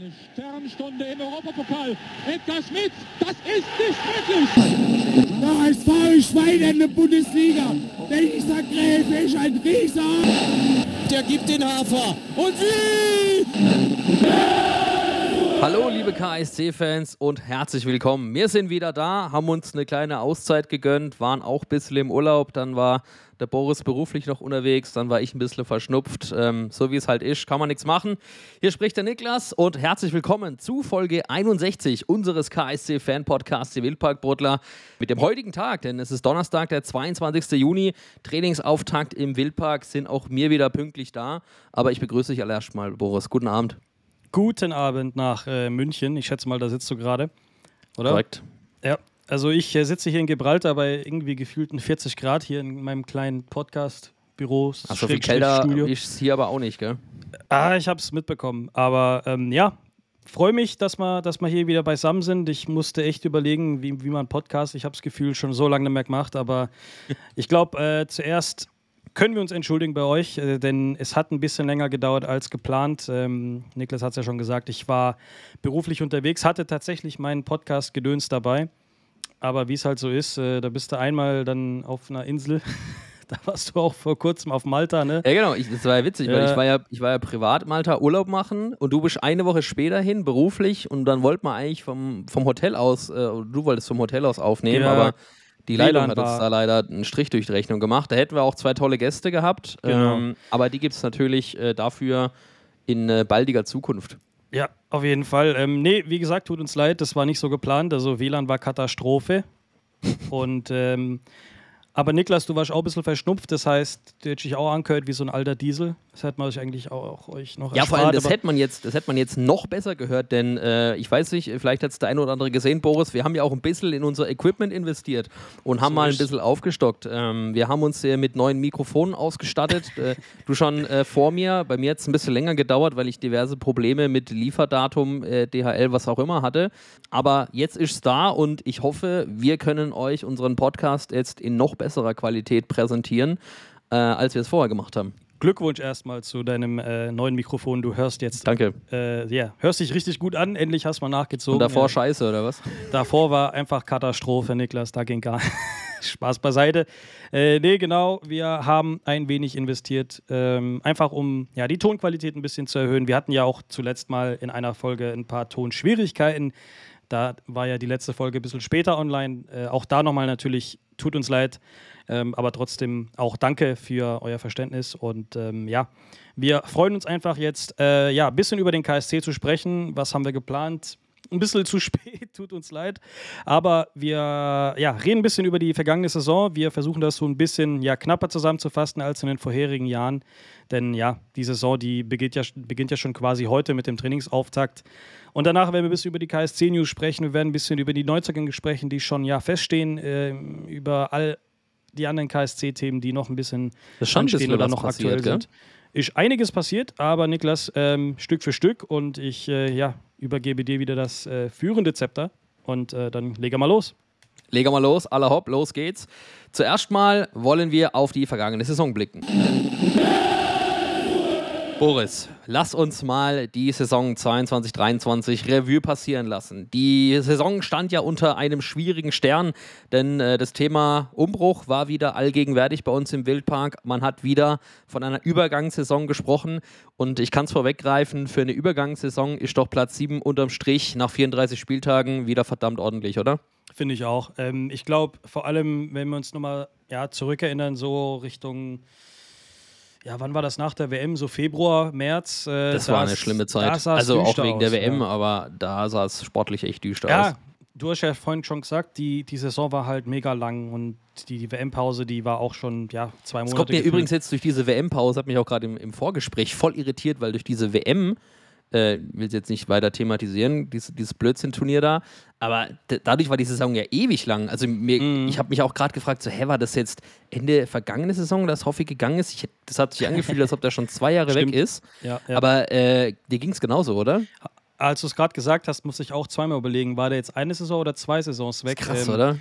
Eine Sternstunde im Europapokal. Edgar Schmidt, das ist nicht möglich. Der HSV Schwein in der Bundesliga. Dieser Gräfe ist ein Rieser. Der gibt den Hafer. Und wie? Hallo liebe KSC-Fans und herzlich willkommen. Wir sind wieder da, haben uns eine kleine Auszeit gegönnt, waren auch ein bisschen im Urlaub, dann war der Boris beruflich noch unterwegs, dann war ich ein bisschen verschnupft. Ähm, so wie es halt ist, kann man nichts machen. Hier spricht der Niklas und herzlich willkommen zu Folge 61 unseres KSC-Fan-Podcasts, die Wildparkbrotler, mit dem heutigen Tag, denn es ist Donnerstag, der 22. Juni, Trainingsauftakt im Wildpark, sind auch mir wieder pünktlich da. Aber ich begrüße dich allererst mal, Boris. Guten Abend. Guten Abend nach äh, München. Ich schätze mal, da sitzt du gerade, oder? Korrekt. Ja. Also ich äh, sitze hier in Gibraltar bei irgendwie gefühlten 40 Grad hier in meinem kleinen Podcast-Büro. Ach, so viel kälter ist hier aber auch nicht, gell? Ah, ich habe es mitbekommen. Aber ähm, ja, freue mich, dass wir, dass wir hier wieder beisammen sind. Ich musste echt überlegen, wie, wie man Podcast, ich habe das Gefühl, schon so lange nicht mehr gemacht. Aber ich glaube, äh, zuerst können wir uns entschuldigen bei euch, äh, denn es hat ein bisschen länger gedauert als geplant. Ähm, Niklas hat es ja schon gesagt, ich war beruflich unterwegs, hatte tatsächlich meinen Podcast Gedöns dabei. Aber wie es halt so ist, äh, da bist du einmal dann auf einer Insel. da warst du auch vor kurzem auf Malta, ne? Ja, genau. Ich, das war ja witzig, weil ich war ja, ich war ja privat Malta Urlaub machen und du bist eine Woche später hin, beruflich, und dann wollten wir eigentlich vom, vom Hotel aus, äh, du wolltest vom Hotel aus aufnehmen, Ja, aber die Leitung hat uns da leider einen Strich durch die Rechnung gemacht. Da hätten wir auch zwei tolle Gäste gehabt, Genau. ähm, aber die gibt es natürlich äh, dafür in äh, baldiger Zukunft. Ja, auf jeden Fall. Ähm, nee, wie gesagt, tut uns leid, das war nicht so geplant. Also WLAN war Katastrophe. Und ähm, aber Niklas, du warst auch ein bisschen verschnupft, das heißt, du hättest dich auch angehört wie so ein alter Diesel. Das hätte man euch eigentlich auch, auch euch noch Ja, vor allem, erspart, das hätte man jetzt, das hätte man jetzt noch besser gehört, denn äh, ich weiß nicht, vielleicht hat es der eine oder andere gesehen, Boris, wir haben ja auch ein bisschen in unser Equipment investiert und haben So mal ein bisschen aufgestockt. Ähm, wir haben uns äh, mit neuen Mikrofonen ausgestattet. äh, du schon äh, vor mir, bei mir hat es ein bisschen länger gedauert, weil ich diverse Probleme mit Lieferdatum, äh, DHL, was auch immer hatte. Aber jetzt ist es da und ich hoffe, wir können euch unseren Podcast jetzt in noch besserer Qualität präsentieren, äh, als wir es vorher gemacht haben. Glückwunsch erstmal zu deinem äh, neuen Mikrofon. Du hörst jetzt, Danke. äh, ja, hörst dich richtig gut an. Endlich hast du mal nachgezogen. Und davor ja. scheiße, oder was? Davor war einfach Katastrophe, Niklas. Da ging gar Spaß beiseite. Äh, nee, genau. Wir haben ein wenig investiert, ähm, einfach um ja, die Tonqualität ein bisschen zu erhöhen. Wir hatten ja auch zuletzt mal in einer Folge ein paar Tonschwierigkeiten. Da war ja die letzte Folge ein bisschen später online. Äh, auch da nochmal natürlich, tut uns leid. Ähm, aber trotzdem auch danke für euer Verständnis. Und ähm, ja, wir freuen uns einfach jetzt, äh, ja, ein bisschen über den KSC zu sprechen. Was haben wir geplant? Ein bisschen zu spät, tut uns leid. Aber wir ja, reden ein bisschen über die vergangene Saison. Wir versuchen das so ein bisschen ja, knapper zusammenzufassen als in den vorherigen Jahren. Denn ja, die Saison, die beginnt ja, beginnt ja schon quasi heute mit dem Trainingsauftakt. Und danach werden wir ein bisschen über die KSC-News sprechen. Wir werden ein bisschen über die Neuzugänge sprechen, die schon ja feststehen, ähm, über all die anderen KSC-Themen, die noch ein bisschen anstehen oder noch passiert, aktuell sind. Ist einiges passiert, aber Niklas, ähm, Stück für Stück und ich äh, ja, übergebe dir wieder das äh, führende Zepter und äh, dann lege mal los. Legen wir los, aller hopp, los geht's. Zuerst mal wollen wir auf die vergangene Saison blicken. Boris, lass uns mal die Saison 22-23 Revue passieren lassen. Die Saison stand ja unter einem schwierigen Stern, denn äh, das Thema Umbruch war wieder allgegenwärtig bei uns im Wildpark. Man hat wieder von einer Übergangssaison gesprochen und ich kann es vorweggreifen, für eine Übergangssaison ist doch Platz 7 unterm Strich nach 34 Spieltagen wieder verdammt ordentlich, oder? Finde ich auch. Ähm, ich glaube, vor allem, wenn wir uns nochmal ja, zurückerinnern, so Richtung, ja, wann war das nach der WM? So Februar, März. Äh, Das da war eine schlimme Zeit. Also auch wegen der aus, WM, Ja. aber da sah es sportlich echt düster aus. Ja, du hast ja vorhin schon gesagt, die, die Saison war halt mega lang und die, die WM-Pause, die war auch schon ja, zwei Monate. Es kommt mir gefühlt. übrigens jetzt durch diese WM-Pause, hat mich auch gerade im, im Vorgespräch voll irritiert, weil durch diese WM, äh, will es jetzt nicht weiter thematisieren, dieses, dieses Blödsinn-Turnier da, aber dadurch war die Saison ja ewig lang. Also mir, Mhm. ich habe mich auch gerade gefragt, so, hä, war das jetzt Ende vergangene Saison, dass Hoffi gegangen ist? Ich, das hat sich angefühlt, als ob der schon zwei Jahre weg Stimmt. ist. Ja, ja. Aber äh, dir ging es genauso, oder? Als du es gerade gesagt hast, muss ich auch zweimal überlegen, war der jetzt eine Saison oder zwei Saisons weg? Krass, Ähm, oder?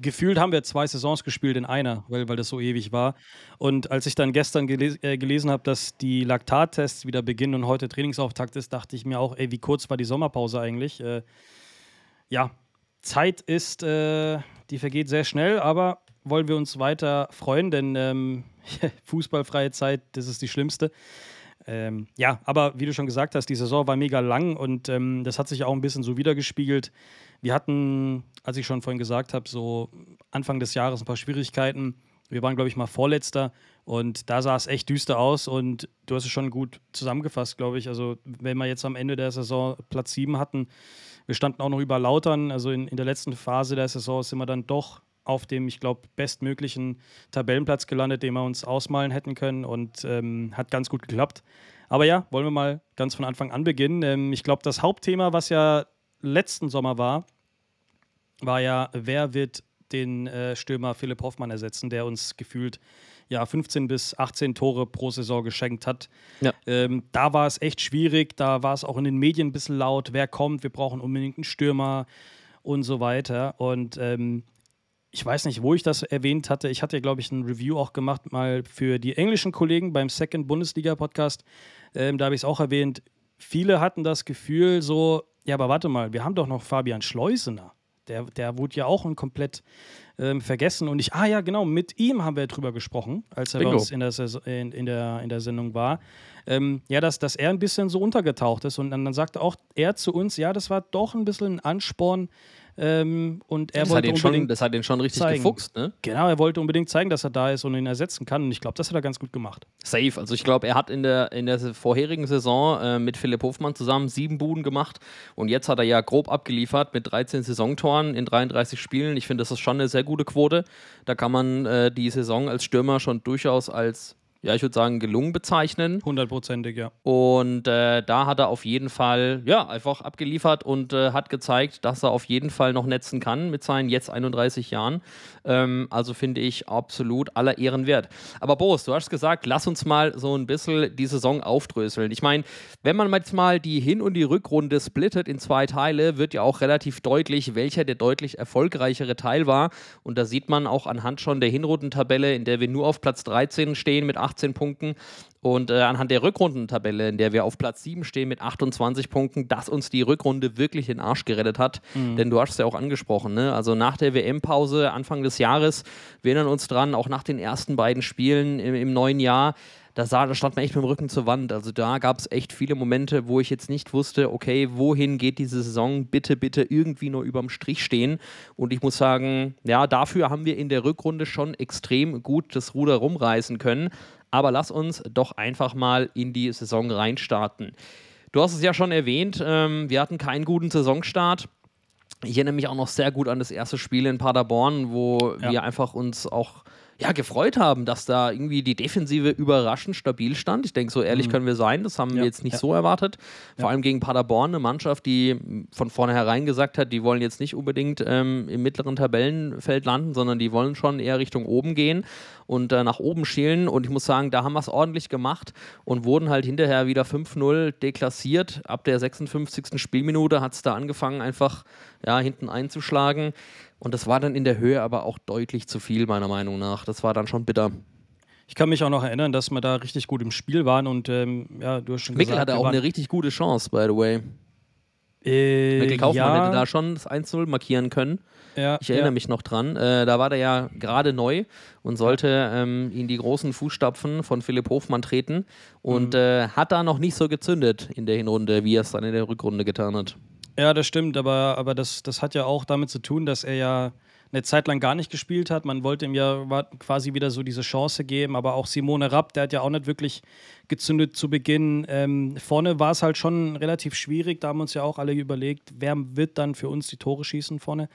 Gefühlt haben wir zwei Saisons gespielt in einer, weil, weil das so ewig war. Und als ich dann gestern geles äh, gelesen habe, dass die Laktattests wieder beginnen und heute Trainingsauftakt ist, dachte ich mir auch, ey, wie kurz war die Sommerpause eigentlich? Äh, ja, Zeit ist, äh, die vergeht sehr schnell, aber wollen wir uns weiter freuen, denn ähm, fußballfreie Zeit, das ist die schlimmste. Ähm, ja, aber wie du schon gesagt hast, die Saison war mega lang und ähm, das hat sich auch ein bisschen so wiedergespiegelt. Wir hatten, als ich schon vorhin gesagt habe, so Anfang des Jahres ein paar Schwierigkeiten. Wir waren, glaube ich, mal Vorletzter und da sah es echt düster aus und du hast es schon gut zusammengefasst, glaube ich. Also, wenn wir jetzt am Ende der Saison Platz 7 hatten, wir standen auch noch über Lautern, also in, in der letzten Phase der Saison sind wir dann doch auf dem, ich glaube, bestmöglichen Tabellenplatz gelandet, den wir uns ausmalen hätten können und ähm, hat ganz gut geklappt. Aber ja, wollen wir mal ganz von Anfang an beginnen. Ähm, ich glaube, das Hauptthema, was ja letzten Sommer war, war ja, wer wird den äh, Stürmer Philipp Hoffmann ersetzen, der uns gefühlt ja 15 bis 18 Tore pro Saison geschenkt hat. Ja. Ähm, da war es echt schwierig, da war es auch in den Medien ein bisschen laut, wer kommt, wir brauchen unbedingt einen Stürmer und so weiter. Und ähm, ich weiß nicht, wo ich das erwähnt hatte. Ich hatte, glaube ich, ein Review auch gemacht, mal für die englischen Kollegen beim Second Bundesliga Podcast. Ähm, da habe ich es auch erwähnt. Viele hatten das Gefühl, so, ja, aber warte mal, wir haben doch noch Fabian Schleusener. Der, der wurde ja auch komplett ähm, vergessen. Und ich, ah ja, genau, mit ihm haben wir drüber gesprochen, als er Bingo. bei uns in der, in, in, der, in der Sendung war. Ähm, ja, dass, dass er ein bisschen so untergetaucht ist. Und dann, dann sagte auch er zu uns, ja, das war doch ein bisschen ein Ansporn, ähm, und er das wollte hat unbedingt schon, das hat ihn schon richtig zeigen. gefuchst, ne? Genau, er wollte unbedingt zeigen, dass er da ist und ihn ersetzen kann. Und ich glaube, das hat er ganz gut gemacht. Safe. Also ich glaube, er hat in der, in der vorherigen Saison äh, mit Philipp Hofmann zusammen sieben Buden gemacht. Und jetzt hat er ja grob abgeliefert mit 13 Saisontoren in 33 Spielen. Ich finde, das ist schon eine sehr gute Quote. Da kann man äh, die Saison als Stürmer schon durchaus als ja, ich würde sagen, gelungen bezeichnen. Hundertprozentig, ja. Und äh, da hat er auf jeden Fall, ja, einfach abgeliefert und äh, hat gezeigt, dass er auf jeden Fall noch netzen kann mit seinen jetzt 31 Jahren. Ähm, also finde ich absolut aller Ehren wert. Aber Boris, du hast gesagt, lass uns mal so ein bisschen die Saison aufdröseln. Ich meine, wenn man jetzt mal die Hin- und die Rückrunde splittet in zwei Teile, wird ja auch relativ deutlich, welcher der deutlich erfolgreichere Teil war. Und da sieht man auch anhand schon der Hinrundentabelle, in der wir nur auf Platz 13 stehen mit 8 18 Punkten. Und äh, anhand der Rückrundentabelle, in der wir auf Platz 7 stehen mit 28 Punkten, dass uns die Rückrunde wirklich den Arsch gerettet hat. Mhm. Denn du hast es ja auch angesprochen. Ne? Also nach der WM-Pause Anfang des Jahres, wir erinnern uns dran, auch nach den ersten beiden Spielen im, im neuen Jahr, da, sah, da stand man echt mit dem Rücken zur Wand. Also da gab es echt viele Momente, wo ich jetzt nicht wusste, okay, wohin geht diese Saison? Bitte, bitte irgendwie nur überm Strich stehen. Und ich muss sagen, ja, dafür haben wir in der Rückrunde schon extrem gut das Ruder rumreißen können. Aber lass uns doch einfach mal in die Saison reinstarten. Du hast es ja schon erwähnt, ähm, wir hatten keinen guten Saisonstart. Ich erinnere mich auch noch sehr gut an das erste Spiel in Paderborn, wo ja. wir einfach uns auch ja, gefreut haben, dass da irgendwie die Defensive überraschend stabil stand. Ich denke, so ehrlich mhm. können wir sein. Das haben ja, wir jetzt nicht ja. so erwartet. Vor ja. allem gegen Paderborn, eine Mannschaft, die von vornherein gesagt hat, die wollen jetzt nicht unbedingt ähm, im mittleren Tabellenfeld landen, sondern die wollen schon eher Richtung oben gehen und äh, nach oben schielen. Und ich muss sagen, da haben wir es ordentlich gemacht und wurden halt hinterher wieder 5-0 deklassiert. Ab der 56. Spielminute hat es da angefangen, einfach ja, hinten einzuschlagen. Und das war dann in der Höhe aber auch deutlich zu viel, meiner Meinung nach. Das war dann schon bitter. Ich kann mich auch noch erinnern, dass wir da richtig gut im Spiel waren und ähm, ja, du hast schon Mikkel gesagt, hatte auch eine richtig gute Chance, by the way. Äh, Mikkel Kaufmann ja. hätte da schon das 1-0 markieren können. Ja, ich erinnere ja. mich noch dran. Äh, da war der ja gerade neu und sollte ähm, in die großen Fußstapfen von Philipp Hofmann treten und mhm. äh, hat da noch nicht so gezündet in der Hinrunde, wie er es dann in der Rückrunde getan hat. Ja, das stimmt, aber, aber das, das hat ja auch damit zu tun, dass er ja eine Zeit lang gar nicht gespielt hat. Man wollte ihm ja quasi wieder so diese Chance geben, aber auch Simone Rapp, der hat ja auch nicht wirklich gezündet zu Beginn. Ähm, vorne war es halt schon relativ schwierig, da haben uns ja auch alle überlegt, wer wird dann für uns die Tore schießen vorne.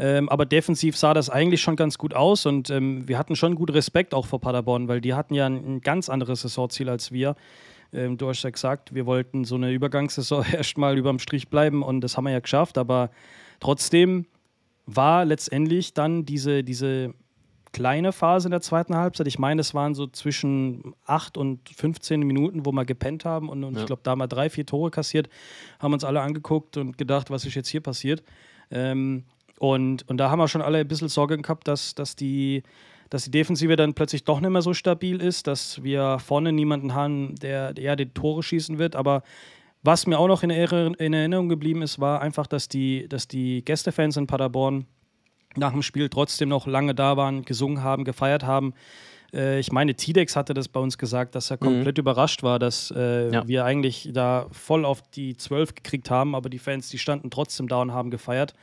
Ähm, aber defensiv sah das eigentlich schon ganz gut aus und ähm, wir hatten schon gut Respekt auch vor Paderborn, weil die hatten ja ein, ein ganz anderes Saisonziel als wir. Ähm, du hast ja gesagt, wir wollten so eine Übergangssaison erstmal überm Strich bleiben und das haben wir ja geschafft, aber trotzdem war letztendlich dann diese, diese kleine Phase in der zweiten Halbzeit. Ich meine, es waren so zwischen 8 und 15 Minuten, wo wir gepennt haben und, und ja. ich glaube, da wir drei, vier Tore kassiert, haben uns alle angeguckt und gedacht, was ist jetzt hier passiert. Ähm, Und, und da haben wir schon alle ein bisschen Sorge gehabt, dass, dass, die, dass die Defensive dann plötzlich doch nicht mehr so stabil ist, dass wir vorne niemanden haben, der eher die Tore schießen wird. Aber was mir auch noch in, Erinnerung geblieben ist, war einfach, dass die, dass die Gästefans in Paderborn nach dem Spiel trotzdem noch lange da waren, gesungen haben, gefeiert haben. Äh, ich meine, Tidex hatte das bei uns gesagt, dass er mhm. komplett mhm. überrascht war, dass äh, ja. wir eigentlich da voll auf die 12 gekriegt haben, aber die Fans, die standen trotzdem da und haben gefeiert.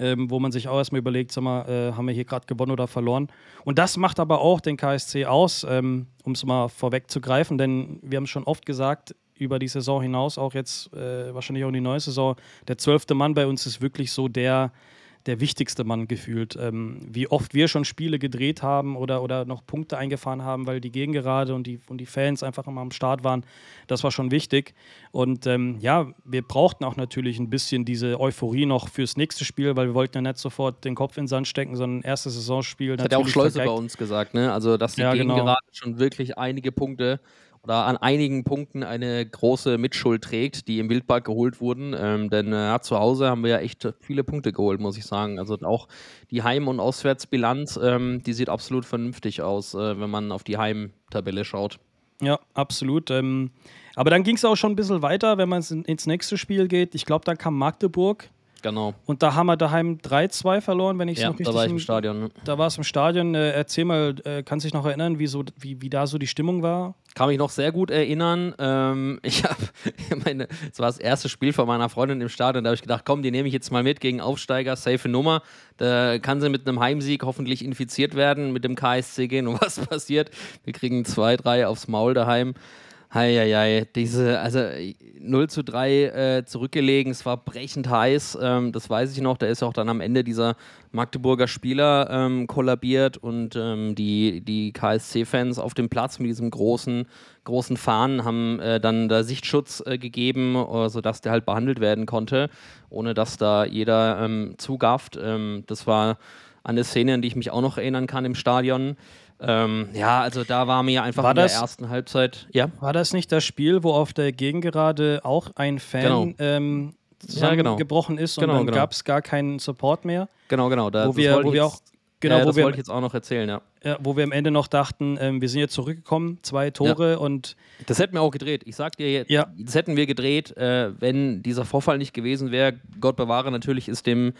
Ähm, wo man sich auch erstmal überlegt, sag mal, äh, haben wir hier gerade gewonnen oder verloren. Und das macht aber auch den KSC aus, ähm, um es mal vorwegzugreifen, denn wir haben schon oft gesagt, über die Saison hinaus, auch jetzt äh, wahrscheinlich auch in die neue Saison, der zwölfte Mann bei uns ist wirklich so der, der wichtigste Mann gefühlt. Ähm, wie oft wir schon Spiele gedreht haben oder, oder noch Punkte eingefahren haben, weil die Gegengerade und die, und die Fans einfach immer am Start waren, das war schon wichtig. Und ähm, ja, wir brauchten auch natürlich ein bisschen diese Euphorie noch fürs nächste Spiel, weil wir wollten ja nicht sofort den Kopf in den Sand stecken, sondern erstes Saisonspiel. Das hat ja auch Schleuse bei uns gesagt, ne? Also, dass die ja, genau. Gegengerade genau. schon wirklich einige Punkte oder an einigen Punkten eine große Mitschuld trägt, die im Wildpark geholt wurden. Ähm, denn äh, zu Hause haben wir ja echt viele Punkte geholt, muss ich sagen. Also auch die Heim- und Auswärtsbilanz, ähm, die sieht absolut vernünftig aus, äh, wenn man auf die Heimtabelle schaut. Ja, absolut. Ähm, aber dann ging es auch schon ein bisschen weiter, wenn man ins nächste Spiel geht. Ich glaube, dann kam Magdeburg Genau. Und da haben wir daheim 3-2 verloren, wenn ich es ja, noch richtig da war ich im Stadion. Ne? Da war es im Stadion. Äh, erzähl mal, äh, kannst du dich noch erinnern, wie, so, wie, wie da so die Stimmung war? Kann mich noch sehr gut erinnern. Ähm, ich habe meine, es war das erste Spiel von meiner Freundin im Stadion. Da habe ich gedacht, komm, die nehme ich jetzt mal mit gegen Aufsteiger, safe Nummer. Da kann sie mit einem Heimsieg hoffentlich infiziert werden, mit dem KSC gehen und was passiert. Wir kriegen 2-3 aufs Maul daheim. Heieiei, diese, also 0 zu 3 äh, zurückgelegen, es war brechend heiß, ähm, das weiß ich noch, da ist auch dann am Ende dieser Magdeburger Spieler ähm, kollabiert und ähm, die, die KSC-Fans auf dem Platz mit diesem großen, großen Fahnen haben äh, dann da Sichtschutz äh, gegeben, sodass der halt behandelt werden konnte, ohne dass da jeder ähm, zugafft. Ähm, das war eine Szene, an die ich mich auch noch erinnern kann im Stadion. Ähm, ja, also da war mir einfach war in das, der ersten Halbzeit. Ja? War das nicht das Spiel, wo auf der Gegengerade auch ein Fan genau. ähm, zusammengebrochen ja, genau. ist und genau, dann genau. gab es gar keinen Support mehr? Genau, genau. Da, wo, wir, wo wir auch Genau, äh, das wollte ich jetzt auch noch erzählen, ja. ja. Wo wir am Ende noch dachten, ähm, wir sind jetzt zurückgekommen, zwei Tore ja. und. Das hätten wir auch gedreht. Ich sag dir jetzt, ja. das hätten wir gedreht, äh, wenn dieser Vorfall nicht gewesen wäre. Gott bewahre, natürlich ist dem,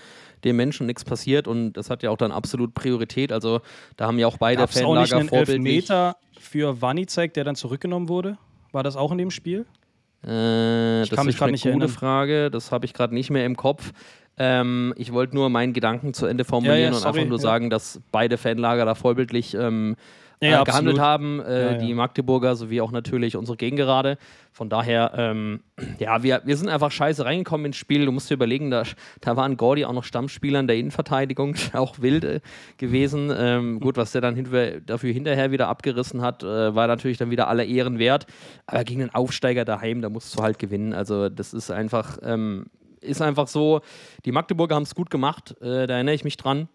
dem Menschen nichts passiert und das hat ja auch dann absolut Priorität. Also da haben ja auch beide Gab's Fanlager auch nicht einen vorbildlich. Elfmeter für Wanizek, der dann zurückgenommen wurde? War das auch in dem Spiel? Äh, ich das kann mich gerade nicht gute erinnern. Frage, das habe ich gerade nicht mehr im Kopf. Ähm, ich wollte nur meinen Gedanken zu Ende formulieren ja, ja, und einfach nur sagen, dass beide Fanlager da vorbildlich ähm, ja, äh, gehandelt haben, äh, die Magdeburger sowie auch natürlich unsere Gegengerade. Von daher, ähm, ja, wir, wir sind einfach scheiße reingekommen ins Spiel. Du musst dir überlegen, da, da waren Gordy auch noch Stammspieler in der Innenverteidigung, auch wild äh, gewesen. Ähm, gut, was der dann hinter, dafür hinterher wieder abgerissen hat, äh, war natürlich dann wieder aller Ehren wert. Aber gegen einen Aufsteiger daheim, da musst du halt gewinnen. Also, das ist einfach, ähm, ist einfach so, die Magdeburger haben es gut gemacht, äh, da erinnere ich mich dran.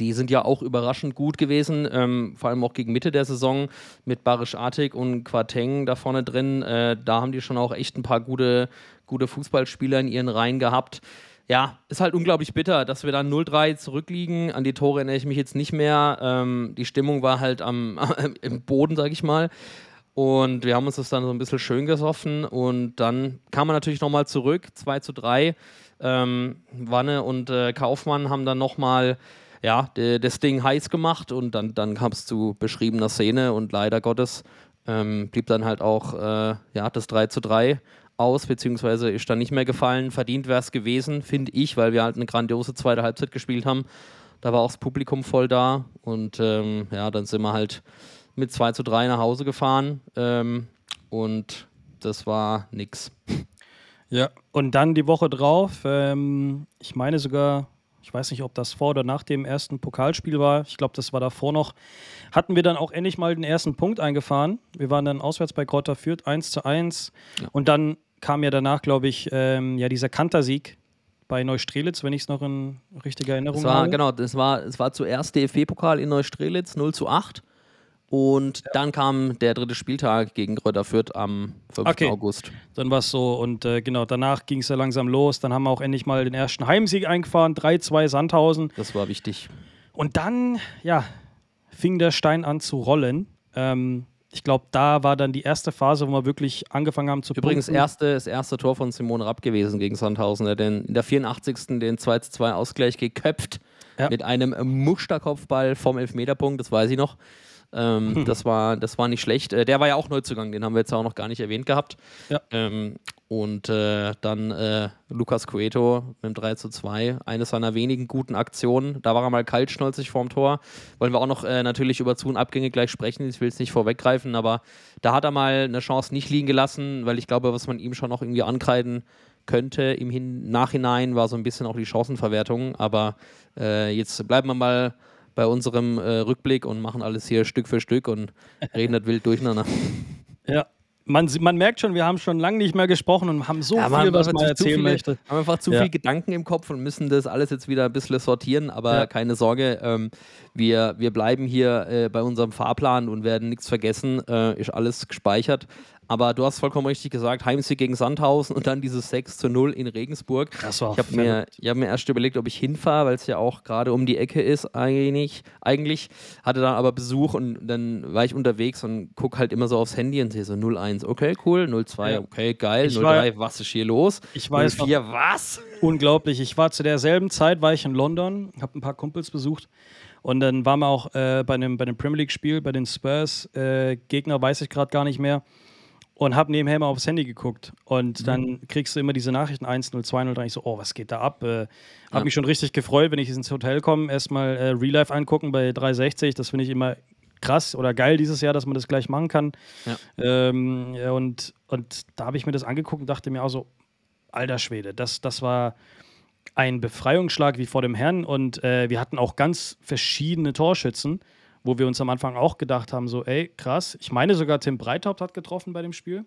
Die sind ja auch überraschend gut gewesen, ähm, vor allem auch gegen Mitte der Saison mit Barisch Artig und Quateng da vorne drin. Äh, da haben die schon auch echt ein paar gute, gute Fußballspieler in ihren Reihen gehabt. Ja, ist halt unglaublich bitter, dass wir dann 0-3 zurückliegen. An die Tore erinnere ich mich jetzt nicht mehr. Ähm, die Stimmung war halt am, im Boden, sag ich mal. Und wir haben uns das dann so ein bisschen schön gesoffen. Und dann kam man natürlich nochmal zurück, 2 zu 3. Ähm, Wanne und äh, Kaufmann haben dann nochmal ja, das Ding heiß gemacht und dann, dann kam es zu beschriebener Szene und leider Gottes ähm, blieb dann halt auch äh, ja, das 3 zu 3 aus, beziehungsweise ist dann nicht mehr gefallen. Verdient wäre es gewesen, finde ich, weil wir halt eine grandiose zweite Halbzeit gespielt haben. Da war auch das Publikum voll da und ähm, ja, dann sind wir halt mit 2 zu 3 nach Hause gefahren ähm, und das war nix. Ja, und dann die Woche drauf, ähm, ich meine sogar, ich weiß nicht, ob das vor oder nach dem ersten Pokalspiel war, ich glaube, das war davor noch, hatten wir dann auch endlich mal den ersten Punkt eingefahren. Wir waren dann auswärts bei Kräuter Fürth 1 zu 1 ja. und dann kam ja danach, glaube ich, ähm, ja dieser Kantersieg bei Neustrelitz, wenn ich es noch in richtiger Erinnerung das war, habe. Genau, das war, es war zuerst DFB-Pokal in Neustrelitz 0 zu 8 Und ja. dann kam der dritte Spieltag gegen Kräuter Fürth am 5. Okay. August. Dann war es so. Und äh, genau, danach ging es ja langsam los. Dann haben wir auch endlich mal den ersten Heimsieg eingefahren. 3-2 Sandhausen. Das war wichtig. Und dann, ja, fing der Stein an zu rollen. Ähm, ich glaube, da war dann die erste Phase, wo wir wirklich angefangen haben zu Übrigens erste, das erste Tor von Simon Rapp gewesen gegen Sandhausen. Er den in der 84. den 2-2 Ausgleich geköpft ja. mit einem Musterkopfball vom Elfmeterpunkt, das weiß ich noch. Ähm, hm. das, war, das war nicht schlecht. Äh, der war ja auch Neuzugang, den haben wir jetzt auch noch gar nicht erwähnt gehabt. Ja. Ähm, und äh, dann äh, Lukas Cueto mit dem 3 zu 2, eine seiner wenigen guten Aktionen. Da war er mal kaltschnäuzig vorm Tor. Wollen wir auch noch äh, natürlich über Zu- und Abgänge gleich sprechen. Ich will es nicht vorweggreifen, aber da hat er mal eine Chance nicht liegen gelassen, weil ich glaube, was man ihm schon noch irgendwie ankreiden könnte im Hin Nachhinein, war so ein bisschen auch die Chancenverwertung. Aber äh, jetzt bleiben wir mal bei unserem äh, Rückblick und machen alles hier Stück für Stück und reden das wild durcheinander. Ja, man, man, merkt schon, wir haben schon lange nicht mehr gesprochen und haben so ja, viel, was man erzählen viele, möchte. haben einfach zu ja. viel Gedanken im Kopf und müssen das alles jetzt wieder ein bisschen sortieren. Aber ja. keine Sorge, ähm, wir, wir bleiben hier äh, bei unserem Fahrplan und werden nichts vergessen. Äh, ist alles gespeichert. Aber du hast vollkommen richtig gesagt, Heimsieg gegen Sandhausen und dann dieses 6 zu 0 in Regensburg. Das war ich habe mir, hab mir erst überlegt, ob ich hinfahre, weil es ja auch gerade um die Ecke ist eigentlich, eigentlich. Hatte dann aber Besuch und dann war ich unterwegs und gucke halt immer so aufs Handy und sehe so 0-1, okay, cool, 0-2, ja. okay, geil, 0-3, was ist hier los? Ich weiß 0-4, was? Unglaublich. Ich war zu derselben Zeit, war ich in London, habe ein paar Kumpels besucht. Und dann waren wir auch äh, bei einem, bei einem Premier League-Spiel, bei den Spurs. Äh, Gegner weiß ich gerade gar nicht mehr und habe nebenher mal aufs Handy geguckt. Und mhm. dann kriegst du immer diese Nachrichten 1-0, 2-0. Dann ich so, oh, was geht da ab? Äh, habe ja. mich schon richtig gefreut, wenn ich ins Hotel komme, erstmal äh, Real Life angucken bei 360. Das finde ich immer krass oder geil dieses Jahr, dass man das gleich machen kann. Ja. Ähm, und, und da habe ich mir das angeguckt und dachte mir auch so, alter Schwede, das, das war ein Befreiungsschlag wie vor dem Herrn. Und äh, wir hatten auch ganz verschiedene Torschützen wo wir uns am Anfang auch gedacht haben, so, ey, krass. Ich meine sogar Tim Breithaupt hat getroffen bei dem Spiel.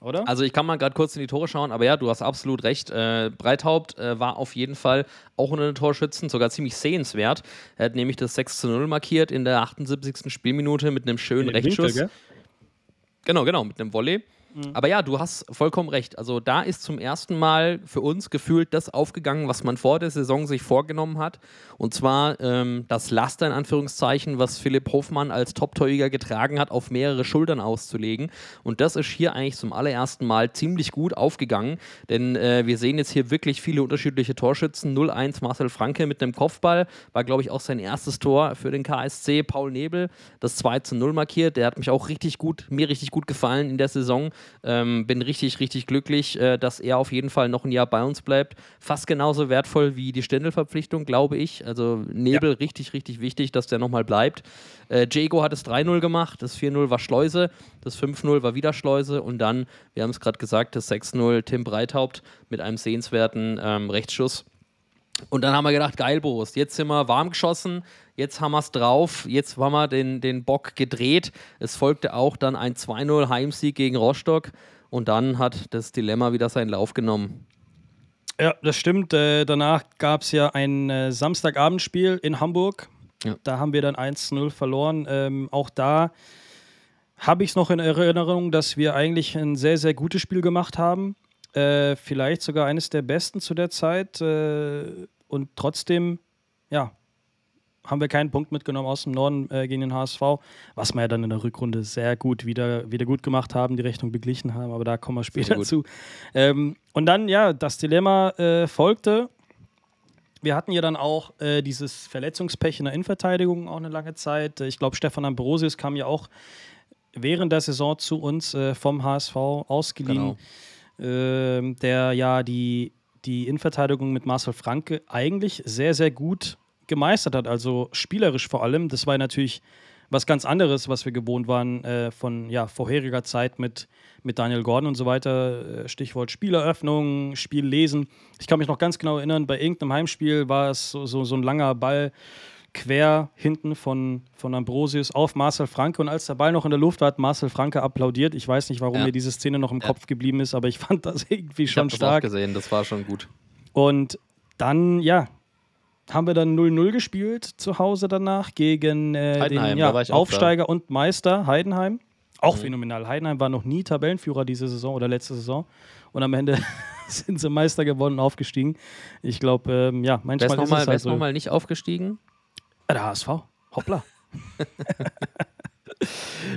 Oder? Also ich kann mal gerade kurz in die Tore schauen, aber ja, du hast absolut recht. Äh, Breithaupt äh, war auf jeden Fall auch unter den Torschützen, sogar ziemlich sehenswert. Er hat nämlich das 6 zu 0 markiert in der 78. Spielminute mit einem schönen Rechtsschuss. Winkel, genau, genau, mit einem Volley. Mhm. Aber ja, du hast vollkommen recht. Also da ist zum ersten Mal für uns gefühlt das aufgegangen, was man vor der Saison sich vorgenommen hat. Und zwar ähm, das Laster in Anführungszeichen, was Philipp Hofmann als Top-Torjäger getragen hat, auf mehrere Schultern auszulegen. Und das ist hier eigentlich zum allerersten Mal ziemlich gut aufgegangen. Denn äh, wir sehen jetzt hier wirklich viele unterschiedliche Torschützen. 0-1 Marcel Franke mit einem Kopfball. War, glaube ich, auch sein erstes Tor für den KSC. Paul Nebel, das 2 0 markiert. Der hat mich auch richtig gut, mir richtig gut gefallen in der Saison. Ähm, bin richtig, richtig glücklich, äh, dass er auf jeden Fall noch ein Jahr bei uns bleibt. Fast genauso wertvoll wie die Ständelverpflichtung, glaube ich. Also Nebel ja. richtig, richtig wichtig, dass der nochmal bleibt. Äh, Jago hat es 3-0 gemacht, das 4-0 war Schleuse, das 5-0 war wieder Schleuse und dann, wir haben es gerade gesagt, das 6-0 Tim Breithaupt mit einem sehenswerten ähm, Rechtsschuss. Und dann haben wir gedacht, geil, Boris, jetzt sind wir warm geschossen, jetzt haben wir es drauf, jetzt haben wir den, den Bock gedreht. Es folgte auch dann ein 2-0 Heimsieg gegen Rostock und dann hat das Dilemma wieder seinen Lauf genommen. Ja, das stimmt. Äh, danach gab es ja ein äh, Samstagabendspiel in Hamburg. Ja. Da haben wir dann 1-0 verloren. Ähm, auch da habe ich es noch in Erinnerung, dass wir eigentlich ein sehr, sehr gutes Spiel gemacht haben. Äh, vielleicht sogar eines der besten zu der Zeit. Äh, und trotzdem, ja, haben wir keinen Punkt mitgenommen aus dem Norden äh, gegen den HSV, was wir ja dann in der Rückrunde sehr gut wieder, wieder gut gemacht haben, die Rechnung beglichen haben, aber da kommen wir später zu. Ähm, und dann, ja, das Dilemma äh, folgte. Wir hatten ja dann auch äh, dieses Verletzungspech in der Innenverteidigung auch eine lange Zeit. Ich glaube, Stefan Ambrosius kam ja auch während der Saison zu uns äh, vom HSV ausgeliehen. Genau äh, der ja die, die Innenverteidigung mit Marcel Franke eigentlich sehr, sehr gut gemeistert hat. Also spielerisch vor allem. Das war natürlich was ganz anderes, was wir gewohnt waren äh, von ja, vorheriger Zeit mit, mit Daniel Gordon und so weiter. Äh, Stichwort Spieleröffnung, Spiellesen. Ich kann mich noch ganz genau erinnern, bei irgendeinem Heimspiel war es so, so, so ein langer Ball quer hinten von, von Ambrosius auf Marcel Franke. Und als der Ball noch in der Luft war, hat Marcel Franke applaudiert. Ich weiß nicht, warum ja. mir diese Szene noch im ja. Kopf geblieben ist, aber ich fand das irgendwie schon ich stark. Das auch gesehen, das war schon gut. Und dann, ja, haben wir dann 0-0 gespielt zu Hause danach gegen äh, den da ja, Aufsteiger und Meister Heidenheim. Auch phänomenal. Heidenheim war noch nie Tabellenführer diese Saison oder letzte Saison. Und am Ende sind sie Meister geworden und aufgestiegen. Ich glaube, ähm, ja, Wer manchmal ist ist nochmal es halt so. noch nicht aufgestiegen? Ah, Der HSV. Hoppla.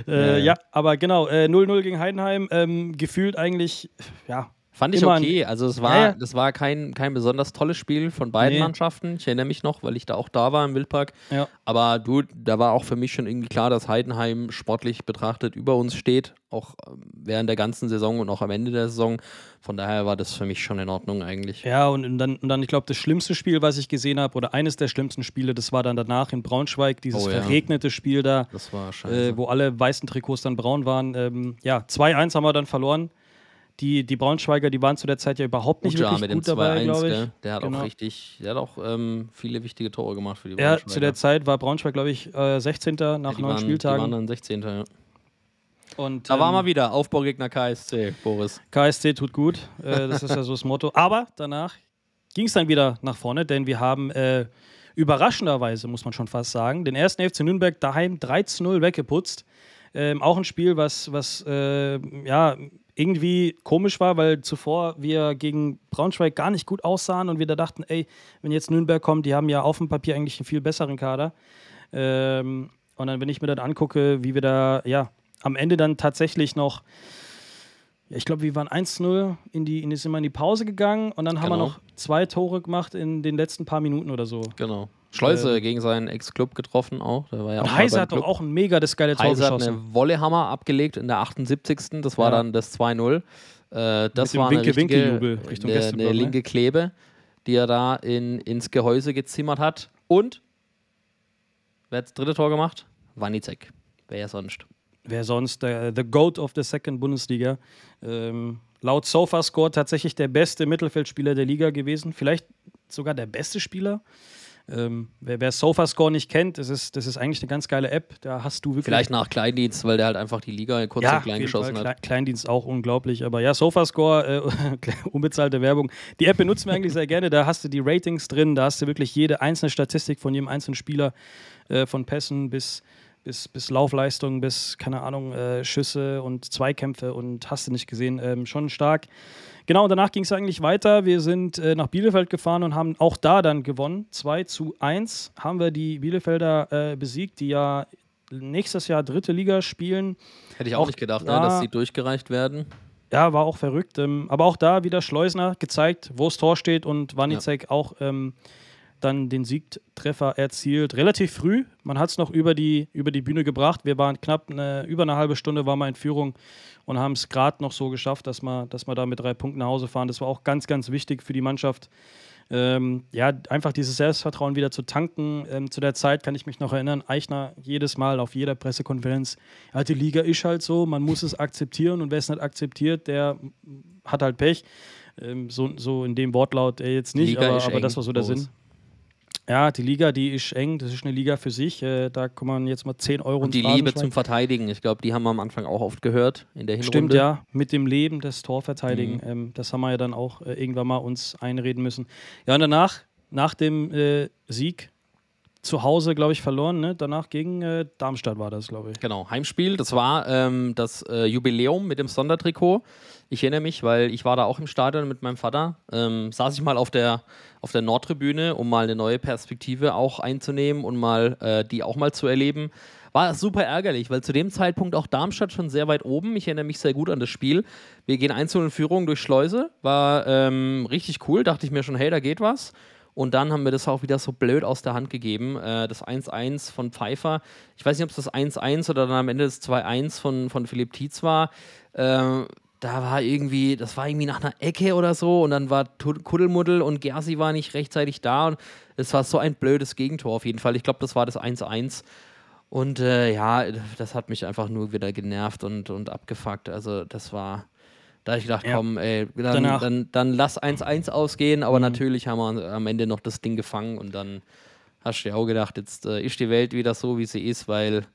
Ja, äh, ja. ja, aber genau, äh, 0-0 gegen Heidenheim. Ähm, gefühlt eigentlich, ja, Fand ich okay. Also es war, Ja, ja. das war kein, kein besonders tolles Spiel von beiden Nee. Mannschaften. Ich erinnere mich noch, weil ich da auch da war im Wildpark. ja. Aber du, da war auch für mich schon irgendwie klar, dass Heidenheim sportlich betrachtet über uns steht, auch ähm, während der ganzen Saison und auch am Ende der Saison. Von daher war das für mich schon in Ordnung eigentlich. Ja, und, dann, und dann ich glaube, das schlimmste Spiel, was ich gesehen habe, oder eines der schlimmsten Spiele, das war dann danach in Braunschweig, dieses Oh verregnete Spiel da, äh, wo alle weißen Trikots dann braun waren. Ähm, ja, 2-1 haben wir dann verloren. Die, die Braunschweiger, die waren zu der Zeit ja überhaupt nicht Uja wirklich mit dem gut dabei, 2-1, glaube ich. gell? Der hat Genau. auch richtig, der hat auch ähm, viele wichtige Tore gemacht für die Ja, Braunschweiger. zu der Zeit war Braunschweig, glaube ich, äh, 16. nach ja, neun waren, Die waren Spieltagen. dann 16. Ja. Und, Da waren ähm, wir wieder, Aufbaugegner KSC, Boris. KSC tut gut, äh, das ist ja so das Motto. Aber danach ging es dann wieder nach vorne, denn wir haben äh, überraschenderweise, muss man schon fast sagen, den ersten FC Nürnberg daheim 13-0 weggeputzt. Ähm, auch ein Spiel, was, was äh, ja, irgendwie komisch war, weil zuvor wir gegen Braunschweig gar nicht gut aussahen und wir da dachten, ey, wenn jetzt Nürnberg kommt, die haben ja auf dem Papier eigentlich einen viel besseren Kader. Ähm, und dann, wenn ich mir dann angucke, wie wir da, ja, am Ende dann tatsächlich noch ja, ich glaube, wir waren 1-0 in die, in die, sind wir in die Pause gegangen und dann haben wir Genau. noch zwei Tore gemacht in den letzten paar Minuten oder so. Genau. Schleuse gegen seinen Ex-Club getroffen auch. Der war ja auch Und Heiser beim hat doch auch ein mega das geile Tor Heiser hat eine Wollehammer abgelegt in der 78. Das war Ja. dann das 2-0. Äh, das war eine, Winke-Winke-Jubel richtige, Richtung eine, Gästeblock, eine ne? linke Klebe, die er da in, ins Gehäuse gezimmert hat. Und wer hat das dritte Tor gemacht? Wanizek. Wer sonst. Wer sonst? Der, the GOAT of the Second Bundesliga. Ähm, laut SofaScore tatsächlich der beste Mittelfeldspieler der Liga gewesen. Vielleicht sogar der beste Spieler. Ähm, wer, wer SofaScore nicht kennt, das ist, das ist eigentlich eine ganz geile App. Da hast du wirklich. Vielleicht nach Kleindienst, weil der halt einfach die Liga kurz ja, und klein jeden Fall. geschossen hat. Klei- Kleindienst auch unglaublich. Aber ja, SofaScore, äh, unbezahlte Werbung. Die App benutzen wir eigentlich sehr gerne. Da hast du die Ratings drin, da hast du wirklich jede einzelne Statistik von jedem einzelnen Spieler, äh, von Pässen bis, bis, bis Laufleistung, bis, keine Ahnung, äh, Schüsse und Zweikämpfe und hast du nicht gesehen. Ähm, schon stark. Genau, und danach ging es eigentlich weiter. Wir sind äh, nach Bielefeld gefahren und haben auch da dann gewonnen. 2 zu 1 haben wir die Bielefelder äh, besiegt, die ja nächstes Jahr dritte Liga spielen. Hätte ich auch, Auch nicht gedacht, da- ne, dass sie durchgereicht werden. Ja, war auch verrückt. Ähm, aber auch da wieder Schleusner gezeigt, wo das Tor steht und Wanizek auch ähm, dann den Siegtreffer erzielt. Relativ früh. Man hat es noch über die, über die Bühne gebracht. Wir waren knapp eine, über eine halbe Stunde waren wir in Führung und haben es gerade noch so geschafft, dass wir, dass wir da mit drei Punkten nach Hause fahren. Das war auch ganz, ganz wichtig für die Mannschaft. Ähm, ja, einfach dieses Selbstvertrauen wieder zu tanken. Ähm, zu der Zeit kann ich mich noch erinnern, Eichner jedes Mal auf jeder Pressekonferenz, ja, die Liga ist halt so, man muss es akzeptieren und wer es nicht akzeptiert, der hat halt Pech. Ähm, so, so in dem Wortlaut äh, jetzt nicht, aber, aber das war so der. Sinn. Ja, die Liga, die ist eng, das ist eine Liga für sich. Äh, da kann man jetzt mal 10 Euro Und die Liebe zum Verteidigen. Ich glaube, die haben wir am Anfang auch oft gehört in der Hinrunde. Stimmt, ja. Mit dem Leben des Torverteidigen. Mhm. Ähm, das haben wir ja dann auch äh, irgendwann mal uns einreden müssen. Ja, und danach, nach dem äh, Sieg zu Hause, glaube ich, verloren. Ne? Danach gegen äh, Darmstadt war das, glaube ich. Genau, Heimspiel. Das war ähm, das äh, Jubiläum mit dem Sondertrikot. Ich erinnere mich, weil ich war da auch im Stadion mit meinem Vater. Ähm, saß ich mal auf der, auf der Nordtribüne, um mal eine neue Perspektive auch einzunehmen und mal äh, die auch mal zu erleben. War super ärgerlich, weil zu dem Zeitpunkt auch Darmstadt schon sehr weit oben. Ich erinnere mich sehr gut an das Spiel. Wir gehen einzeln in Führung durch Schleuse. War ähm, richtig cool. Dachte ich mir schon, hey, da geht was. Und dann haben wir das auch wieder so blöd aus der Hand gegeben. Äh, das 1-1 von Pfeiffer. Ich weiß nicht, ob es das 1-1 oder dann am Ende das 2-1 von, von Philipp Tietz war. Ähm, da war irgendwie, das war irgendwie nach einer Ecke oder so und dann war Kuddelmuddel und Gersi war nicht rechtzeitig da und es war so ein blödes Gegentor auf jeden Fall. Ich glaube, das war das 1-1. Und äh, ja, das hat mich einfach nur wieder genervt und, und abgefuckt. Also das war, da habe ich gedacht, Ja. komm, ey, dann, Danach- dann, dann lass 1-1 ausgehen, aber Mhm. natürlich haben wir am Ende noch das Ding gefangen und dann hast du dir auch gedacht, jetzt äh, ist die Welt wieder so, wie sie ist, weil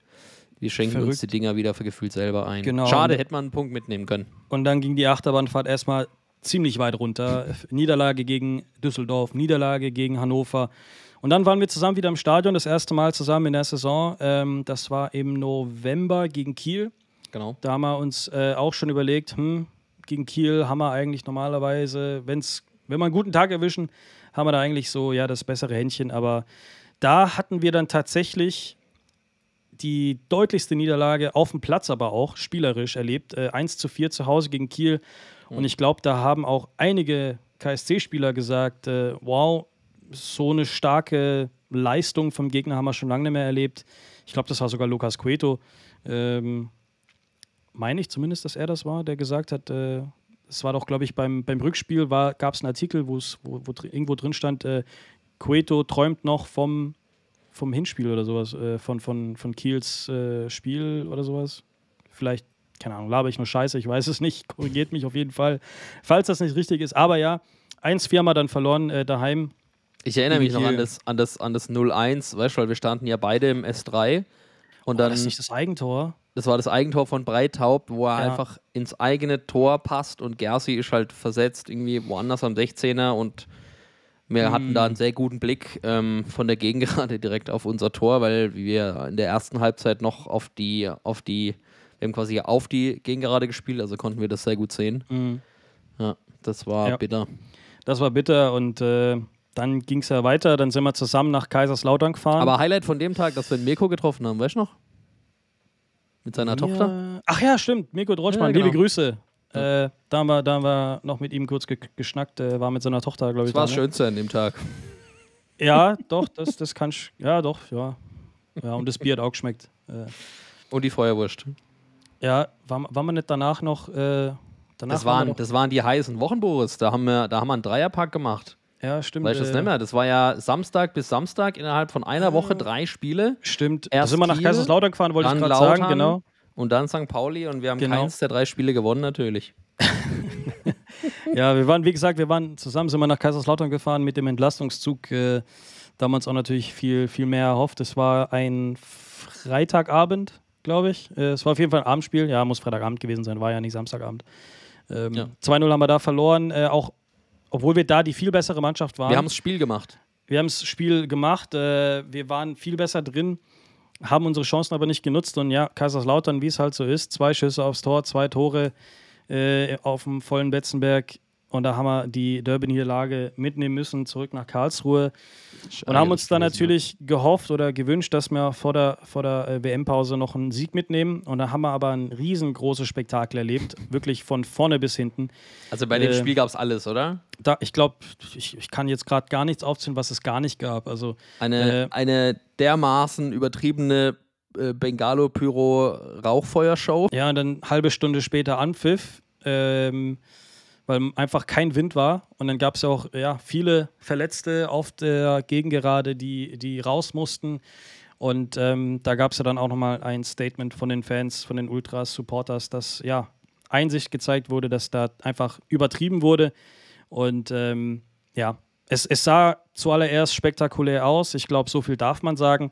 wir schenken uns Verrückt. die Dinger wieder für gefühlt selber ein. Genau. Schade, hätte man einen Punkt mitnehmen können. Und dann ging die Achterbahnfahrt erstmal ziemlich weit runter. Niederlage gegen Düsseldorf, Niederlage gegen Hannover. Und dann waren wir zusammen wieder im Stadion, das erste Mal zusammen in der Saison. Ähm, das war im November gegen Kiel. Genau. Da haben wir uns äh, auch schon überlegt, hm, gegen Kiel haben wir eigentlich normalerweise, wenn's, wenn wir einen guten Tag erwischen, haben wir da eigentlich so ja das bessere Händchen. Aber da hatten wir dann tatsächlich die deutlichste Niederlage auf dem Platz, aber auch spielerisch erlebt. Äh, 1 zu 4 zu Hause gegen Kiel. Und ich glaube, da haben auch einige KSC-Spieler gesagt, äh, wow, so eine starke Leistung vom Gegner haben wir schon lange nicht mehr erlebt. Ich glaube, das war sogar Lukas Cueto. Ähm, meine ich zumindest, dass er das war, der gesagt hat, äh, es war doch, glaube ich, beim, beim Rückspiel gab es einen Artikel, wo, wo irgendwo drin stand, äh, Cueto träumt noch vom, vom Hinspiel oder sowas, äh, von, von, von Kiels äh, Spiel oder sowas. Vielleicht, keine Ahnung, laber ich nur Scheiße, ich weiß es nicht, korrigiert mich auf jeden Fall, falls das nicht richtig ist. Aber ja, 1-4 haben wir dann verloren äh, daheim. Ich erinnere mich noch an das, an das, an das 0-1, weißt du, weil wir standen ja beide im S3 und dann, das ist nicht das Eigentor. Das war das Eigentor von Breithaupt, wo er Ja. einfach ins eigene Tor passt und Gersi ist halt versetzt irgendwie woanders am 16er und wir hatten Mhm. da einen sehr guten Blick ähm, von der Gegengerade direkt auf unser Tor, weil wir in der ersten Halbzeit noch auf die, auf die, wir haben quasi auf die Gegengerade gespielt, also konnten wir das sehr gut sehen. Mhm. Ja, das war Ja. bitter. Das war bitter und äh, dann ging es ja weiter. Dann sind wir zusammen nach Kaiserslautern gefahren. Aber Highlight von dem Tag, dass wir den Mirko getroffen haben, weißt du noch? Mit seiner Tochter? Ja. Ach ja, stimmt. Mirko Drotschmann, Ja, genau. liebe Grüße. Äh, da, haben wir, da haben wir noch mit ihm kurz ge geschnackt. Äh, war mit seiner Tochter, glaube ich. Das war das da, ne? Schönste an dem Tag. Ja, doch, das, das kann ich. Ja, doch, ja. Ja, und das Bier hat auch geschmeckt. Äh, Und die Feuerwurst. ja, waren, waren wir nicht danach noch. Äh, danach Das waren das waren die heißen Wochen, Boris. Da haben wir, da haben wir einen Dreierpack gemacht. Ja, stimmt. Weißt du das äh, nicht mehr? Das war ja Samstag bis Samstag innerhalb von einer Woche drei Spiele. Stimmt. Da Erst sind wir nach Kaiserslautern gefahren, wollte ich gerade sagen. Genau. und dann St. Pauli und wir haben Genau. keins der drei Spiele gewonnen, natürlich. Ja, wir waren, wie gesagt, wir waren zusammen, sind wir nach Kaiserslautern gefahren mit dem Entlastungszug. Äh, damals auch natürlich viel, viel mehr erhofft. Es war ein Freitagabend, glaube ich. Äh, es war auf jeden Fall ein Abendspiel. Ja, muss Freitagabend gewesen sein, war ja nicht Samstagabend. Ähm, Ja. 2-0 haben wir da verloren, äh, auch obwohl wir da die viel bessere Mannschaft waren. Wir haben das Spiel gemacht. Wir haben das Spiel gemacht, äh, wir waren viel besser drin, haben unsere Chancen aber nicht genutzt. Und ja, Kaiserslautern, wie es halt so ist, zwei Schüsse aufs Tor, zwei Tore äh, auf dem vollen Betzenberg. Und da haben wir die Derby-Niederlage mitnehmen müssen, zurück nach Karlsruhe. Und haben uns dann natürlich gehofft oder gewünscht, dass wir vor der, vor der äh, WM-Pause noch einen Sieg mitnehmen. Und da haben wir aber ein riesengroßes Spektakel erlebt, wirklich von vorne bis hinten. Also bei dem äh, Spiel gab es alles, oder? Da, ich glaube, ich, ich kann jetzt gerade gar nichts aufzählen, was es gar nicht gab. Also Eine, äh, eine dermaßen übertriebene äh, Bengalo-Pyro-Rauchfeuershow. Ja, und dann halbe Stunde später Anpfiff, ähm, weil einfach kein Wind war. Und dann gab es ja auch ja, viele Verletzte auf der Gegengerade, die, die raus mussten. Und ähm, da gab es ja dann auch nochmal ein Statement von den Fans, von den Ultras, Supporters, dass ja Einsicht gezeigt wurde, dass da einfach übertrieben wurde. Und ähm, ja, es, es sah zuallererst spektakulär aus. Ich glaube, so viel darf man sagen.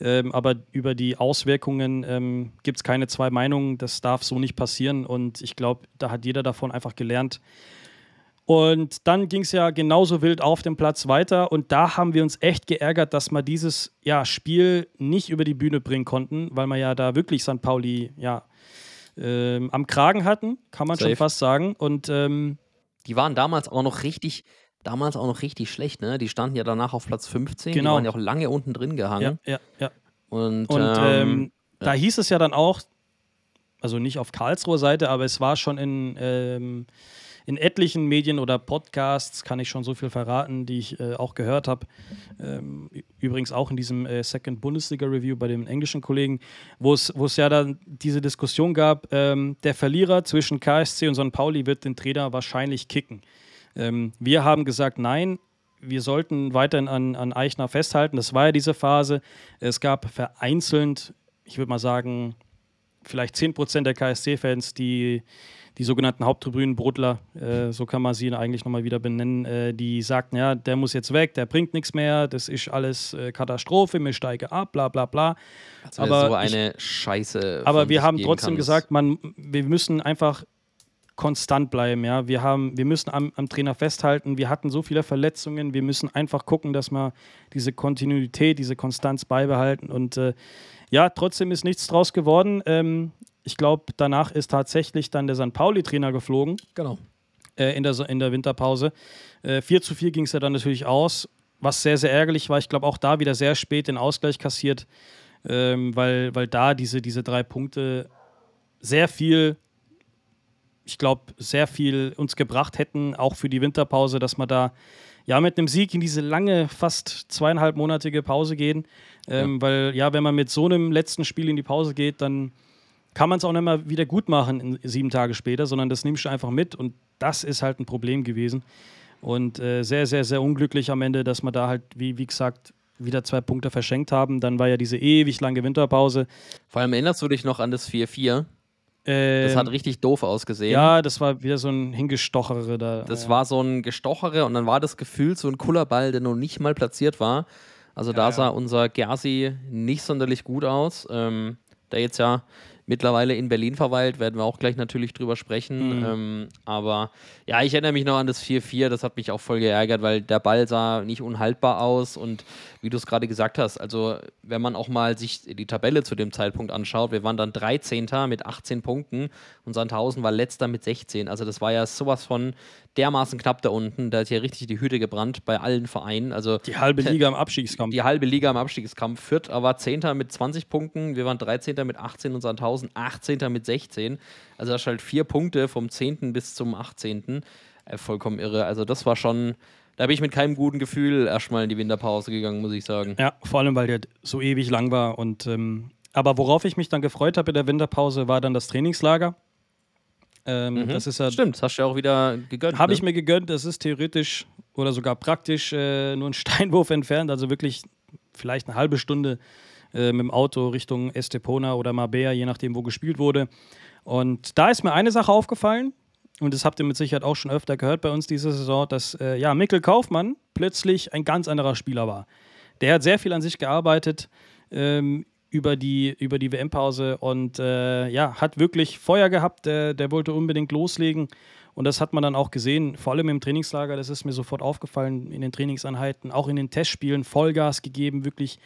Ähm, aber über die Auswirkungen ähm, gibt es keine zwei Meinungen. Das darf so nicht passieren. Und ich glaube, da hat jeder davon einfach gelernt. Und dann ging es ja genauso wild auf dem Platz weiter. Und da haben wir uns echt geärgert, dass wir dieses ja, Spiel nicht über die Bühne bringen konnten, weil wir ja da wirklich St. Pauli ja, ähm, am Kragen hatten, kann man Safe. schon fast sagen. Und ähm, Die waren damals auch noch richtig, damals auch noch richtig schlecht, ne? Die standen ja danach auf Platz 15. Die Genau. waren ja auch lange unten drin gehangen. ja, ja, ja. Und, Und ähm, ähm, da hieß es ja dann auch, also nicht auf Karlsruher Seite, aber es war schon in, ähm, in etlichen Medien oder Podcasts, kann ich schon so viel verraten, die ich äh, auch gehört habe. Ähm, übrigens auch in diesem äh, Second Bundesliga Review bei den englischen Kollegen, wo es wo es ja dann diese Diskussion gab, ähm, der Verlierer zwischen KSC und St. Pauli wird den Trainer wahrscheinlich kicken. Ähm, wir haben gesagt, nein, wir sollten weiterhin an, an Eichner festhalten. Das war ja diese Phase. Es gab vereinzelt, ich würde mal sagen, vielleicht 10% der KSC-Fans, die die sogenannten Haupttribünenbrudler, äh, so kann man sie eigentlich nochmal wieder benennen, äh, die sagten, ja, der muss jetzt weg, der bringt nichts mehr, das ist alles äh, Katastrophe, wir steigen ab, bla bla bla. als wäre aber so ich- eine Scheiße. Aber wir haben trotzdem gesagt, man, wir müssen einfach konstant bleiben. Ja? Wir, haben, wir müssen am, am Trainer festhalten. Wir hatten so viele Verletzungen. Wir müssen einfach gucken, dass wir diese Kontinuität, diese Konstanz beibehalten. Und äh, ja, trotzdem ist nichts draus geworden. Ähm, ich glaube, danach ist tatsächlich dann der St. Pauli-Trainer geflogen. Genau. Äh, in, der, in der Winterpause. Äh, 4 zu 4 ging es ja dann natürlich aus, was sehr, sehr ärgerlich war. Ich glaube, auch da wieder sehr spät den Ausgleich kassiert, ähm, weil, weil da diese, diese drei Punkte sehr viel ich glaube, sehr viel uns gebracht hätten, auch für die Winterpause, dass wir da ja mit einem Sieg in diese lange, fast zweieinhalbmonatige Pause gehen. Ähm, ja. Weil ja, wenn man mit so einem letzten Spiel in die Pause geht, dann kann man es auch nicht mal wieder gut machen sieben Tage später, sondern das nimmst du einfach mit und das ist halt ein Problem gewesen. Und äh, sehr, sehr, sehr unglücklich am Ende, dass wir da halt, wie, wie gesagt, wieder zwei Punkte verschenkt haben. Dann war ja diese ewig lange Winterpause. Vor allem erinnerst du dich noch an das 4-4? Ähm, das hat ähm, richtig doof ausgesehen. Ja, das war wieder so ein Hingestochere da. Das ja. war so ein Gestochere und dann war das Gefühl so ein Kullerball, der noch nicht mal platziert war. Also ja, da sah unser Gersi nicht sonderlich gut aus. Ähm, der jetzt ja mittlerweile in Berlin verweilt, werden wir auch gleich natürlich drüber sprechen. Mhm. Ähm, aber ja, ich erinnere mich noch an das 4-4, das hat mich auch voll geärgert, weil der Ball sah nicht unhaltbar aus und wie du es gerade gesagt hast, also wenn man auch mal sich die Tabelle zu dem Zeitpunkt anschaut, wir waren dann 13. mit 18 Punkten und Sandhausen war letzter mit 16. Also das war ja sowas von dermaßen knapp da unten, da ist ja richtig die Hütte gebrannt bei allen Vereinen. Also die halbe Liga im Abstiegskampf. Die halbe Liga im Abstiegskampf. Fürth aber 10. mit 20 Punkten, wir waren 13. mit 18 und Sandhausen 18. mit 16. Also das ist halt vier Punkte vom 10. bis zum 18. Äh, vollkommen irre. Also das war schon, da bin ich mit keinem guten Gefühl erstmal in die Winterpause gegangen, muss ich sagen. Ja, vor allem, weil der so ewig lang war. Und ähm, aber worauf ich mich dann gefreut habe in der Winterpause, war dann das Trainingslager. Ähm, mhm. Das ist ja. Stimmt, das hast du ja auch wieder gegönnt. Habe ne? ich mir gegönnt. Das ist theoretisch oder sogar praktisch äh, nur ein Steinwurf entfernt. Also wirklich vielleicht eine halbe Stunde äh, mit dem Auto Richtung Estepona oder Marbella, je nachdem, wo gespielt wurde. Und da ist mir eine Sache aufgefallen. Und das habt ihr mit Sicherheit auch schon öfter gehört bei uns diese Saison, dass äh, ja, Mikkel Kaufmann plötzlich ein ganz anderer Spieler war. Der hat sehr viel an sich gearbeitet. Ähm, über die, über die WM-Pause und äh, ja, hat wirklich Feuer gehabt. Der, der wollte unbedingt loslegen. Und das hat man dann auch gesehen, vor allem im Trainingslager, das ist mir sofort aufgefallen, in den Trainingseinheiten, auch in den Testspielen, Vollgas gegeben, wirklich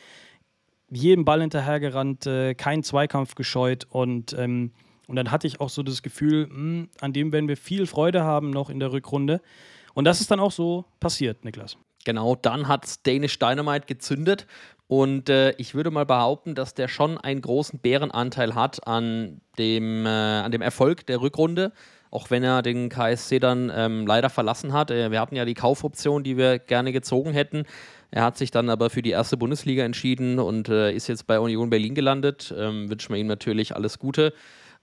jedem Ball hinterhergerannt, äh, keinen Zweikampf gescheut. Und, ähm, und dann hatte ich auch so das Gefühl, mh, hm, an dem werden wir viel Freude haben noch in der Rückrunde. Und das ist dann auch so passiert, Niklas. Genau, dann hat Danish Dynamite gezündet und äh, ich würde mal behaupten, dass der schon einen großen Bärenanteil hat an dem, äh, an dem Erfolg der Rückrunde, auch wenn er den KSC dann ähm, leider verlassen hat. Äh, wir hatten ja die Kaufoption, die wir gerne gezogen hätten. Er hat sich dann aber für die erste Bundesliga entschieden und äh, ist jetzt bei Union Berlin gelandet. Ähm, wünschen wir ihm natürlich alles Gute.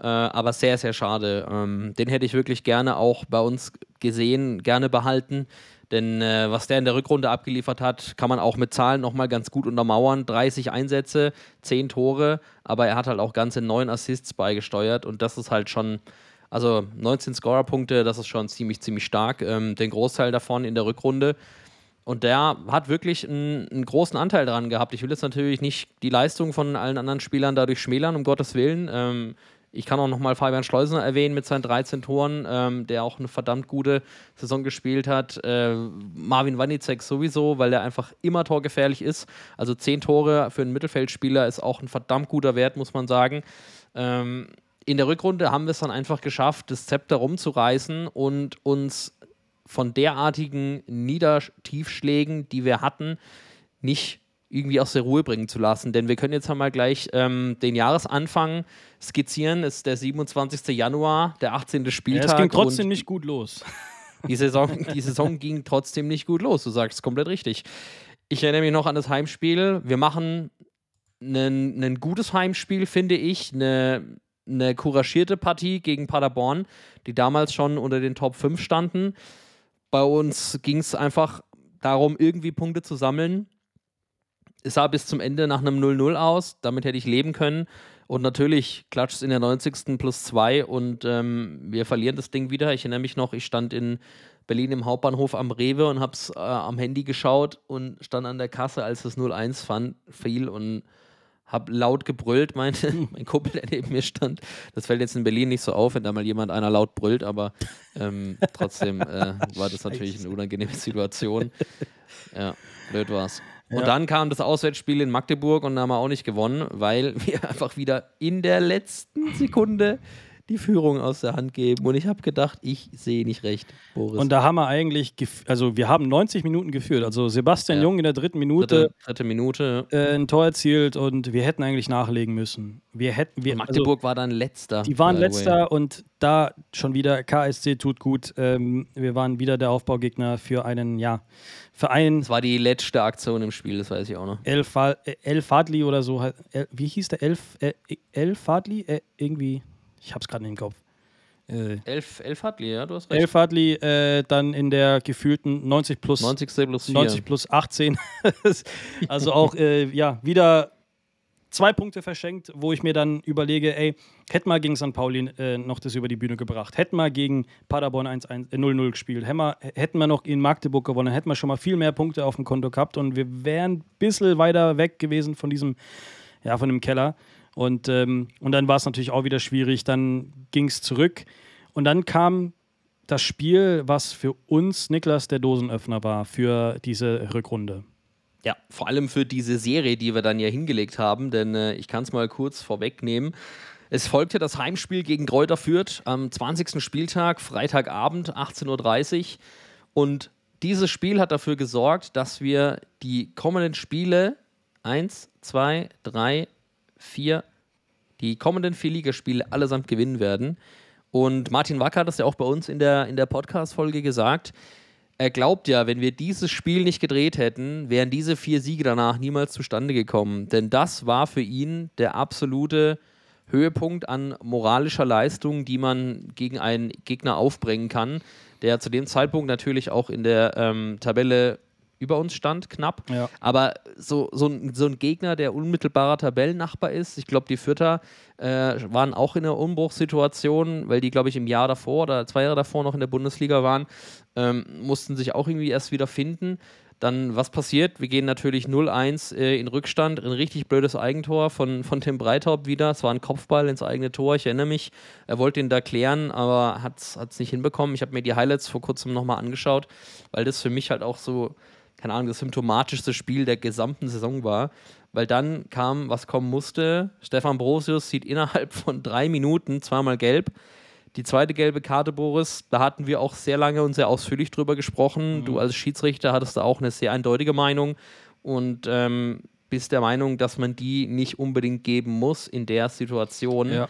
Äh, aber sehr, sehr schade. Ähm, den hätte ich wirklich gerne auch bei uns gesehen, gerne behalten. Denn äh, was der in der Rückrunde abgeliefert hat, kann man auch mit Zahlen nochmal ganz gut untermauern. 30 Einsätze, 10 Tore, aber er hat halt auch ganze 9 Assists beigesteuert und das ist halt schon, also 19 Scorerpunkte, das ist schon ziemlich, ziemlich stark. Ähm, den Großteil davon in der Rückrunde. Und der hat wirklich einen, einen, großen Anteil daran gehabt. Ich will jetzt natürlich nicht die Leistung von allen anderen Spielern dadurch schmälern, um Gottes Willen. Ähm, ich kann auch nochmal Fabian Schleusner erwähnen mit seinen 13 Toren, ähm, der auch eine verdammt gute Saison gespielt hat. Äh, Marvin Wanicek sowieso, weil er einfach immer torgefährlich ist. Also 10 Tore für einen Mittelfeldspieler ist auch ein verdammt guter Wert, muss man sagen. Ähm, in der Rückrunde haben wir es dann einfach geschafft, das Zepter rumzureißen und uns von derartigen Niedertiefschlägen, die wir hatten, nicht irgendwie aus der Ruhe bringen zu lassen. Denn wir können jetzt einmal gleich ähm, den Jahresanfang skizzieren. Es ist der 27. Januar, der 18. Spieltag. Ja, es ging trotzdem nicht gut los. Die Saison, die Saison ging trotzdem nicht gut los. Du sagst komplett richtig. Ich erinnere mich noch an das Heimspiel. Wir machen ein gutes Heimspiel, finde ich. Eine, eine couragierte Partie gegen Paderborn, die damals schon unter den Top 5 standen. Bei uns ging es einfach darum, irgendwie Punkte zu sammeln es sah bis zum Ende nach einem 0-0 aus. Damit hätte ich leben können. Und natürlich klatscht es in der 90. plus 2 und ähm, wir verlieren das Ding wieder. Ich erinnere mich noch, ich stand in Berlin im Hauptbahnhof am Rewe und habe es äh, am Handy geschaut und stand an der Kasse, als das 0-1 fiel und habe laut gebrüllt, mein, mein Kumpel, der neben mir stand. Das fällt jetzt in Berlin nicht so auf, wenn da mal jemand einer laut brüllt, aber ähm, trotzdem äh, war das natürlich eine unangenehme Situation. Ja, blöd war's. Und Ja. dann kam das Auswärtsspiel in Magdeburg und da haben wir auch nicht gewonnen, weil wir einfach wieder in der letzten Sekunde die Führung aus der Hand geben. Und ich habe gedacht, ich sehe nicht recht, Boris. Und da haben wir eigentlich, also wir haben 90 Minuten geführt. Also Sebastian Ja. Jung in der dritten Minute dritte, dritte Minute. äh, ein Tor erzielt und wir hätten eigentlich nachlegen müssen. Wir hätten, wir, also, Magdeburg war dann letzter. die waren letzter und da schon wieder KSC tut gut. Ähm, wir waren wieder der Aufbaugegner für einen, ja, für einen Das war die letzte Aktion im Spiel, das weiß ich auch noch. El, Fa El Fadli oder so. El, wie hieß der? El, äh, El Fadli? Äh, irgendwie, ich hab's gerade nicht im Kopf. Äh, Elf, elf Hartley, ja, du hast recht. El Fadli äh, dann in der gefühlten 90 plus 90. plus 4. 90 plus 18. also auch äh, ja, wieder zwei Punkte verschenkt, wo ich mir dann überlege, ey, hätten wir gegen St. Pauli äh, noch das über die Bühne gebracht, hätten wir gegen Paderborn 1-1, äh, 0-0 gespielt, hätten wir, hätten wir noch in Magdeburg gewonnen, hätten wir schon mal viel mehr Punkte auf dem Konto gehabt und wir wären ein bisschen weiter weg gewesen von diesem, ja, von dem Keller. Und, ähm, und dann war es natürlich auch wieder schwierig, dann ging es zurück und dann kam das Spiel, was für uns Niklas der Dosenöffner war für diese Rückrunde. Ja, vor allem für diese Serie, die wir dann ja hingelegt haben, denn äh, ich kann es mal kurz vorwegnehmen. Es folgte das Heimspiel gegen Kräuter Fürth am 20. Spieltag, Freitagabend, 18.30 Uhr. Und dieses Spiel hat dafür gesorgt, dass wir die kommenden Spiele 1, 2, 3, 4, die kommenden vier Ligaspiele allesamt gewinnen werden. Und Martin Wacker hat das ja auch bei uns in der, in der Podcast-Folge gesagt. Er glaubt ja, wenn wir dieses Spiel nicht gedreht hätten, wären diese vier Siege danach niemals zustande gekommen. Denn das war für ihn der absolute Höhepunkt an moralischer Leistung, die man gegen einen Gegner aufbringen kann, der zu dem Zeitpunkt natürlich auch in der ähm, Tabelle über uns stand, knapp. Ja. Aber so, so, ein, so ein Gegner, der unmittelbarer Tabellennachbar ist, ich glaube, die Fürther äh, waren auch in einer Umbruchssituation, weil die, glaube ich, im Jahr davor oder zwei Jahre davor noch in der Bundesliga waren, ähm, mussten sich auch irgendwie erst wieder finden. Dann, was passiert? Wir gehen natürlich 0-1 äh, in Rückstand, ein richtig blödes Eigentor von, von Tim Breithaupt wieder. Es war ein Kopfball ins eigene Tor, ich erinnere mich. Er wollte ihn da klären, aber hat es nicht hinbekommen. Ich habe mir die Highlights vor kurzem nochmal angeschaut, weil das für mich halt auch so, keine Ahnung, das symptomatischste Spiel der gesamten Saison war. Weil dann kam, was kommen musste. Stefan Brosius sieht innerhalb von drei Minuten zweimal gelb. Die zweite gelbe Karte, Boris, da hatten wir auch sehr lange und sehr ausführlich drüber gesprochen. Du als Schiedsrichter hattest da auch eine sehr eindeutige Meinung und ähm, bist der Meinung, dass man die nicht unbedingt geben muss in der Situation, Ja.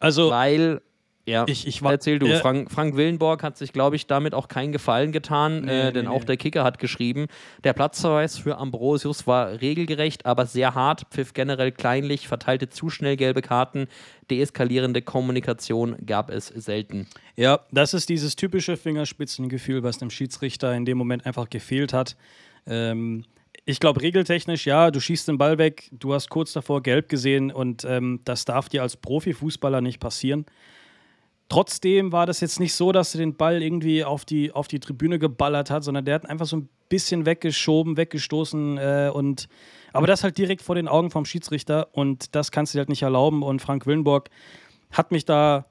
Also, weil, ja, Ich- ich war- erzähl du, Ja. Frank, Frank Willenborg hat sich, glaube ich, damit auch keinen Gefallen getan, Nee, äh, nee, denn auch nee. der Kicker hat geschrieben, der Platzverweis für Ambrosius war regelgerecht, aber sehr hart, pfiff generell kleinlich, verteilte zu schnell gelbe Karten, deeskalierende Kommunikation gab es selten. ja, das ist dieses typische Fingerspitzengefühl, was dem Schiedsrichter in dem Moment einfach gefehlt hat. Ähm, ich glaube, regeltechnisch, ja, du schießt den Ball weg, du hast kurz davor gelb gesehen und ähm, das darf dir als Profifußballer nicht passieren. Trotzdem war das jetzt nicht so, dass er den Ball irgendwie auf die, auf die Tribüne geballert hat, sondern der hat einfach so ein bisschen weggeschoben, weggestoßen äh, und aber das halt direkt vor den Augen vom Schiedsrichter und das kannst du dir halt nicht erlauben und Frank Willenborg hat mich da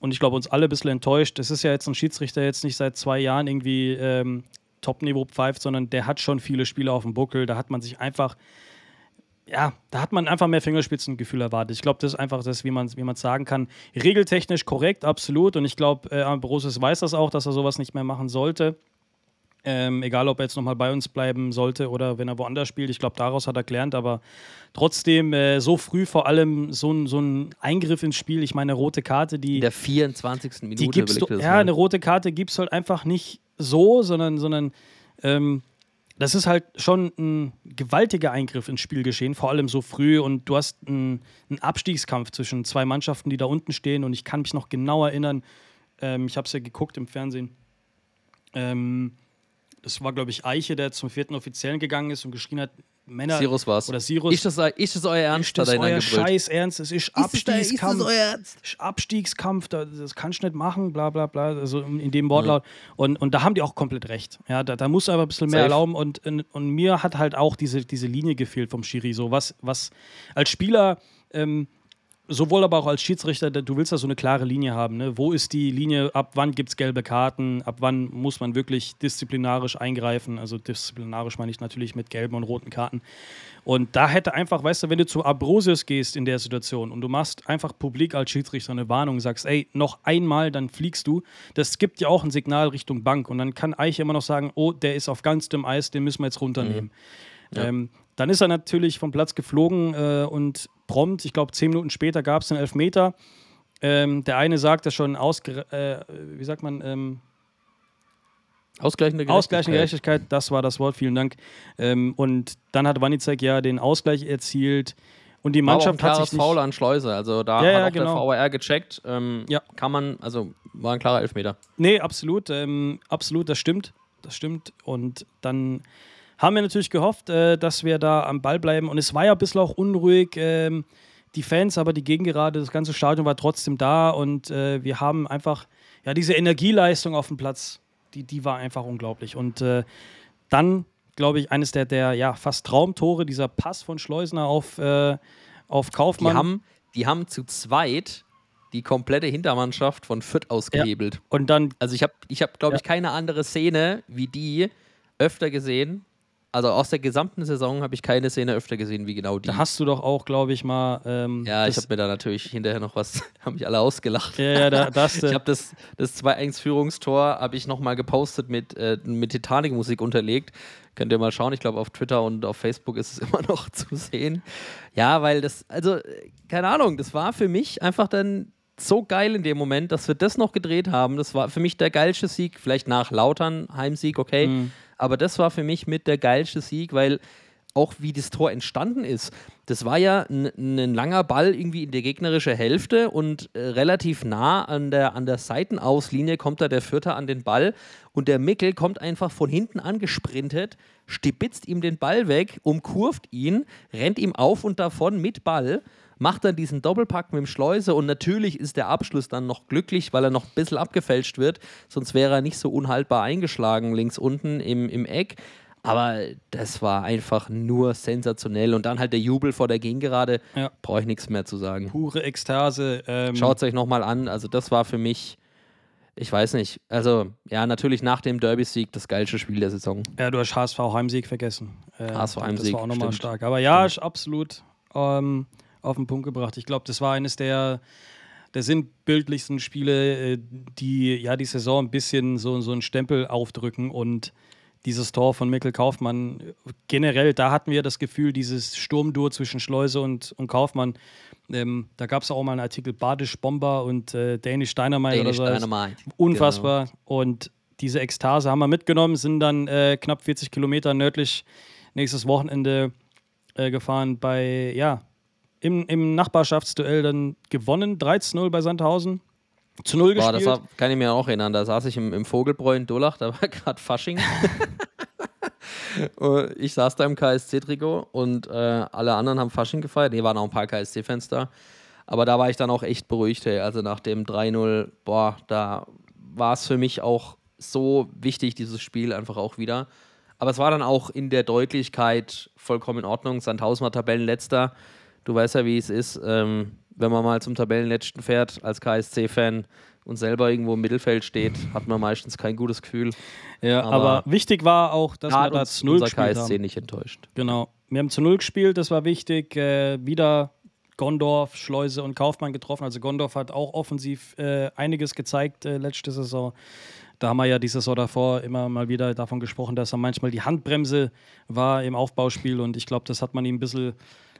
und ich glaube uns alle ein bisschen enttäuscht. Es ist ja jetzt ein Schiedsrichter jetzt nicht seit zwei Jahren irgendwie ähm, Top-Niveau pfeift, sondern der hat schon viele Spiele auf dem Buckel. Da hat man sich einfach, ja, da hat man einfach mehr Fingerspitzengefühl erwartet. Ich glaube, das ist einfach das, wie man es wie man's sagen kann. Regeltechnisch korrekt, absolut. Und ich glaube, äh, Ambrosius weiß das auch, dass er sowas nicht mehr machen sollte. Ähm, egal, ob er jetzt nochmal bei uns bleiben sollte oder wenn er woanders spielt. Ich glaube, daraus hat er gelernt. Aber trotzdem, äh, so früh vor allem so ein, so ein Eingriff ins Spiel. Ich meine, eine rote Karte, die In der 24. Minute die gibst du, ja, eine rote Karte gibst du halt einfach nicht so, sondern, sondern ähm, das ist halt schon ein gewaltiger Eingriff ins Spielgeschehen, vor allem so früh. Und du hast einen, einen Abstiegskampf zwischen zwei Mannschaften, die da unten stehen. Und ich kann mich noch genau erinnern, ähm, ich habe es ja geguckt im Fernsehen. Ähm, das war, glaube ich, Eiche, der zum vierten Offiziellen gegangen ist und geschrien hat, Männer. Sirus war's. Oder Sirus. Ist das, ist das euer Ernst? Ist das er euer. Scheiß Ernst? Es ist Abstiegskampf. Ist Abstiegskampf, da- das kannst du nicht machen, bla bla bla, also in dem Wortlaut. Und, und da haben die auch komplett recht. Ja, da, da musst du aber ein bisschen mehr Safe. erlauben. Und, und, und mir hat halt auch diese, diese Linie gefehlt vom Schiri. So was, was als Spieler, ähm, sowohl aber auch als Schiedsrichter, du willst da so eine klare Linie haben. Ne? Wo ist die Linie, ab wann gibt es gelbe Karten, ab wann muss man wirklich disziplinarisch eingreifen? Also disziplinarisch meine ich natürlich mit gelben und roten Karten. Und da hätte einfach, weißt du, wenn du zu Abrosius gehst in der Situation und du machst einfach publik als Schiedsrichter eine Warnung, sagst, ey, noch einmal, dann fliegst du, das gibt ja auch ein Signal Richtung Bank. Und dann kann Eiche immer noch sagen, oh, der ist auf ganz dünnem Eis, den müssen wir jetzt runternehmen. Ähm, dann ist er natürlich vom Platz geflogen äh, und prompt, ich glaube, zehn Minuten später gab es einen Elfmeter. Ähm, der eine sagte schon, ausge äh, wie sagt man, ähm, Ausgleichende Ausgleichende Gerechtigkeit. Gerechtigkeit, das war das Wort, vielen Dank. Ähm, und dann hat Wanicek ja den Ausgleich erzielt und die War aber auch ein Mannschaft hat sich Foul an Schleuse. Also da Ja, ja, hat auch genau. der VAR gecheckt. Ähm, Ja. Kann man, also war ein klarer Elfmeter. Nee, absolut. Ähm, absolut, das stimmt. Das stimmt. Und dann haben wir natürlich gehofft, äh, dass wir da am Ball bleiben. Und es war ja ein bisschen auch unruhig. Ähm, die Fans, aber die Gegengerade, das ganze Stadion war trotzdem da. Und äh, wir haben einfach, ja, diese Energieleistung auf dem Platz, die, die war einfach unglaublich. Und äh, dann, glaube ich, eines der, der ja, fast Traumtore, dieser Pass von Schleusner auf, äh, auf Die Kaufmann. haben, die haben zu zweit die komplette Hintermannschaft von Fürth ausgehebelt. und dann Also ich habe, ich hab, glaube Ja. ich, keine andere Szene wie die öfter gesehen. Also aus der gesamten Saison habe ich keine Szene öfter gesehen wie genau die. da hast du doch auch, glaube ich, mal. Ähm, ja, ich das- habe mir da natürlich hinterher noch was, haben mich alle ausgelacht. ja, ja, da, da hast du. Ich habe das, das 2-1-Führungstor habe ich nochmal gepostet mit, äh, mit Titanic-Musik unterlegt. Könnt ihr mal schauen. Ich glaube, auf Twitter und auf Facebook ist es immer noch zu sehen. Ja, weil das, also, keine Ahnung, das war für mich einfach dann so geil in dem Moment, dass wir das noch gedreht haben. Das war für mich der geilste Sieg, vielleicht nach Lautern, Heimsieg, okay. Mhm. Aber das war für mich mit der geilste Sieg, weil auch wie das Tor entstanden ist. Das war ja ein, langer Ball irgendwie in die gegnerische Hälfte und äh, relativ nah an der, an der Seitenauslinie kommt da der Vierter an den Ball und der Mickel kommt einfach von hinten angesprintet, stibitzt ihm den Ball weg, umkurvt ihn, rennt ihm auf und davon mit Ball, macht dann diesen Doppelpack mit dem Schleuse und natürlich ist der Abschluss dann noch glücklich, weil er noch ein bisschen abgefälscht wird, sonst wäre er nicht so unhaltbar eingeschlagen links unten im, im Eck. Aber das war einfach nur sensationell. Und dann halt der Jubel vor der Gegengerade. Ja. Brauche ich nichts mehr zu sagen. pure Ekstase. Ähm, Schaut es euch nochmal an. Also, das war für mich, ich weiß nicht. Also, ja, natürlich nach dem Derby-Sieg das geilste Spiel der Saison. Ja, du hast HSV Heimsieg vergessen. Äh, HSV Das war auch nochmal stark. Aber ja, absolut ähm, auf den Punkt gebracht. Ich glaube, das war eines der, der sinnbildlichsten Spiele, äh, die ja die Saison ein bisschen so, so einen Stempel aufdrücken. Und dieses Tor von Mikkel Kaufmann, generell, da hatten wir das Gefühl, dieses Sturmdur zwischen Schleuse und, und Kaufmann. Ähm, da gab es auch mal einen Artikel Badisch Bomber und äh, Danish Dynamite Danish oder so. Dynamite. Unfassbar. Und diese Ekstase haben wir mitgenommen, sind dann äh, knapp 40 Kilometer nördlich nächstes Wochenende äh, gefahren bei, ja, im, im Nachbarschaftsduell dann gewonnen, 13-0 bei Sandhausen. Zu 0 Boah, gespielt. das war, kann ich mir auch erinnern. Da saß ich im, im Vogelbräu in Durlach, da war gerade Fasching. Ich saß da im KSC-Trikot und äh, alle anderen haben Fasching gefeiert. Nee, waren auch ein paar KSC-Fans da. Aber da war ich dann auch echt beruhigt. Hey. Also nach dem 3-0, boah, da war es für mich auch so wichtig, dieses Spiel einfach auch wieder. Aber es war dann auch in der Deutlichkeit vollkommen in Ordnung. Sandhausen war Tabellenletzter. Du weißt ja, wie es ist, ähm, wenn man mal zum Tabellenletzten fährt als KSC-Fan und selber irgendwo im Mittelfeld steht, hat man meistens kein gutes Gefühl. ja, aber- aber, wichtig war auch, dass Da wir da zu 0 unser gespielt KSC haben. nicht enttäuscht. Genau. Wir haben zu 0 gespielt, das war wichtig. Äh, wieder Gondorf, Schleuse und Kaufmann getroffen. Also Gondorf hat auch offensiv äh, einiges gezeigt äh, letzte Saison. Da haben wir ja die Saison davor immer mal wieder davon gesprochen, dass er manchmal die Handbremse war im Aufbauspiel und ich glaube, das hat man ihm ein bisschen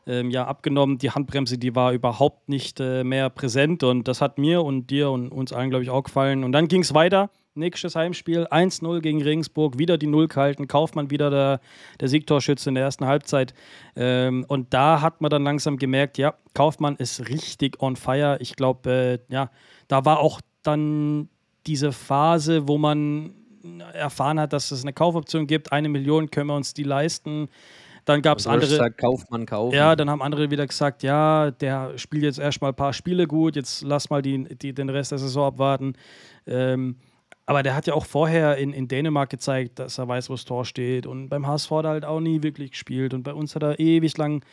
ähm, ja, abgenommen. Die Handbremse, die war überhaupt nicht äh, mehr präsent und das hat mir und dir und uns allen, glaube ich, auch gefallen. Und dann ging es weiter. Nächstes Heimspiel 1-0 gegen Regensburg, wieder die Null gehalten, Kaufmann wieder der, der Siegtorschütze in der ersten Halbzeit. Ähm, und da hat man dann langsam gemerkt, ja, Kaufmann ist richtig on fire. Ich glaube, äh, ja, da war auch dann diese Phase, wo man erfahren hat, dass es eine Kaufoption gibt, eine Million können wir uns die leisten. Dann gab es andere. Sagt, Kaufmann kaufen. Ja, dann haben andere wieder gesagt, ja, der spielt jetzt erstmal ein paar Spiele gut, jetzt lass mal die, die, den Rest der Saison abwarten. Ähm, aber der hat ja auch vorher in, in Dänemark gezeigt, dass er weiß, wo das Tor steht. Und beim HSV hat er halt auch nie wirklich gespielt. Und bei uns hat er ewig lang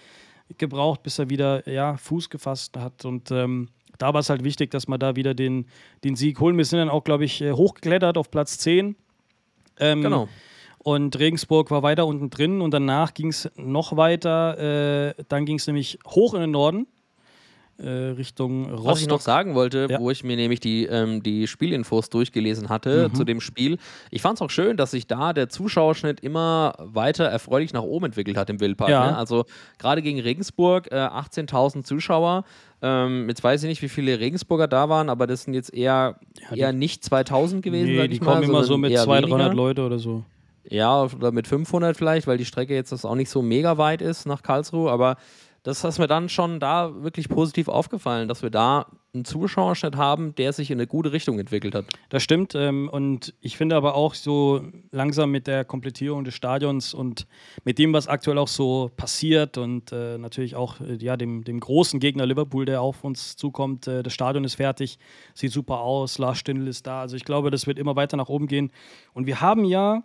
gebraucht, bis er wieder ja, Fuß gefasst hat. Und ähm, da war es halt wichtig, dass wir da wieder den, den Sieg holen. Wir sind dann auch, glaube ich, äh, hochgeklettert auf Platz 10. Ähm, genau. Und Regensburg war weiter unten drin und danach ging es noch weiter. Äh, dann ging es nämlich hoch in den Norden. Äh, Richtung Rostock. Was ich noch sagen wollte, Ja. wo ich mir nämlich die, ähm, die Spielinfos durchgelesen hatte Mhm. zu dem Spiel, ich fand es auch schön, dass sich da der Zuschauerschnitt immer weiter erfreulich nach oben entwickelt hat im Wildpark. Ja. Ne? Also gerade gegen Regensburg äh, 18.000 Zuschauer. Ähm, jetzt weiß ich nicht, wie viele Regensburger da waren, aber das sind jetzt eher, die- eher nicht 2000 gewesen, nee, die mal, kommen immer so mit eher 200, 300 weniger. Leute oder so. Ja, oder mit 500 vielleicht, weil die Strecke jetzt auch nicht so mega weit ist nach Karlsruhe. Aber das ist mir dann schon da wirklich positiv aufgefallen, dass wir da einen Zuschauerschnitt haben, der sich in eine gute Richtung entwickelt hat. Das stimmt. Ähm, und ich finde aber auch so langsam mit der Komplettierung des Stadions und mit dem, was aktuell auch so passiert und äh, natürlich auch äh, ja, dem, dem großen Gegner Liverpool, der auf uns zukommt. Äh, das Stadion ist fertig, sieht super aus, Lars Stindl ist da. Also ich glaube, das wird immer weiter nach oben gehen. Und wir haben ja,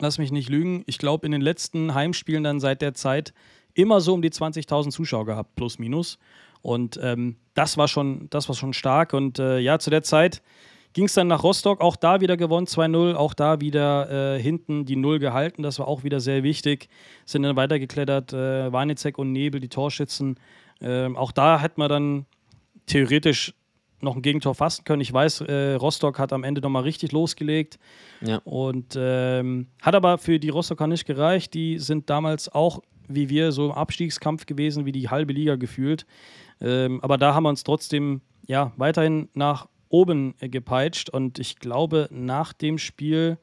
lass mich nicht lügen, ich glaube in den letzten Heimspielen dann seit der Zeit immer so um die 20.000 Zuschauer gehabt, plus minus. Und ähm, das war schon, das war schon stark. Und äh, ja, zu der Zeit ging es dann nach Rostock, auch da wieder gewonnen, 2-0, auch da wieder äh, hinten die Null gehalten. Das war auch wieder sehr wichtig. Sind dann weitergeklettert, äh, Warnizek und Nebel, die Torschützen. Ähm, auch da hätte man dann theoretisch noch ein Gegentor fassen können. Ich weiß, äh, Rostock hat am Ende nochmal richtig losgelegt. Ja. Und ähm, hat aber für die Rostocker nicht gereicht. Die sind damals auch, wie wir, so im Abstiegskampf gewesen, wie die halbe Liga gefühlt. Ähm, aber da haben wir uns trotzdem ja, weiterhin nach oben äh, gepeitscht. Und ich glaube, nach dem Spiel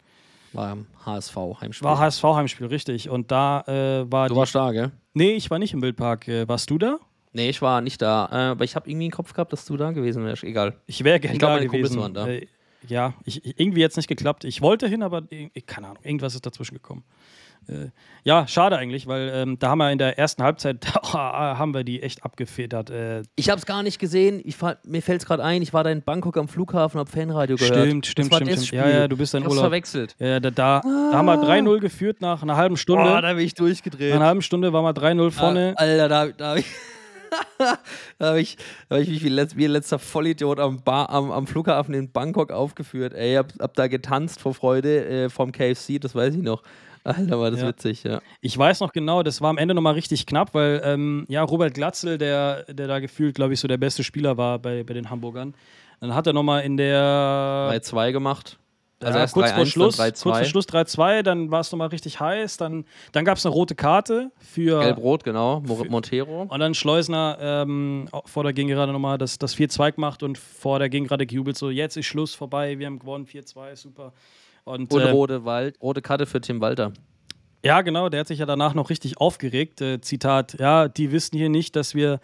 War HSV Heimspiel. war HSV-Heimspiel, richtig. Und da äh, war du warst da, gell? Nee, ich war nicht im Wildpark. Äh, warst du da? Nee, ich war nicht da. Äh, aber ich habe irgendwie im Kopf gehabt, dass du da gewesen wärst. Egal. Ich wäre gerne Ich glaub, da meine Kumpels gewesen. waren da. Äh, ja, ich, irgendwie jetzt nicht geklappt. Ich wollte hin, aber keine Ahnung, irgendwas ist dazwischen gekommen. Äh, ja, schade eigentlich, weil ähm, da haben wir in der ersten Halbzeit haben wir die echt abgefedert. Äh, Ich habe es gar nicht gesehen. Ich mir fällt es gerade ein, ich war da in Bangkok am Flughafen, hab Fanradio gehört. Stimmt, stimmt, das stimmt, stimmt. Ja, ja, du bist in Urlaub. verwechselt. äh, da, da, da haben wir 3-0 geführt nach einer halben Stunde. Oh, da bin ich nach durchgedreht. einer halben Stunde waren wir 3-0 vorne. Ah, Alter, da, da habe ich, da hab ich, hab ich mich wie, letz, wie ein letzter Vollidiot am, Bar, am, am Flughafen in Bangkok aufgeführt. Ey, hab, hab da getanzt vor Freude äh, vom KFC, das weiß ich noch. Alter, war das Ja. witzig, ja. Ich weiß noch genau, das war am Ende nochmal richtig knapp, weil ähm, ja, Robert Glatzel, der, der da gefühlt, glaube ich, so der beste Spieler war bei, bei den Hamburgern, dann hat er nochmal in der 3-2 gemacht. Also ja, kurz 3-1, vor Schluss, kurz vor 3-2. Schluss 3-2, dann war es nochmal richtig heiß, dann, dann gab es eine rote Karte für Gelb-Rot, genau. Mo Montero. und dann Schleusner ähm, vor der Gegengerade nochmal das, das 4-2 gemacht und vor der Gegengerade gejubelt, so jetzt ist Schluss vorbei, wir haben gewonnen, 4-2, super. Und, Und äh, rote, Wald, rote Karte für Tim Walter. Ja, genau, der hat sich ja danach noch richtig aufgeregt. Äh, Zitat, ja, die wissen hier nicht, dass wir,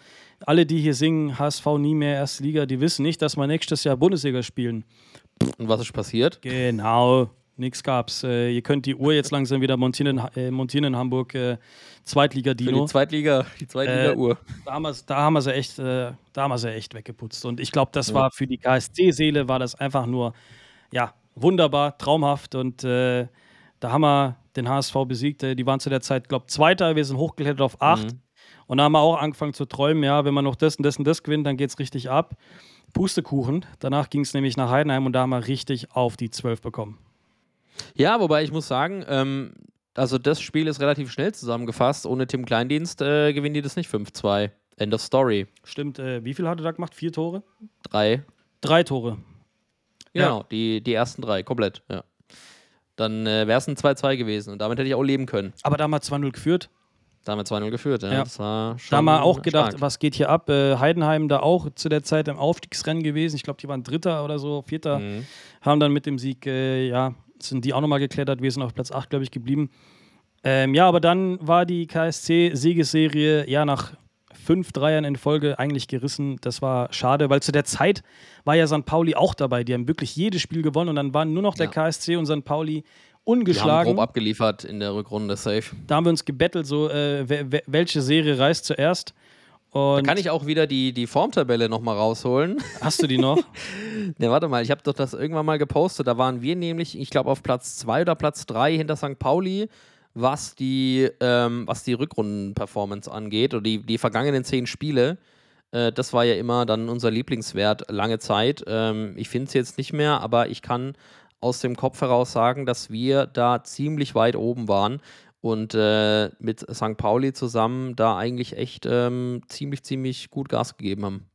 alle, die hier singen, HSV nie mehr Erste Liga, die wissen nicht, dass wir nächstes Jahr Bundesliga spielen. Und was ist passiert? Genau, nix gab's. Äh, ihr könnt die Uhr jetzt langsam wieder montieren, in äh, montieren in Hamburg, äh, Zweitliga-Dino. die Zweitliga, die Zweitliga-Uhr. Da haben, da haben wir sie echt, äh, da haben wir sie echt weggeputzt. Und ich glaube, das war für die KSC-Seele war das einfach nur, ja, wunderbar, traumhaft. Und äh, da haben wir den HSV besiegt. Äh, die waren zu der Zeit, glaube ich, Zweiter. Wir sind hochgeklettert auf acht. Und da haben wir auch angefangen zu träumen, ja, wenn man noch das und das und das gewinnt, dann geht es richtig ab. Pustekuchen. Danach ging es nämlich nach Heidenheim und da haben wir richtig auf die 12 bekommen. Ja, wobei ich muss sagen, ähm, also das Spiel ist relativ schnell zusammengefasst. Ohne Tim Kleindienst äh, gewinnen die das nicht 5-2. End of Story. Stimmt, äh, wie viel hat er da gemacht? Vier Tore? Drei. Drei Tore. Genau, die, die ersten drei, komplett, ja. Dann äh, wäre es ein 2-2 gewesen und damit hätte ich auch leben können. Aber da haben wir 2-0 geführt. Da haben wir 2-0 geführt, ja. Ja. Das war schon Da haben wir auch gedacht, stark. was geht hier ab? Äh, Heidenheim da auch zu der Zeit im Aufstiegsrennen gewesen. Ich glaube, die waren Dritter oder so, Vierter. Mhm. Haben dann mit dem Sieg, äh, ja, sind die auch nochmal geklettert. Wir sind auf Platz 8, glaube ich, geblieben. Ähm, ja, aber dann war die KSC-Siegesserie ja nach fünf Dreiern in Folge eigentlich gerissen. Das war schade, weil zu der Zeit war ja St. Pauli auch dabei. Die haben wirklich jedes Spiel gewonnen und dann waren nur noch der Ja. KSC und St. Pauli Die haben ungeschlagen. grob abgeliefert in der Rückrunde, safe. Da haben wir uns gebettelt, so äh, welche Serie reist zuerst. Da Und kann ich auch wieder die, die Formtabelle nochmal rausholen. hast du die noch? Ne, warte mal, ich habe doch das irgendwann mal gepostet. Da waren wir nämlich, ich glaube, auf Platz 2 oder Platz 3 hinter St. Pauli, was die, ähm, was die Rückrunden-Performance angeht oder die, die vergangenen zehn Spiele. Äh, das war ja immer dann unser Lieblingswert lange Zeit. Ähm, ich finde es jetzt nicht mehr, aber ich kann aus dem Kopf heraus sagen, dass wir da ziemlich weit oben waren und äh, mit St. Pauli zusammen da eigentlich echt ähm, ziemlich, ziemlich gut Gas gegeben haben.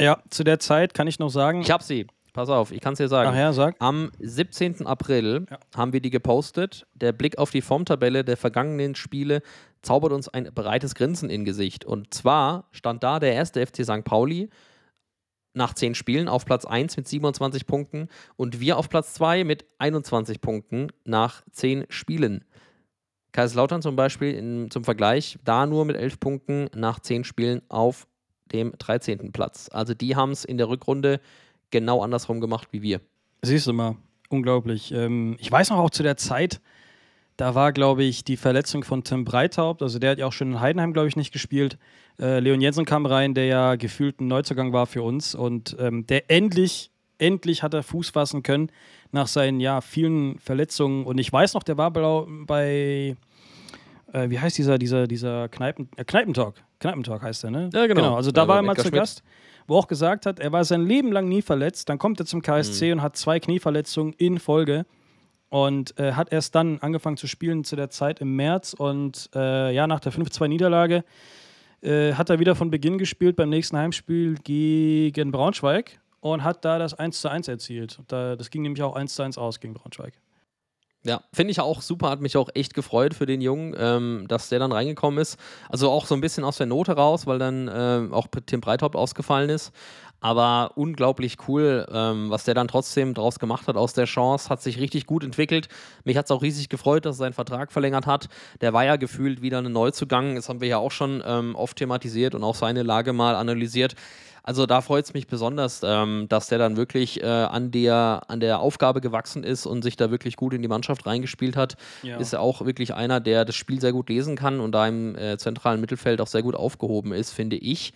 ja, zu der Zeit kann ich noch sagen. Ich habe sie. Pass auf, ich kann es dir sagen. Ach ja, sag. Am 17. April Ja. haben wir die gepostet. Der Blick auf die Formtabelle der vergangenen Spiele zaubert uns ein breites Grinsen in Gesicht. Und zwar stand da der erste FC St. Pauli nach 10 Spielen auf Platz 1 mit 27 Punkten und wir auf Platz 2 mit 21 Punkten nach 10 Spielen. Kaiserslautern zum Beispiel in, zum Vergleich da nur mit 11 Punkten nach 10 Spielen auf dem 13. Platz. Also die haben es in der Rückrunde genau andersrum gemacht wie wir. Siehst du mal, unglaublich. Ähm, ich weiß noch auch zu der Zeit, da war, glaube ich, die Verletzung von Tim Breithaupt. Also der hat ja auch schon in Heidenheim, glaube ich, nicht gespielt. Äh, Leon Jensen kam rein, der ja gefühlt ein Neuzugang war für uns und ähm, der endlich, endlich hat er Fuß fassen können nach seinen ja vielen Verletzungen. Und ich weiß noch, der war bei äh, wie heißt dieser, dieser, dieser Kneipen, äh, Kneipentalk. Kneipentalk heißt der, ne? Ja, genau. Also da Also war er mal zu. Gast, wo er auch gesagt hat, er war sein Leben lang nie verletzt. Dann kommt er zum KSC Mhm. und hat zwei Knieverletzungen in Folge. Und äh, hat erst dann angefangen zu spielen zu der Zeit im März. Und äh, ja, nach der 5-2-Niederlage äh, hat er wieder von Beginn gespielt beim nächsten Heimspiel gegen Braunschweig und hat da das 1-1 erzielt. Und da, das ging nämlich auch 1-1 aus gegen Braunschweig. Ja, finde ich auch super, hat mich auch echt gefreut für den Jungen, ähm, dass der dann reingekommen ist. Also auch so ein bisschen aus der Note raus, weil dann ähm, auch Tim Breithaupt ausgefallen ist. Aber unglaublich cool, ähm, was der dann trotzdem draus gemacht hat aus der Chance. Hat sich richtig gut entwickelt. Mich hat es auch riesig gefreut, dass er seinen Vertrag verlängert hat. Der war ja gefühlt wieder ein Neuzugang. Das haben wir ja auch schon ähm, oft thematisiert und auch seine Lage mal analysiert. Also da freut es mich besonders, ähm, dass der dann wirklich äh, an, der, an der Aufgabe gewachsen ist und sich da wirklich gut in die Mannschaft reingespielt hat. Ja. Ist er auch wirklich einer, der das Spiel sehr gut lesen kann und da im äh, zentralen Mittelfeld auch sehr gut aufgehoben ist, finde ich.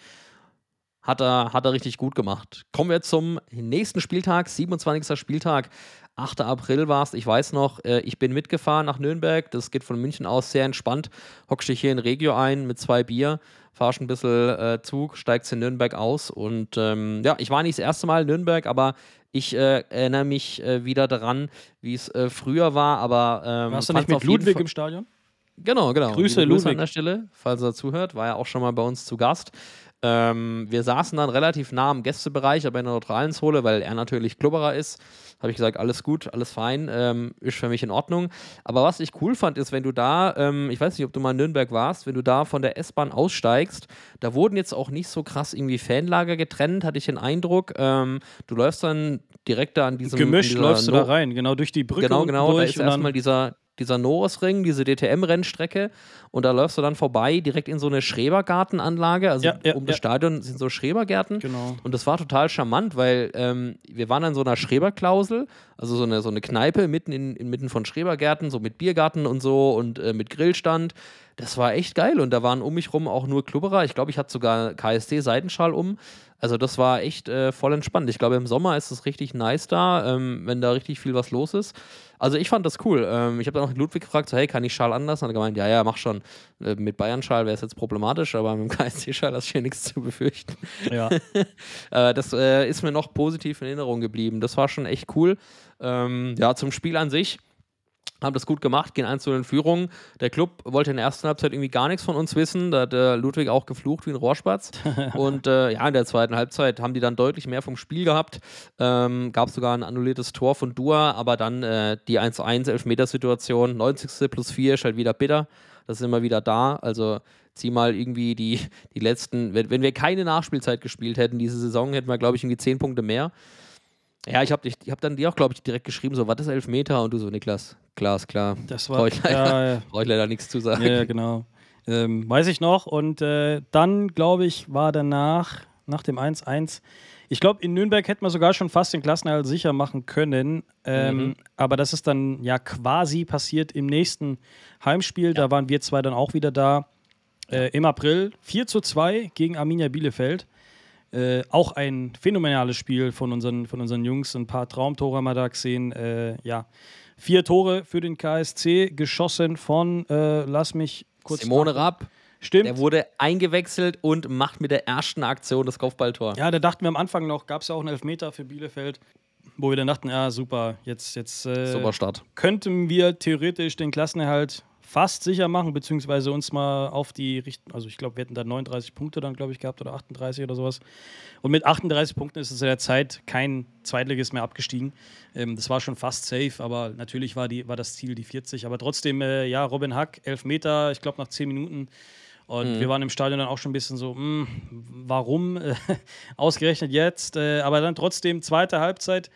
Hat er, hat er richtig gut gemacht. Kommen wir zum nächsten Spieltag, 27. Spieltag. 8. April war es, ich weiß noch, äh, ich bin mitgefahren nach Nürnberg. Das geht von München aus sehr entspannt. Hockst dich hier in Regio ein mit zwei Bier, fahrst ein bisschen äh, Zug, steigst in Nürnberg aus. Und ähm, ja, ich war nicht das erste Mal in Nürnberg, aber ich äh, erinnere mich äh, wieder daran, wie es äh, früher war. Aber ähm, Warst du nicht mit Ludwig im Stadion? Genau, genau. Grüße, Grüße an Ludwig. der Stelle, falls er zuhört. War ja auch schon mal bei uns zu Gast. Ähm, wir saßen dann relativ nah am Gästebereich, aber in der neutralen Zone, weil er natürlich Klubberer ist. Habe ich gesagt, alles gut, alles fein, ähm, ist für mich in Ordnung. Aber was ich cool fand, ist, wenn du da, ähm, ich weiß nicht, ob du mal in Nürnberg warst, wenn du da von der S-Bahn aussteigst, da wurden jetzt auch nicht so krass irgendwie Fanlager getrennt, hatte ich den Eindruck. Ähm, du läufst dann direkt da an diesem. Gemischt läufst du No- da rein, genau durch die Brücke Genau, genau. Da durch ist und dann- erstmal dieser, dieser Norrisring, diese DTM-Rennstrecke. Und da läufst du dann vorbei, direkt in so eine Schrebergartenanlage. Also Ja, ja, um das ja. Stadion sind so Schrebergärten. Genau. Und das war total charmant, weil ähm, wir waren an so einer Schreberklausel, also so eine, so eine Kneipe mitten in, inmitten von Schrebergärten, so mit Biergarten und so und äh, mit Grillstand. Das war echt geil und da waren um mich rum auch nur Klubberer. Ich glaube, ich hatte sogar KSD-Seitenschal um. Also das war echt äh, voll entspannt. Ich glaube, im Sommer ist es richtig nice da, ähm, wenn da richtig viel was los ist. Also ich fand das cool. Ähm, ich habe dann auch Ludwig gefragt, so, hey, kann ich Schal anders? Und er gemeint, ja, ja, mach schon. Äh, mit Bayern-Schal wäre es jetzt problematisch, aber mit dem KSC-Schal hast du hier nichts zu befürchten. Ja. Äh, das äh, ist mir noch positiv in Erinnerung geblieben. Das war schon echt cool. Ähm, ja, zum Spiel an sich haben das gut gemacht, gehen 1 zu in Führung. Der Club wollte in der ersten Halbzeit irgendwie gar nichts von uns wissen. Da hat der Ludwig auch geflucht wie ein Rohrspatz. Und äh, ja, in der zweiten Halbzeit haben die dann deutlich mehr vom Spiel gehabt. Ähm, Gab sogar ein annulliertes Tor von Dua, aber dann äh, die 1-1 Elfmetersituation, 90. plus 4 ist halt wieder bitter. Das ist immer wieder da. Also zieh mal irgendwie die, die letzten, wenn, wenn wir keine Nachspielzeit gespielt hätten diese Saison, hätten wir, glaube ich, irgendwie 10 Punkte mehr. Ja, ich habe ich hab dann dir auch, glaube ich, direkt geschrieben, so, was ist Elfmeter? Und du so, Niklas, klar, ist klar. Das war. ich leider, Ja, ja. brauch ich leider nichts zu sagen. Ja, ja, genau. Ähm, weiß ich noch. Und äh, dann, glaube ich, war danach, nach dem 1-1, ich glaube, in Nürnberg hätten wir sogar schon fast den Klassenerhalt sicher machen können. Ähm, mhm. Aber das ist dann ja quasi passiert im nächsten Heimspiel. Ja. Da waren wir zwei dann auch wieder da. Äh, Im April 4 zu 2 gegen Arminia Bielefeld. Äh, auch ein phänomenales Spiel von unseren, von unseren Jungs. Ein paar Traumtore haben wir da gesehen. Äh, ja, vier Tore für den KSC, geschossen von, äh, lass mich kurz. Simone Rapp. Stimmt. Der wurde eingewechselt und macht mit der ersten Aktion das Kopfballtor. Ja, da dachten wir am Anfang noch, gab es ja auch einen Elfmeter für Bielefeld, wo wir dann dachten, ja, super, jetzt, jetzt äh, super Start. könnten wir theoretisch den Klassenerhalt fast sicher machen, beziehungsweise uns mal auf die Richtung, also ich glaube, wir hätten da 39 Punkte dann, glaube ich, gehabt oder 38 oder sowas. Und mit 38 Punkten ist es in der Zeit kein Zweitliges mehr abgestiegen. Ähm, das war schon fast safe, aber natürlich war, die, war das Ziel die 40. Aber trotzdem, äh, ja, Robin Hack, 11 Meter, ich glaube nach 10 Minuten. Und mhm. wir waren im Stadion dann auch schon ein bisschen so, mh, hm, warum ausgerechnet jetzt? Äh, aber dann trotzdem zweite Halbzeit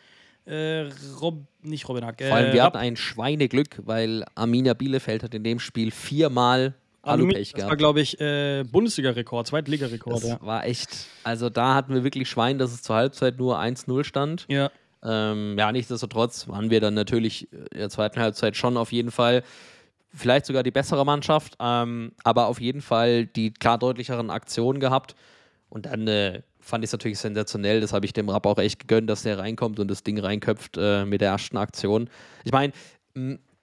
äh, Rob, nicht Robin Hack. Vor allem, wir äh, hatten ein Schweineglück, weil Arminia Bielefeld hat in dem Spiel viermal Alupech gehabt. Das war, glaube ich, äh, Bundesliga-Rekord, Zweitliga-Rekord. Das ja. war echt. Also da hatten wir wirklich Schwein, dass es zur Halbzeit nur 1-0 stand. Ja. Ähm, ja, nichtsdestotrotz waren wir dann natürlich in der zweiten Halbzeit schon auf jeden Fall vielleicht sogar die bessere Mannschaft, ähm, aber auf jeden Fall die klar deutlicheren Aktionen gehabt. Und dann äh, fand ich es natürlich sensationell. Das habe ich dem Rapp auch echt gegönnt, dass der reinkommt und das Ding reinköpft äh, mit der ersten Aktion. Ich meine,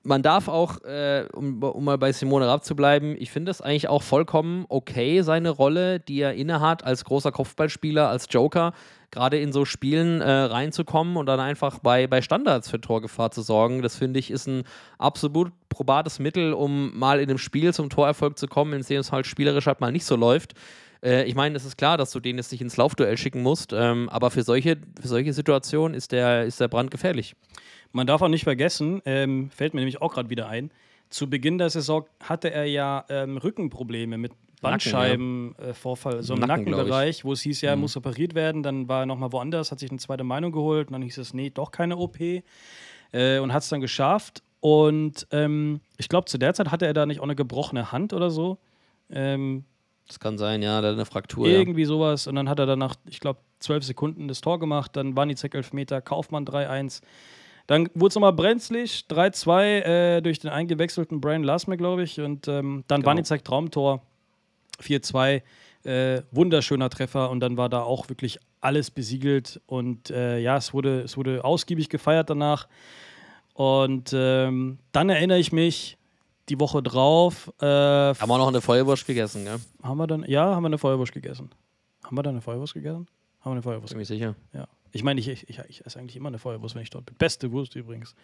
man darf auch, äh, um, um, mal bei Simone Rapp zu bleiben, ich finde es eigentlich auch vollkommen okay, seine Rolle, die er innehat als großer Kopfballspieler, als Joker, gerade in so Spielen äh, reinzukommen und dann einfach bei, bei Standards für Torgefahr zu sorgen. Das finde ich ist ein absolut probates Mittel, um mal in einem Spiel zum Torerfolg zu kommen, in dem es halt spielerisch halt mal nicht so läuft. Äh, ich meine, es ist klar, dass du den jetzt nicht ins Laufduell schicken musst, ähm, aber für solche, für solche Situationen ist der, ist der Brand gefährlich. Man darf auch nicht vergessen, ähm, fällt mir nämlich auch gerade wieder ein, zu Beginn der Saison hatte er ja ähm, Rückenprobleme mit Bandscheibenvorfall, äh, so im Nacken, Nackenbereich, wo es hieß, ja, er mhm. muss operiert werden. Dann war er nochmal woanders, hat sich eine zweite Meinung geholt und dann hieß es, nee, doch keine OP äh, und hat es dann geschafft. Und ähm, ich glaube, zu der Zeit hatte er da nicht auch eine gebrochene Hand oder so. Ähm, das kann sein, ja, da eine Fraktur. Irgendwie ja. sowas. Und dann hat er dann nach, ich glaube, zwölf Sekunden das Tor gemacht. Dann waren die Zeck Elfmeter, Kaufmann 3-1. Dann wurde es nochmal brenzlig, 3-2 äh, durch den eingewechselten Brian Lasme, glaube ich. Und ähm, dann genau. Wanizek Traumtor, 4-2. Äh, wunderschöner Treffer und dann war da auch wirklich alles besiegelt und äh, ja, es wurde, es wurde ausgiebig gefeiert danach. Und ähm, dann erinnere ich mich, die Woche drauf. Äh, haben wir noch eine Feuerwurst gegessen, gell? Haben wir dann, ja, haben wir eine Feuerwurst gegessen. Haben wir dann eine Feuerwurst gegessen? Haben wir eine Feuerwurst Bin mir sicher. Ja. Ich meine, ich, ich, ich, ich esse eigentlich immer eine Feuerwurst, wenn ich dort bin. Beste Wurst übrigens.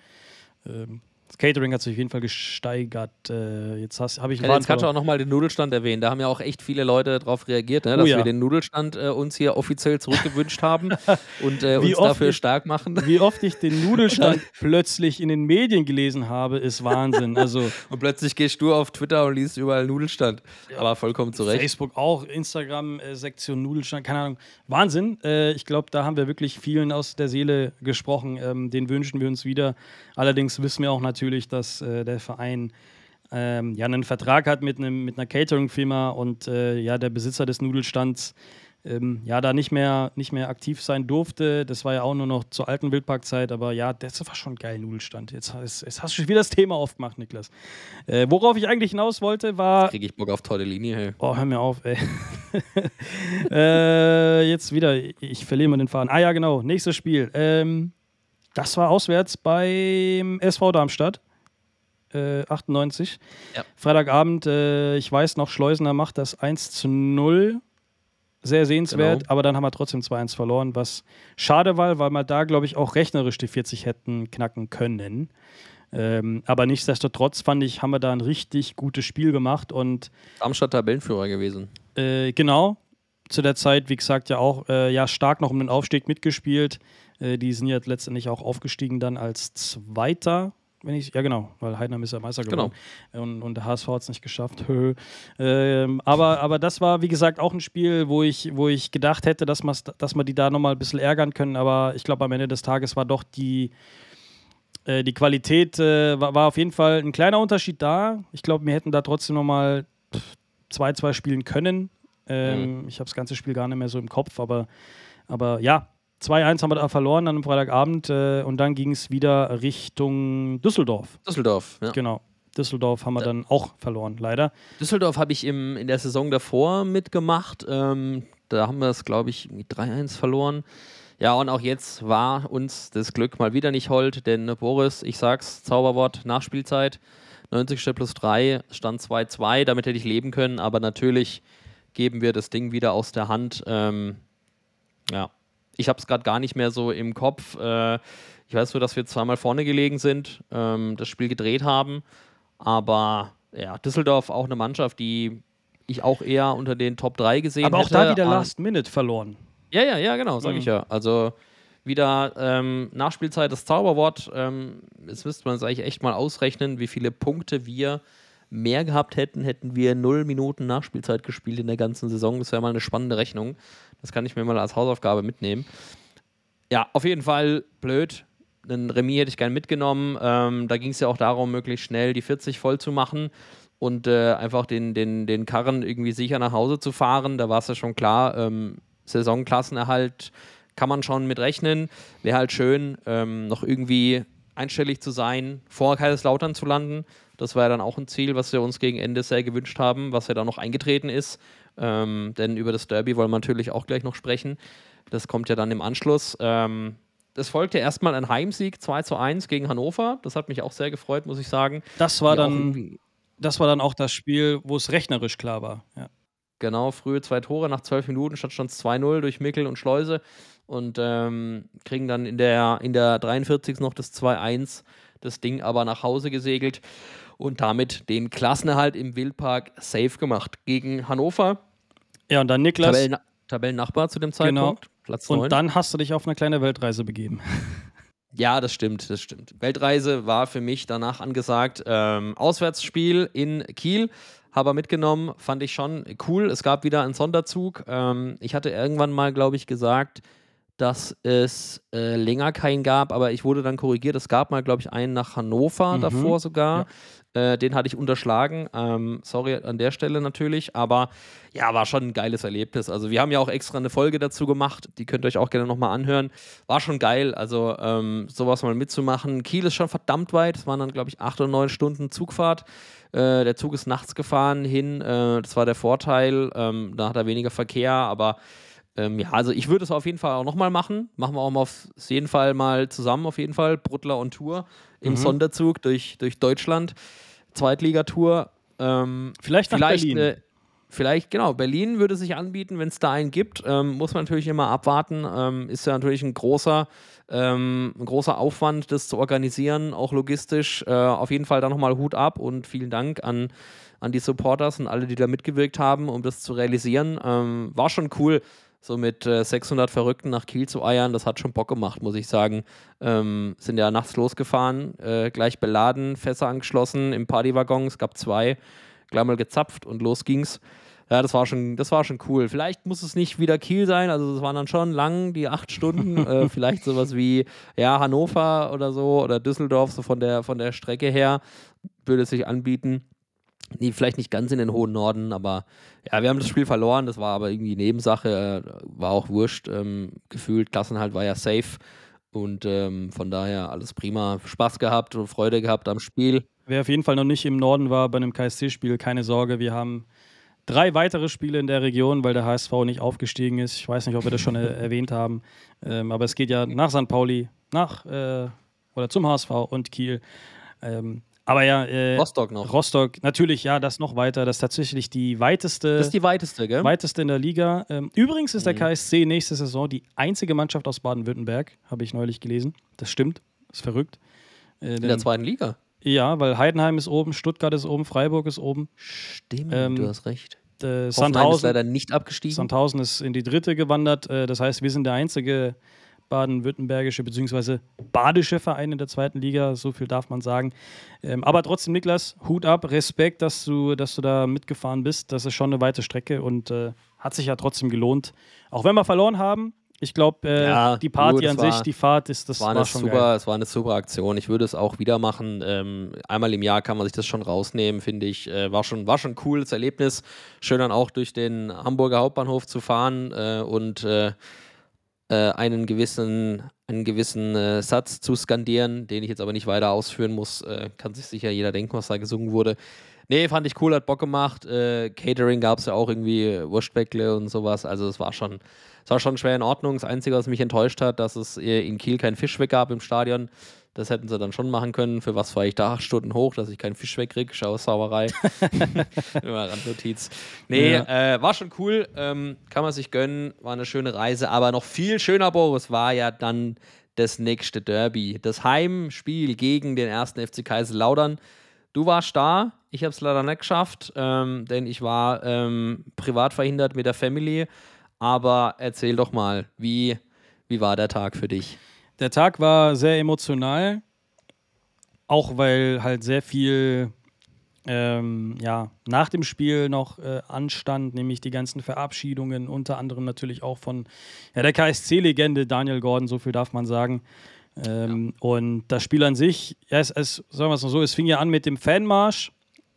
Ähm, das Catering hat sich auf jeden Fall gesteigert. Äh, jetzt habe ich ja, Jetzt kannst du auch nochmal den Nudelstand erwähnen. Da haben ja auch echt viele Leute darauf reagiert, ne, dass oh, ja. wir den Nudelstand äh, uns hier offiziell zurückgewünscht haben und äh, uns dafür ich, stark machen. Wie oft ich den Nudelstand plötzlich in den Medien gelesen habe, ist Wahnsinn. Also und plötzlich gehst du auf Twitter und liest überall Nudelstand. Ja. Aber vollkommen zurecht. Facebook auch, Instagram-Sektion äh, Nudelstand, keine Ahnung. Wahnsinn. Äh, ich glaube, da haben wir wirklich vielen aus der Seele gesprochen. Ähm, den wünschen wir uns wieder. Allerdings wissen wir auch natürlich, dass äh, der Verein ähm, ja einen Vertrag hat mit, einem, mit einer Catering-Firma und äh, ja der Besitzer des Nudelstands ähm, ja da nicht mehr, nicht mehr aktiv sein durfte. Das war ja auch nur noch zur alten Wildparkzeit, aber ja, das war schon geil, Nudelstand. Jetzt, jetzt, jetzt hast du schon wieder das Thema aufgemacht, Niklas. Äh, worauf ich eigentlich hinaus wollte, war. Kriege ich Bock auf Tortellini, hey. Oh, hör mir auf, ey. äh, jetzt wieder, ich verliere mal den Faden. Ah ja, genau, nächstes Spiel. Ähm, das war auswärts beim SV Darmstadt. Äh, 98. Ja. Freitagabend, äh, ich weiß noch, Schleusener macht das 1 zu 0. Sehr sehenswert, genau. aber dann haben wir trotzdem 2-1 verloren, was schade war, weil wir da, glaube ich, auch rechnerisch die 40 hätten knacken können. Ähm, aber nichtsdestotrotz fand ich, haben wir da ein richtig gutes Spiel gemacht und. Darmstadt Tabellenführer gewesen. Äh, genau. Zu der Zeit, wie gesagt, ja auch äh, ja, stark noch um den Aufstieg mitgespielt. Äh, die sind jetzt letztendlich auch aufgestiegen dann als Zweiter. Wenn ich, ja genau, weil Heidenheim ist ja Meister geworden genau. und, und der HSV hat es nicht geschafft. ähm, aber, aber das war, wie gesagt, auch ein Spiel, wo ich, wo ich gedacht hätte, dass, dass wir die da nochmal ein bisschen ärgern können. Aber ich glaube, am Ende des Tages war doch die, äh, die Qualität, äh, war, war auf jeden Fall ein kleiner Unterschied da. Ich glaube, wir hätten da trotzdem nochmal 2-2 spielen können. Ähm, Mhm. Ich habe das ganze Spiel gar nicht mehr so im Kopf, aber, aber ja, 2-1 haben wir da verloren dann am Freitagabend äh, und dann ging es wieder Richtung Düsseldorf. Düsseldorf, ja. Genau. Düsseldorf haben wir dann auch verloren, leider. Düsseldorf habe ich im, in der Saison davor mitgemacht. Ähm, da haben wir es, glaube ich, irgendwie 3-1 verloren. Ja, und auch jetzt war uns das Glück mal wieder nicht hold, denn Boris, ich sag's, Zauberwort, Nachspielzeit, 90. plus 3, stand 2-2, damit hätte ich leben können, aber natürlich geben wir das Ding wieder aus der Hand. Ähm, ja, ich habe es gerade gar nicht mehr so im Kopf. Äh, ich weiß nur, dass wir zweimal vorne gelegen sind, ähm, das Spiel gedreht haben, aber ja, Düsseldorf auch eine Mannschaft, die ich auch eher unter den Top 3 gesehen aber auch hätte. da wieder Last Minute verloren. ja, ja, ja, genau, sag Mhm. ich ja. Also wieder ähm, Nachspielzeit das Zauberwort. Ähm, jetzt müsste man es eigentlich echt mal ausrechnen, wie viele Punkte wir mehr gehabt hätten, hätten wir null Minuten Nachspielzeit gespielt in der ganzen Saison. Das wäre mal eine spannende Rechnung. Das kann ich mir mal als Hausaufgabe mitnehmen. Ja, auf jeden Fall blöd. Einen Remis hätte ich gern mitgenommen. Ähm, da ging es ja auch darum, möglichst schnell die 40 voll zu machen und äh, einfach den, den, den Karren irgendwie sicher nach Hause zu fahren. Da war es ja schon klar, ähm, Saisonklassenerhalt kann man schon mit rechnen. Wäre halt schön, ähm, noch irgendwie einstellig zu sein, vor Kaiserslautern zu landen. Das war ja dann auch ein Ziel, was wir uns gegen Ende sehr gewünscht haben, was ja dann noch eingetreten ist. Ähm, denn über das Derby wollen wir natürlich auch gleich noch sprechen. Das kommt ja dann im Anschluss. Ähm, es folgte erstmal ein Heimsieg 2 zu 1 gegen Hannover. Das hat mich auch sehr gefreut, muss ich sagen. Das war Die dann, das war dann auch das Spiel, wo es rechnerisch klar war. Ja. Genau, frühe zwei Tore nach zwölf Minuten statt schon 2-0 durch Mickel und Schleuse und ähm, kriegen dann in der, in der 43. noch das 2-1, das Ding aber nach Hause gesegelt und damit den Klassenerhalt im Wildpark safe gemacht gegen Hannover. ja, und dann Niklas. Tabellen, Tabellennachbar zu dem Genau. Zeitpunkt. Platz 9. Und dann hast du dich auf eine kleine Weltreise begeben. Ja, das stimmt, das stimmt. Weltreise war für mich danach angesagt. Ähm, Auswärtsspiel in Kiel, habe mitgenommen, fand ich schon cool. Es gab wieder einen Sonderzug. Ähm, ich hatte irgendwann mal, glaube ich, gesagt, dass es äh, länger keinen gab, aber ich wurde dann korrigiert. Es gab mal, glaube ich, einen nach Hannover Mhm. davor sogar. Äh, den hatte ich unterschlagen. Ähm, sorry an der Stelle natürlich, aber ja, war schon ein geiles Erlebnis. Also wir haben ja auch extra eine Folge dazu gemacht, die könnt ihr euch auch gerne nochmal anhören. War schon geil, also ähm, sowas mal mitzumachen. Kiel ist schon verdammt weit, es waren dann, glaube ich, acht oder neun Stunden Zugfahrt. Äh, der Zug ist nachts gefahren hin, äh, das war der Vorteil. Ähm, da hat er weniger Verkehr, aber ähm, ja, also ich würde es auf jeden Fall auch nochmal machen. Machen wir auch mal auf jeden Fall mal zusammen, auf jeden Fall. Bruttler und Tour im Mhm. Sonderzug durch, durch Deutschland. Zweitligatour. Ähm, Vielleicht nach vielleicht, Berlin. äh, vielleicht, genau, Berlin würde sich anbieten, wenn es da einen gibt. Ähm, muss man natürlich immer abwarten. Ähm, ist ja natürlich ein großer, ähm, ein großer Aufwand, das zu organisieren, auch logistisch. Äh, auf jeden Fall da nochmal Hut ab und vielen Dank an, an die Supporters und alle, die da mitgewirkt haben, um das zu realisieren. Ähm, war schon cool, so mit äh, 600 Verrückten nach Kiel zu eiern. Das hat schon Bock gemacht, muss ich sagen. Ähm, sind ja nachts losgefahren, äh, gleich beladen, Fässer angeschlossen im Partywaggon. Es gab zwei, gleich mal gezapft und los ging's. Ja, das war schon, das war schon cool. Vielleicht muss es nicht wieder Kiel sein, also es waren dann schon lang, die acht Stunden. äh, vielleicht sowas wie ja, Hannover oder so oder Düsseldorf, so von der, von der Strecke her, würde es sich anbieten. Nee, vielleicht nicht ganz in den hohen Norden, aber ja, wir haben das Spiel verloren, das war aber irgendwie Nebensache, äh, war auch wurscht. Ähm, gefühlt, Klassenhalt war ja safe und ähm, von daher alles prima. Spaß gehabt und Freude gehabt am Spiel. Wer auf jeden Fall noch nicht im Norden war bei einem KSC-Spiel, keine Sorge, wir haben drei weitere Spiele in der Region, weil der HSV nicht aufgestiegen ist. Ich weiß nicht, ob wir das schon äh, erwähnt haben, ähm, aber es geht ja nach St. Pauli, nach äh, oder zum HSV und Kiel. Ähm, aber ja, äh, Rostock noch. Rostock, natürlich, ja, das noch weiter. Das ist tatsächlich die weiteste, Das ist die weiteste, gell? weiteste in der Liga. Ähm, übrigens ist der Mhm. KSC nächste Saison die einzige Mannschaft aus Baden-Württemberg, habe ich neulich gelesen. Das stimmt, ist verrückt. Äh, in der zweiten Liga. ja, weil Heidenheim ist oben, Stuttgart ist oben, Freiburg ist oben. Stimmt, Ähm, du hast recht. Äh, Hoffenheim ist Sandhausen, leider nicht abgestiegen. Sandhausen ist in die dritte gewandert. Äh, das heißt, wir sind der einzige baden-württembergische bzw. badische Verein in der zweiten Liga. So viel darf man sagen. Ähm, aber trotzdem, Niklas, Hut ab, Respekt, dass du, dass du da mitgefahren bist. Das ist schon eine weite Strecke und äh, hat sich ja trotzdem gelohnt. Auch wenn wir verloren haben, Ich glaube, äh, Ja, die Party gut, an war- sich, die Fahrt, ist, das war, war, schon super, geil. es war eine super Aktion. Ich würde es auch wieder machen. Ähm, einmal im Jahr kann man sich das schon rausnehmen, finde ich. Äh, war schon war schon ein cooles Erlebnis. Schön dann auch durch den Hamburger Hauptbahnhof zu fahren äh, und äh, einen gewissen, einen gewissen äh, Satz zu skandieren, den ich jetzt aber nicht weiter ausführen muss. Äh, kann sich sicher jeder denken, was da gesungen wurde. Nee, fand ich cool, hat Bock gemacht. Äh, Catering gab es ja auch irgendwie Wurstbäckle und sowas. Also es war schon, es war schon schwer in Ordnung. Das Einzige, was mich enttäuscht hat, dass es äh, in Kiel keinen Fisch weg gab im Stadion. Das hätten sie dann schon machen können. Für was fahre ich da acht Stunden hoch, dass ich keinen Fisch wegkriege? Schau, Sauerei. Immer Randnotiz. Nee, äh, war schon cool. Ähm, kann man sich gönnen. War eine schöne Reise. Aber noch viel schöner, Boris, war ja dann das nächste Derby. Das Heimspiel gegen den ersten FC Kaiserslautern. Du warst da. Ich habe es leider nicht geschafft, ähm, denn ich war ähm, privat verhindert mit der Family. Aber erzähl doch mal, wie, wie war der Tag für dich? Der Tag war sehr emotional, auch weil halt sehr viel ähm, ja, nach dem Spiel noch äh, anstand, nämlich die ganzen Verabschiedungen, unter anderem natürlich auch von ja, der KSC-Legende Daniel Gordon, so viel darf man sagen. Ähm, Und das Spiel an sich, ja, es, es, sagen wir es mal so, es fing ja an mit dem Fanmarsch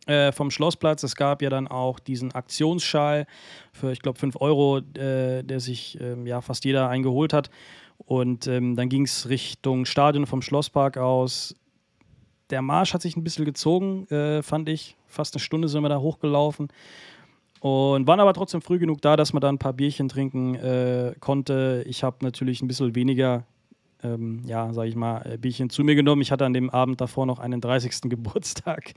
äh, vom Schlossplatz. Es gab ja dann auch diesen Aktionsschal für, ich glaube, 5 Euro, äh, der sich ähm, ja fast jeder eingeholt hat. Und ähm, dann ging es Richtung Stadion vom Schlosspark aus. Der Marsch hat sich ein bisschen gezogen, äh, fand ich. Fast eine Stunde sind wir da hochgelaufen. Und waren aber trotzdem früh genug da, dass man da ein paar Bierchen trinken äh, konnte. Ich habe natürlich ein bisschen weniger, ähm, ja, sag ich mal, äh, Bierchen zu mir genommen. Ich hatte an dem Abend davor noch einen 30. Geburtstag.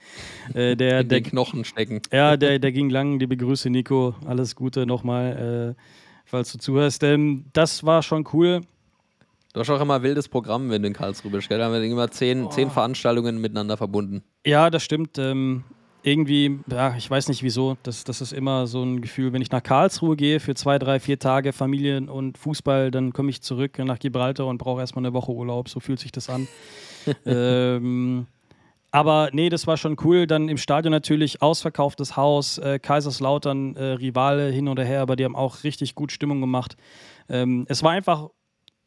Äh, der, In der, den Knochen stecken. ja, der, der ging lang. Liebe Grüße, Nico. Alles Gute nochmal, äh, falls du zuhörst. Ähm, das war schon cool. Du hast auch immer ein wildes Programm, wenn du in Karlsruhe bist, gell? Da haben wir immer zehn, zehn Veranstaltungen miteinander verbunden. Ja, das stimmt. Ähm, irgendwie, ja, ich weiß nicht wieso. Das, das ist immer so ein Gefühl, wenn ich nach Karlsruhe gehe für zwei, drei, vier Tage Familien und Fußball, dann komme ich zurück nach Gibraltar und brauche erstmal eine Woche Urlaub. So fühlt sich das an. ähm, aber nee, das war schon cool. Dann im Stadion natürlich ausverkauftes Haus, äh, Kaiserslautern, äh, Rivale hin oder her, aber die haben auch richtig gut Stimmung gemacht. Ähm, es war einfach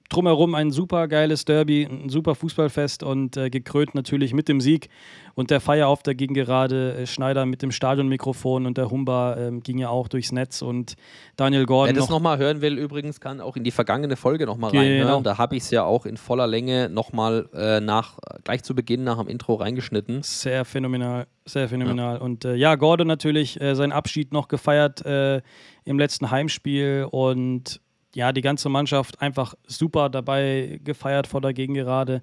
drumherum ein super geiles Derby, ein super Fußballfest und äh, gekrönt natürlich mit dem Sieg und der Feier auf der Gegengerade. Äh, Schneider mit dem Stadionmikrofon und der Humba ähm, ging ja auch durchs Netz und Daniel Wer Gordon das noch. nochmal hören will, übrigens, kann auch in die vergangene Folge nochmal Genau. reinhören. Da habe ich es ja auch in voller Länge nochmal äh, nach, gleich zu Beginn nach dem Intro reingeschnitten. Sehr phänomenal, sehr phänomenal. Und äh, ja, Gordon natürlich äh, seinen Abschied noch gefeiert äh, im letzten Heimspiel und ja, die ganze Mannschaft einfach super dabei gefeiert vor der Gegengerade.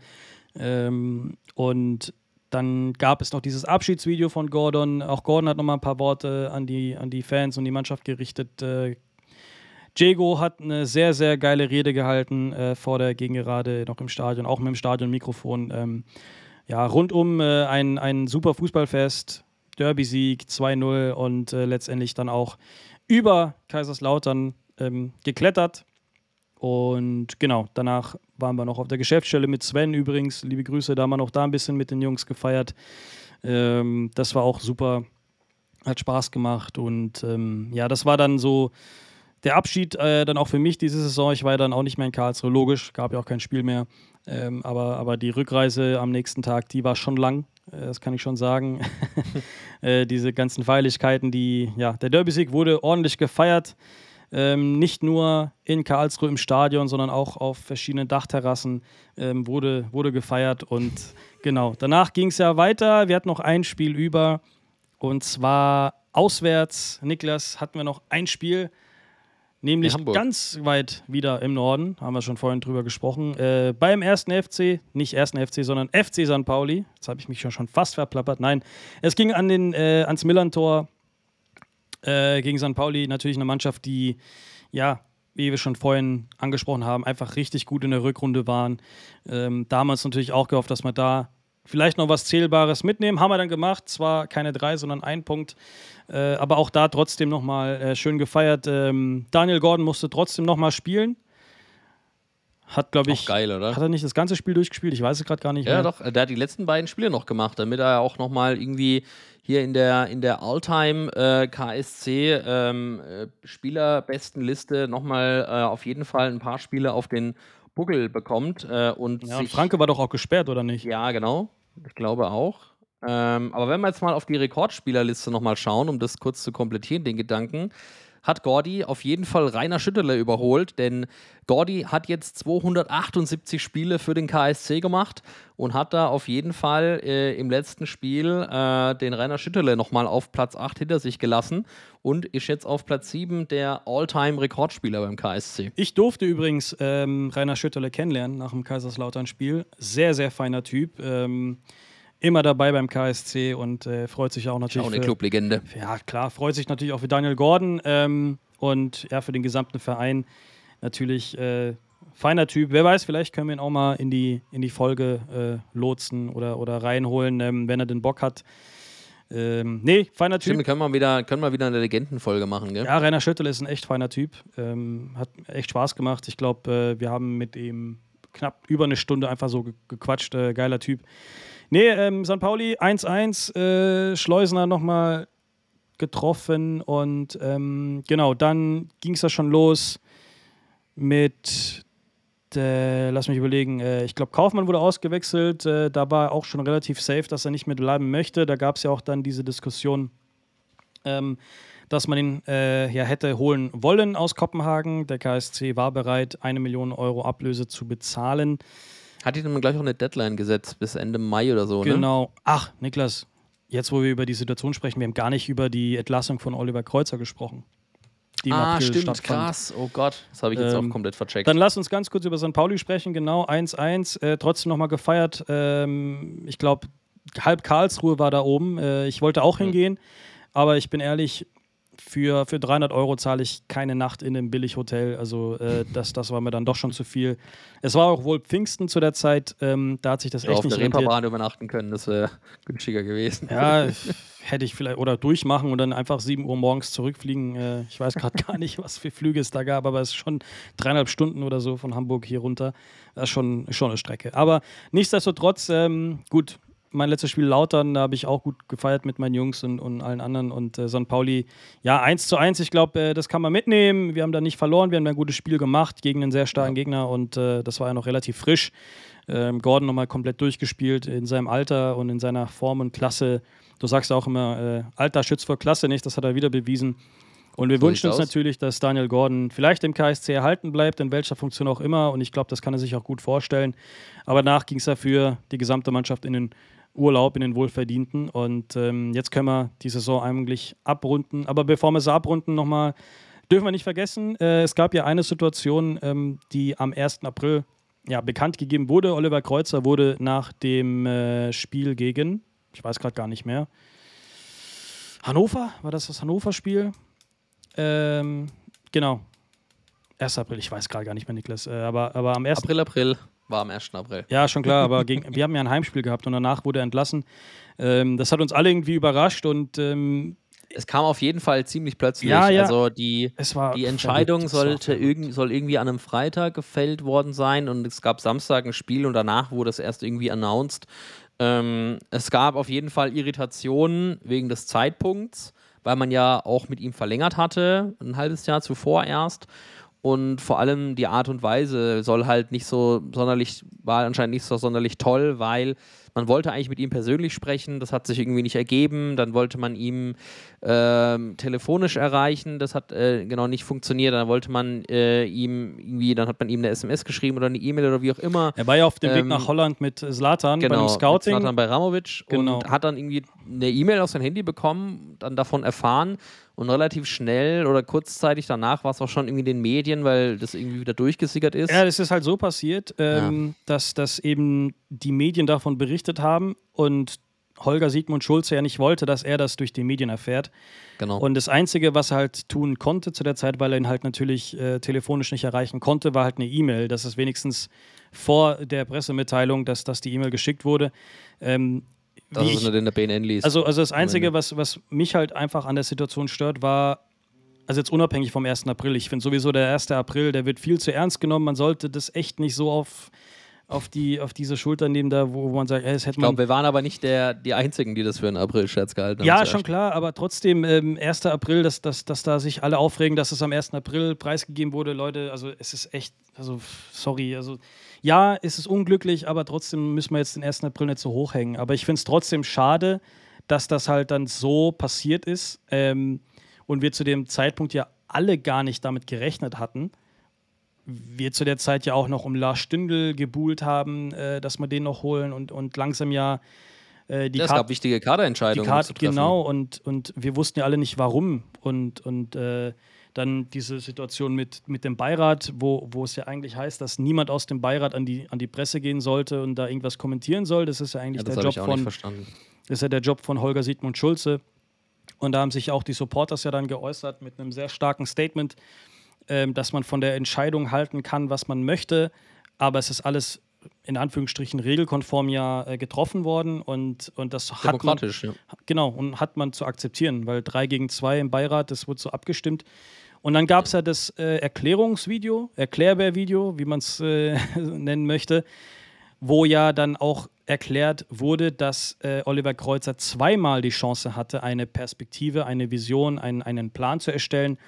Ähm, und dann gab es noch dieses Abschiedsvideo von Gordon. Auch Gordon hat noch mal ein paar Worte an die, an die Fans und die Mannschaft gerichtet. Äh, Diego hat eine sehr, sehr geile Rede gehalten äh, vor der Gegengerade, noch im Stadion, auch mit dem Stadionmikrofon. Ähm, ja, rundum äh, ein, ein super Fußballfest, Derby-Sieg 2-0 und äh, letztendlich dann auch über Kaiserslautern ähm, geklettert. Und genau, danach waren wir noch auf der Geschäftsstelle mit Sven übrigens. Liebe Grüße, da haben wir noch da ein bisschen mit den Jungs gefeiert. Ähm, das war auch super, hat Spaß gemacht. Und ähm, ja, das war dann so der Abschied äh, dann auch für mich diese Saison. Ich war ja dann auch nicht mehr in Karlsruhe, logisch, gab ja auch kein Spiel mehr. Ähm, aber, aber die Rückreise am nächsten Tag, die war schon lang, äh, das kann ich schon sagen. äh, diese ganzen Feierlichkeiten, die, ja, der Derby-Sieg wurde ordentlich gefeiert. Ähm, nicht nur in Karlsruhe im Stadion, sondern auch auf verschiedenen Dachterrassen ähm, wurde, wurde gefeiert. Und genau, danach ging es ja weiter. Wir hatten noch ein Spiel über und zwar auswärts. Niklas hatten wir noch ein Spiel, nämlich ganz weit wieder im Norden, haben wir schon vorhin drüber gesprochen. Äh, beim ersten FC, nicht ersten FC, sondern FC St. Pauli. Jetzt habe ich mich schon, schon fast verplappert. Nein, es ging an den, äh, ans Millantor äh, gegen St. Pauli. Natürlich eine Mannschaft, die, ja, wie wir schon vorhin angesprochen haben, einfach richtig gut in der Rückrunde waren. Ähm, damals natürlich auch gehofft, dass wir da vielleicht noch was Zählbares mitnehmen. Haben wir dann gemacht. Zwar keine drei, sondern ein Punkt. Äh, aber auch da trotzdem nochmal äh, schön gefeiert. Ähm, Daniel Gordon musste trotzdem nochmal spielen. Hat, glaube ich. Geil, oder? Hat er nicht das ganze Spiel durchgespielt? Ich weiß es gerade gar nicht Ja, mehr. doch. Der hat die letzten beiden Spiele noch gemacht, damit er auch nochmal irgendwie hier in der, in der All-Time äh, KSC ähm, äh, Spielerbestenliste nochmal äh, auf jeden Fall ein paar Spiele auf den Buckel bekommt. Äh, und Ja, sich- Franke war doch auch gesperrt, oder nicht? Ja, genau. Ich glaube auch. Ähm, aber wenn wir jetzt mal auf die Rekordspielerliste nochmal schauen, um das kurz zu komplettieren, den Gedanken, hat Gordy auf jeden Fall Rainer Schüttler überholt, denn Gordy hat jetzt 278 Spiele für den KSC gemacht und hat da auf jeden Fall äh, im letzten Spiel äh, den Rainer Schüttler nochmal auf Platz 8 hinter sich gelassen und ist jetzt auf Platz 7 der All-Time-Rekordspieler beim KSC. Ich durfte übrigens ähm, Rainer Schütterle kennenlernen nach dem Kaiserslautern-Spiel. Sehr, sehr feiner Typ. Ähm, immer dabei beim KSC und äh, freut sich auch natürlich. Auch eine Clublegende. Ja, klar, freut sich natürlich auch für Daniel Gordon ähm, und ja, für den gesamten Verein natürlich äh, feiner Typ. Wer weiß, vielleicht können wir ihn auch mal in die, in die Folge äh, lotsen oder, oder reinholen, ähm, wenn er den Bock hat. Ähm, nee, feiner Typ. Stimmt, können wir wieder, können wir wieder eine Legendenfolge machen, gell? Ja, Rainer Schüttel ist ein echt feiner Typ. Ähm, hat echt Spaß gemacht. Ich glaube, äh, wir haben mit ihm knapp über eine Stunde einfach so ge gequatscht. Äh, geiler Typ. Nee, ähm, St. Pauli 1-1, äh, Schleusener nochmal getroffen und ähm, genau, dann ging es ja schon los mit, äh, lass mich überlegen, äh, ich glaube, Kaufmann wurde ausgewechselt. Äh, da war auch schon relativ safe, dass er nicht mehr bleiben möchte. Da gab es ja auch dann diese Diskussion, ähm, dass man ihn äh, ja hätte holen wollen aus Kopenhagen. Der KSC war bereit, eine Million Euro Ablöse zu bezahlen. Hat die dann gleich auch eine Deadline gesetzt, bis Ende Mai oder so, ne? Genau. Ach, Niklas, jetzt wo wir über die Situation sprechen, wir haben gar nicht über die Entlassung von Oliver Kreuzer gesprochen. Die im Ah, April stimmt, stattfand. krass. Oh Gott, das habe ich jetzt Ähm, auch komplett vercheckt. Dann lass uns ganz kurz über St. Pauli sprechen. Genau, 1-1. Äh, trotzdem nochmal gefeiert. Ähm, ich glaube, halb Karlsruhe war da oben. Äh, ich wollte auch hingehen, aber ich bin ehrlich, für, für 300 Euro zahle ich keine Nacht in einem Billighotel. Also äh, das, das war mir dann doch schon zu viel. Es war auch wohl Pfingsten zu der Zeit. Ähm, da hat sich das ja, echt auf nicht der. Reeperbahn übernachten können, das wäre günstiger gewesen. Ja, hätte ich vielleicht oder durchmachen und dann einfach 7 Uhr morgens zurückfliegen. Äh, ich weiß gerade gar nicht, was für Flüge es da gab, aber es ist schon dreieinhalb Stunden oder so von Hamburg hier runter. Das ist schon, schon eine Strecke. Aber nichtsdestotrotz, ähm, gut, mein letztes Spiel Lautern, da habe ich auch gut gefeiert mit meinen Jungs und, und allen anderen. Und äh, St. Pauli, ja, 1 zu 1, ich glaube, äh, das kann man mitnehmen. Wir haben da nicht verloren, wir haben ein gutes Spiel gemacht gegen einen sehr starken Gegner und äh, das war ja noch relativ frisch. Ähm, Gordon nochmal komplett durchgespielt in seinem Alter und in seiner Form und Klasse. Du sagst auch immer, äh, Alter schützt vor Klasse nicht, das hat er wieder bewiesen. Und wir So wünschen uns aus. natürlich, dass Daniel Gordon vielleicht im KSC erhalten bleibt, in welcher Funktion auch immer. Und ich glaube, das kann er sich auch gut vorstellen. Aber danach ging es ja für die gesamte Mannschaft in den Urlaub, in den Wohlverdienten. Und ähm, jetzt können wir die Saison eigentlich abrunden. Aber bevor wir sie abrunden, nochmal, dürfen wir nicht vergessen, äh, es gab ja eine Situation, ähm, die am 1. April ja, bekannt gegeben wurde. Oliver Kreuzer wurde nach dem äh, Spiel gegen, ich weiß gerade gar nicht mehr, Hannover, war das das Hannover-Spiel? Ähm, genau. 1. April, ich weiß gerade gar nicht mehr, Niklas. Äh, aber, aber am 1. April, April war am 1. April. Ja, schon klar, aber gegen, wir haben ja ein Heimspiel gehabt und danach wurde er entlassen. Ähm, das hat uns alle irgendwie überrascht und ähm, Es kam auf jeden Fall ziemlich plötzlich. Ja, ja. Also die, die Entscheidung sollte irgend, soll irgendwie an einem Freitag gefällt worden sein und es gab Samstag ein Spiel und danach wurde es erst irgendwie announced. Ähm, es gab auf jeden Fall Irritationen wegen des Zeitpunkts, weil man ja auch mit ihm verlängert hatte, ein halbes Jahr zuvor erst. Und vor allem die Art und Weise soll halt nicht so sonderlich, war anscheinend nicht so sonderlich toll, weil man wollte eigentlich mit ihm persönlich sprechen, das hat sich irgendwie nicht ergeben. Dann wollte man ihm ähm, telefonisch erreichen, das hat äh, genau nicht funktioniert. Dann wollte man äh, ihm irgendwie, dann hat man ihm eine SMS geschrieben oder eine E-Mail oder wie auch immer. Er war ja auf dem Weg Ähm, nach Holland mit Zlatan bei Genau, dem Scouting. mit Zlatan Bajramovic Genau. und hat dann irgendwie eine E-Mail auf sein Handy bekommen, dann davon erfahren und relativ schnell oder kurzzeitig danach war es auch schon irgendwie in den Medien, weil das irgendwie wieder durchgesickert ist. Ja, das ist halt so passiert, ähm, dass, dass eben die Medien davon berichtet haben und Holger Siegmund Schulze ja nicht wollte, dass er das durch die Medien erfährt. genau. Und das Einzige, was er halt tun konnte zu der Zeit, weil er ihn halt natürlich äh, telefonisch nicht erreichen konnte, war halt eine E-Mail. Das ist wenigstens vor der Pressemitteilung, dass, dass die E-Mail geschickt wurde. Ähm, das wie ist ich- nicht in der BNN liest. also, also das Einzige, was, was mich halt einfach an der Situation stört, war, also jetzt unabhängig vom 1. April, ich finde sowieso der 1. April, der wird viel zu ernst genommen. Man sollte das echt nicht so auf, auf, die, auf diese Schulter nehmen, da, wo, man sagt, ey, das hätte Ich glaube, wir waren aber nicht der, die Einzigen, die das für einen April-Scherz gehalten haben. Ja, zuerst. schon klar, aber trotzdem, ähm, 1. April, dass, dass, dass da sich alle aufregen, dass es am 1. April preisgegeben wurde, Leute, also es ist echt, also sorry, also ja, es ist unglücklich, aber trotzdem müssen wir jetzt den 1. April nicht so hochhängen. Aber ich finde es trotzdem schade, dass das halt dann so passiert ist ähm, und wir zu dem Zeitpunkt ja alle gar nicht damit gerechnet hatten. Wir zu der Zeit ja auch noch um Lars Stündel gebuhlt haben, äh, dass wir den noch holen und, und langsam ja äh, die Ja, es Karte gab wichtige die Kaderentscheidungen. Karte, zu treffen. genau, und, und wir wussten ja alle nicht warum. Und, und äh, dann diese Situation mit, mit dem Beirat, wo, wo es ja eigentlich heißt, dass niemand aus dem Beirat an die, an die Presse gehen sollte und da irgendwas kommentieren soll. Das ist ja eigentlich Ja, der Job von, ist ja der Job von Holger Siegmund Schulze. Und da haben sich auch die Supporters ja dann geäußert mit einem sehr starken Statement, ähm, dass man von der Entscheidung halten kann, was man möchte. Aber es ist alles in Anführungsstrichen regelkonform ja äh, getroffen worden und, und das hat man, ja. Genau, und hat man zu akzeptieren, weil drei gegen zwei im Beirat, das wurde so abgestimmt. Und dann gab es ja das äh, Erklärungsvideo, Erklärbär-Video, wie man es äh, nennen möchte, wo ja dann auch erklärt wurde, dass äh, Oliver Kreuzer zweimal die Chance hatte, eine Perspektive, eine Vision, einen, einen Plan zu erstellen,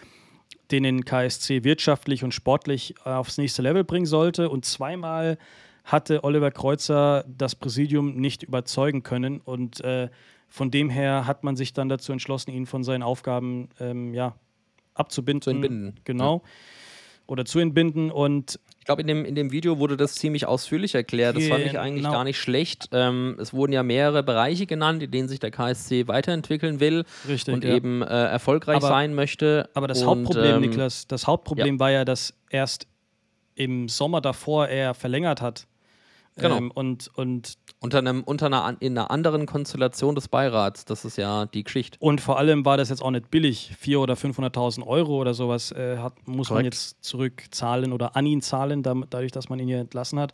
den den KSC wirtschaftlich und sportlich aufs nächste Level bringen sollte. Und zweimal hatte Oliver Kreuzer das Präsidium nicht überzeugen können. Und äh, von dem her hat man sich dann dazu entschlossen, ihn von seinen Aufgaben ähm, ja, abzubinden. Zu entbinden, Genau. Oder zu entbinden. Und Ich glaube, in dem, in dem Video wurde das ziemlich ausführlich erklärt. Das fand ich eigentlich Genau. gar nicht schlecht. Ähm, es wurden ja mehrere Bereiche genannt, in denen sich der KSC weiterentwickeln will Richtig, und ja. eben äh, erfolgreich Aber- sein möchte. Aber das und, Hauptproblem, ähm, Niklas, das Hauptproblem war ja, dass erst im Sommer davor er verlängert hat. Genau. Ähm, und, und, Unter, einem, unter einer, in einer anderen Konstellation des Beirats. Das ist ja die Geschichte. und vor allem war das jetzt auch nicht billig. 400.000 oder 500.000 Euro oder sowas äh, hat, muss man Korrekt. jetzt zurückzahlen oder an ihn zahlen, dam- dadurch, dass man ihn hier entlassen hat.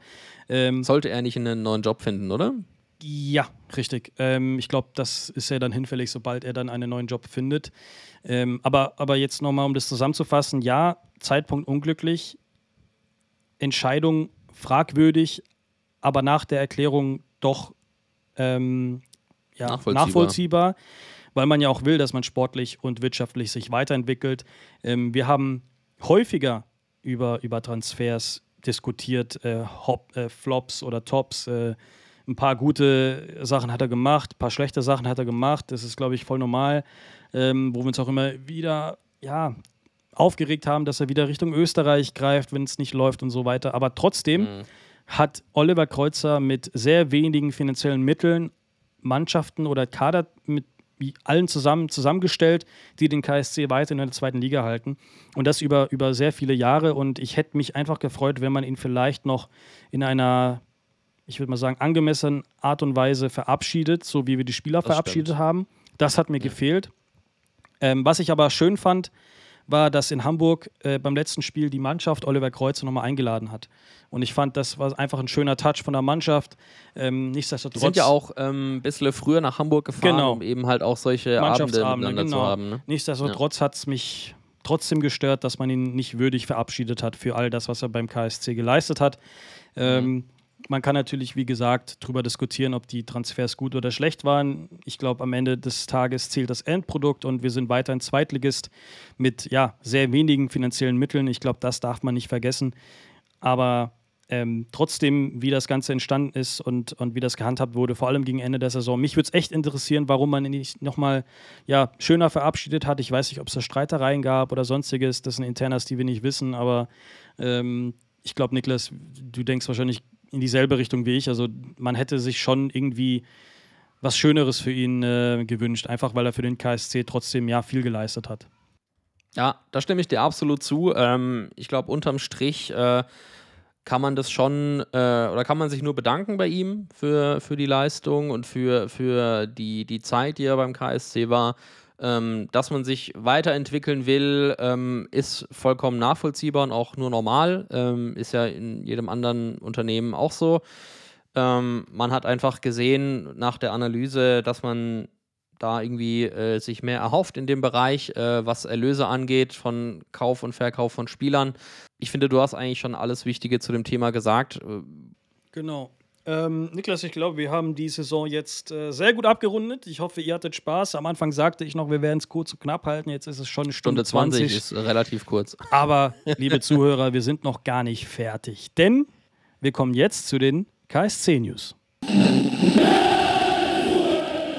Ähm, Sollte er nicht einen neuen Job finden, oder? Ja, richtig. Ähm, ich glaube, das ist ja dann hinfällig, sobald er dann einen neuen Job findet. Ähm, aber, aber jetzt nochmal, um das zusammenzufassen: Ja, Zeitpunkt unglücklich, Entscheidung fragwürdig, aber nach der Erklärung doch ähm, ja, Nachvollziehbar. nachvollziehbar. weil man ja auch will, dass man sportlich und wirtschaftlich sich weiterentwickelt. Ähm, wir haben häufiger über, über Transfers diskutiert, äh, Hop, äh, Flops oder Tops. Äh, ein paar gute Sachen hat er gemacht, ein paar schlechte Sachen hat er gemacht. Das ist, glaube ich, voll normal, ähm, wo wir uns auch immer wieder ja, aufgeregt haben, dass er wieder Richtung Österreich greift, wenn es nicht läuft und so weiter. Aber trotzdem hat Oliver Kreuzer mit sehr wenigen finanziellen Mitteln Mannschaften oder Kader mit allen zusammen zusammengestellt, die den KSC weiter in der zweiten Liga halten. Und das über, über sehr viele Jahre. Und ich hätte mich einfach gefreut, wenn man ihn vielleicht noch in einer, ich würde mal sagen, angemessenen Art und Weise verabschiedet, so wie wir die Spieler Das verabschiedet stimmt. haben. Das hat mir gefehlt. Ähm, was ich aber schön fand, war, dass in Hamburg äh, beim letzten Spiel die Mannschaft Oliver Kreuzer nochmal eingeladen hat. Und ich fand, das war einfach ein schöner Touch von der Mannschaft. Ähm, Die nichtsdestotrotz. sind ja auch ähm, ein bisschen früher nach Hamburg gefahren, Genau. um eben halt auch solche Abende Mannschaftsabende, miteinander genau. zu haben. Ne? Nichtsdestotrotz hat es mich trotzdem gestört, dass man ihn nicht würdig verabschiedet hat für all das, was er beim KSC geleistet hat. Ähm, man kann natürlich, wie gesagt, darüber diskutieren, ob die Transfers gut oder schlecht waren. Ich glaube, am Ende des Tages zählt das Endprodukt und wir sind weiterhin Zweitligist mit ja, sehr wenigen finanziellen Mitteln. Ich glaube, das darf man nicht vergessen. Aber ähm, trotzdem, wie das Ganze entstanden ist und, und wie das gehandhabt wurde, vor allem gegen Ende der Saison. Mich würde es echt interessieren, warum man ihn nicht nochmal ja, schöner verabschiedet hat. Ich weiß nicht, ob es da Streitereien gab oder sonstiges. Das sind Internas, die wir nicht wissen, aber ähm, ich glaube, Niklas, du denkst wahrscheinlich in dieselbe Richtung wie ich. Also man hätte sich schon irgendwie was Schöneres für ihn äh, gewünscht, einfach weil er für den KSC trotzdem ja viel geleistet hat. Ja, da stimme ich dir absolut zu. Ähm, ich glaube, unterm Strich äh, kann man das schon äh, oder kann man sich nur bedanken bei ihm für, für die Leistung und für, für die, die Zeit, die er beim KSC war. Ähm, dass man sich weiterentwickeln will, ähm, ist vollkommen nachvollziehbar und auch nur normal. Ähm, ist ja in jedem anderen Unternehmen auch so. Ähm, man hat einfach gesehen nach der Analyse, dass man da irgendwie äh, sich mehr erhofft in dem Bereich, äh, was Erlöse angeht von Kauf und Verkauf von Spielern. Ich finde, du hast eigentlich schon alles Wichtige zu dem Thema gesagt. Genau. Ähm, Niklas, ich glaube, wir haben die Saison jetzt äh, sehr gut abgerundet. Ich hoffe, ihr hattet Spaß. Am Anfang sagte ich noch, wir werden es kurz und knapp halten. Jetzt ist es schon eine Stunde, Stunde 20. 20 ist relativ kurz. Aber, liebe Zuhörer, wir sind noch gar nicht fertig. Denn wir kommen jetzt zu den KSC-News.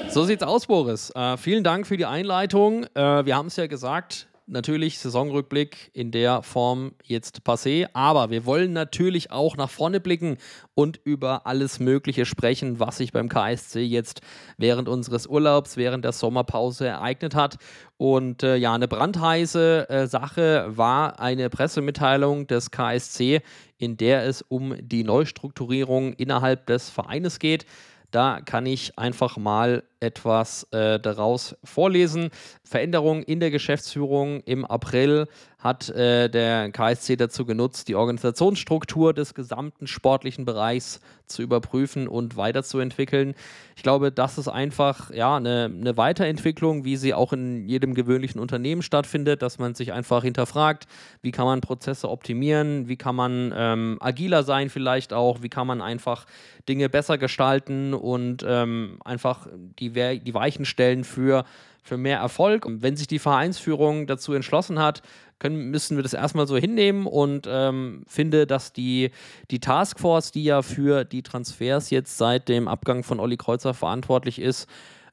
So sieht's aus, Boris. Äh, vielen Dank für die Einleitung. Äh, wir haben es ja gesagt, natürlich Saisonrückblick in der Form jetzt passé, aber wir wollen natürlich auch nach vorne blicken und über alles Mögliche sprechen, was sich beim KSC jetzt während unseres Urlaubs, während der Sommerpause ereignet hat. Und äh, ja, eine brandheiße äh, Sache war eine Pressemitteilung des KSC, in der es um die Neustrukturierung innerhalb des Vereines geht. Da kann ich einfach mal etwas äh, daraus vorlesen. Veränderungen in der Geschäftsführung im April hat äh, der KSC dazu genutzt, die Organisationsstruktur des gesamten sportlichen Bereichs zu überprüfen und weiterzuentwickeln. Ich glaube, das ist einfach ja, eine, eine Weiterentwicklung, wie sie auch in jedem gewöhnlichen Unternehmen stattfindet, dass man sich einfach hinterfragt, wie kann man Prozesse optimieren, wie kann man ähm, agiler sein vielleicht auch, wie kann man einfach Dinge besser gestalten und ähm, einfach die, die Weichen stellen für für mehr Erfolg. Und wenn sich die Vereinsführung dazu entschlossen hat, können, müssen wir das erstmal so hinnehmen und ähm, finde, dass die, die Taskforce, die ja für die Transfers jetzt seit dem Abgang von Olli Kreuzer verantwortlich ist,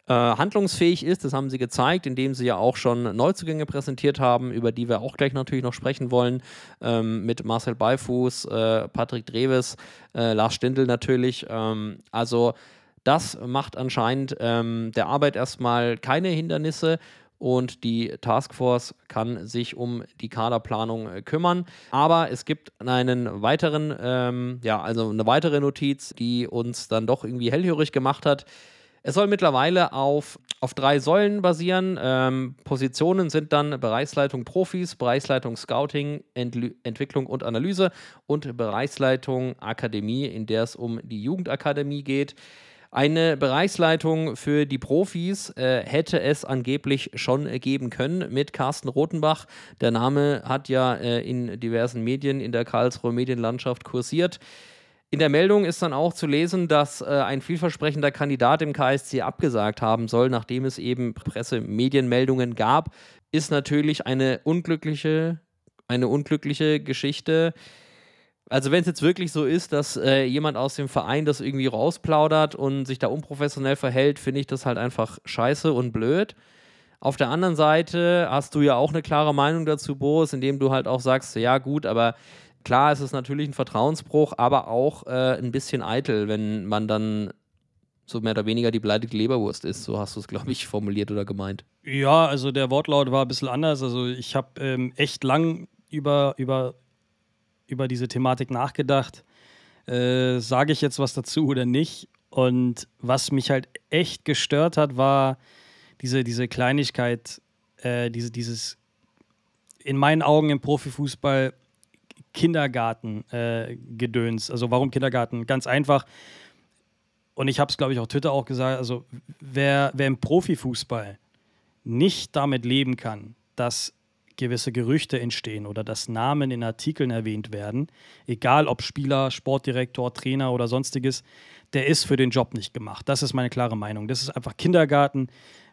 äh, handlungsfähig ist. Das haben sie gezeigt, indem sie ja auch schon Neuzugänge präsentiert haben, über die wir auch gleich natürlich noch sprechen wollen, ähm, mit Marcel Beifuß, äh, Patrick Dreves, äh, Lars Stindl natürlich. Ähm, also das macht anscheinend ähm, der Arbeit erstmal keine Hindernisse und die Taskforce kann sich um die Kaderplanung äh, kümmern. Aber es gibt einen weiteren, ähm, ja, also eine weitere Notiz, die uns dann doch irgendwie hellhörig gemacht hat. Es soll mittlerweile auf, auf drei Säulen basieren. Ähm, Positionen sind dann Bereichsleitung Profis, Bereichsleitung Scouting, Entl Entwicklung und Analyse und Bereichsleitung Akademie, in der es um die Jugendakademie geht. Eine Bereichsleitung für die Profis äh, hätte es angeblich schon geben können mit Carsten Rotenbach. Der Name hat ja äh, in diversen Medien in der Karlsruher Medienlandschaft kursiert. In der Meldung ist dann auch zu lesen, dass äh, ein vielversprechender Kandidat im KSC abgesagt haben soll, nachdem es eben Presse-Medienmeldungen gab. Ist natürlich eine unglückliche, eine unglückliche Geschichte. Also wenn es jetzt wirklich so ist, dass äh, jemand aus dem Verein das irgendwie rausplaudert und sich da unprofessionell verhält, finde ich das halt einfach scheiße und blöd. Auf der anderen Seite hast du ja auch eine klare Meinung dazu, Boris, indem du halt auch sagst, ja gut, aber klar ist es natürlich ein Vertrauensbruch, aber auch äh, ein bisschen eitel, wenn man dann so mehr oder weniger die beleidigte Leberwurst ist. So hast du es, glaube ich, formuliert oder gemeint. Ja, also der Wortlaut war ein bisschen anders. Also ich habe ähm, echt lang über, über über diese Thematik nachgedacht. Äh, Sage ich jetzt was dazu oder nicht? Und was mich halt echt gestört hat, war diese, diese Kleinigkeit, äh, diese, dieses in meinen Augen im Profifußball Kindergarten-Gedöns. Äh, also warum Kindergarten? Ganz einfach. Und ich habe es, glaube ich, auf Twitter auch gesagt. Also wer, wer im Profifußball nicht damit leben kann, dass gewisse Gerüchte entstehen oder dass Namen in Artikeln erwähnt werden, egal ob Spieler, Sportdirektor, Trainer oder sonstiges, der ist für den Job nicht gemacht. Das ist meine klare Meinung. Das ist einfach Kindergarten,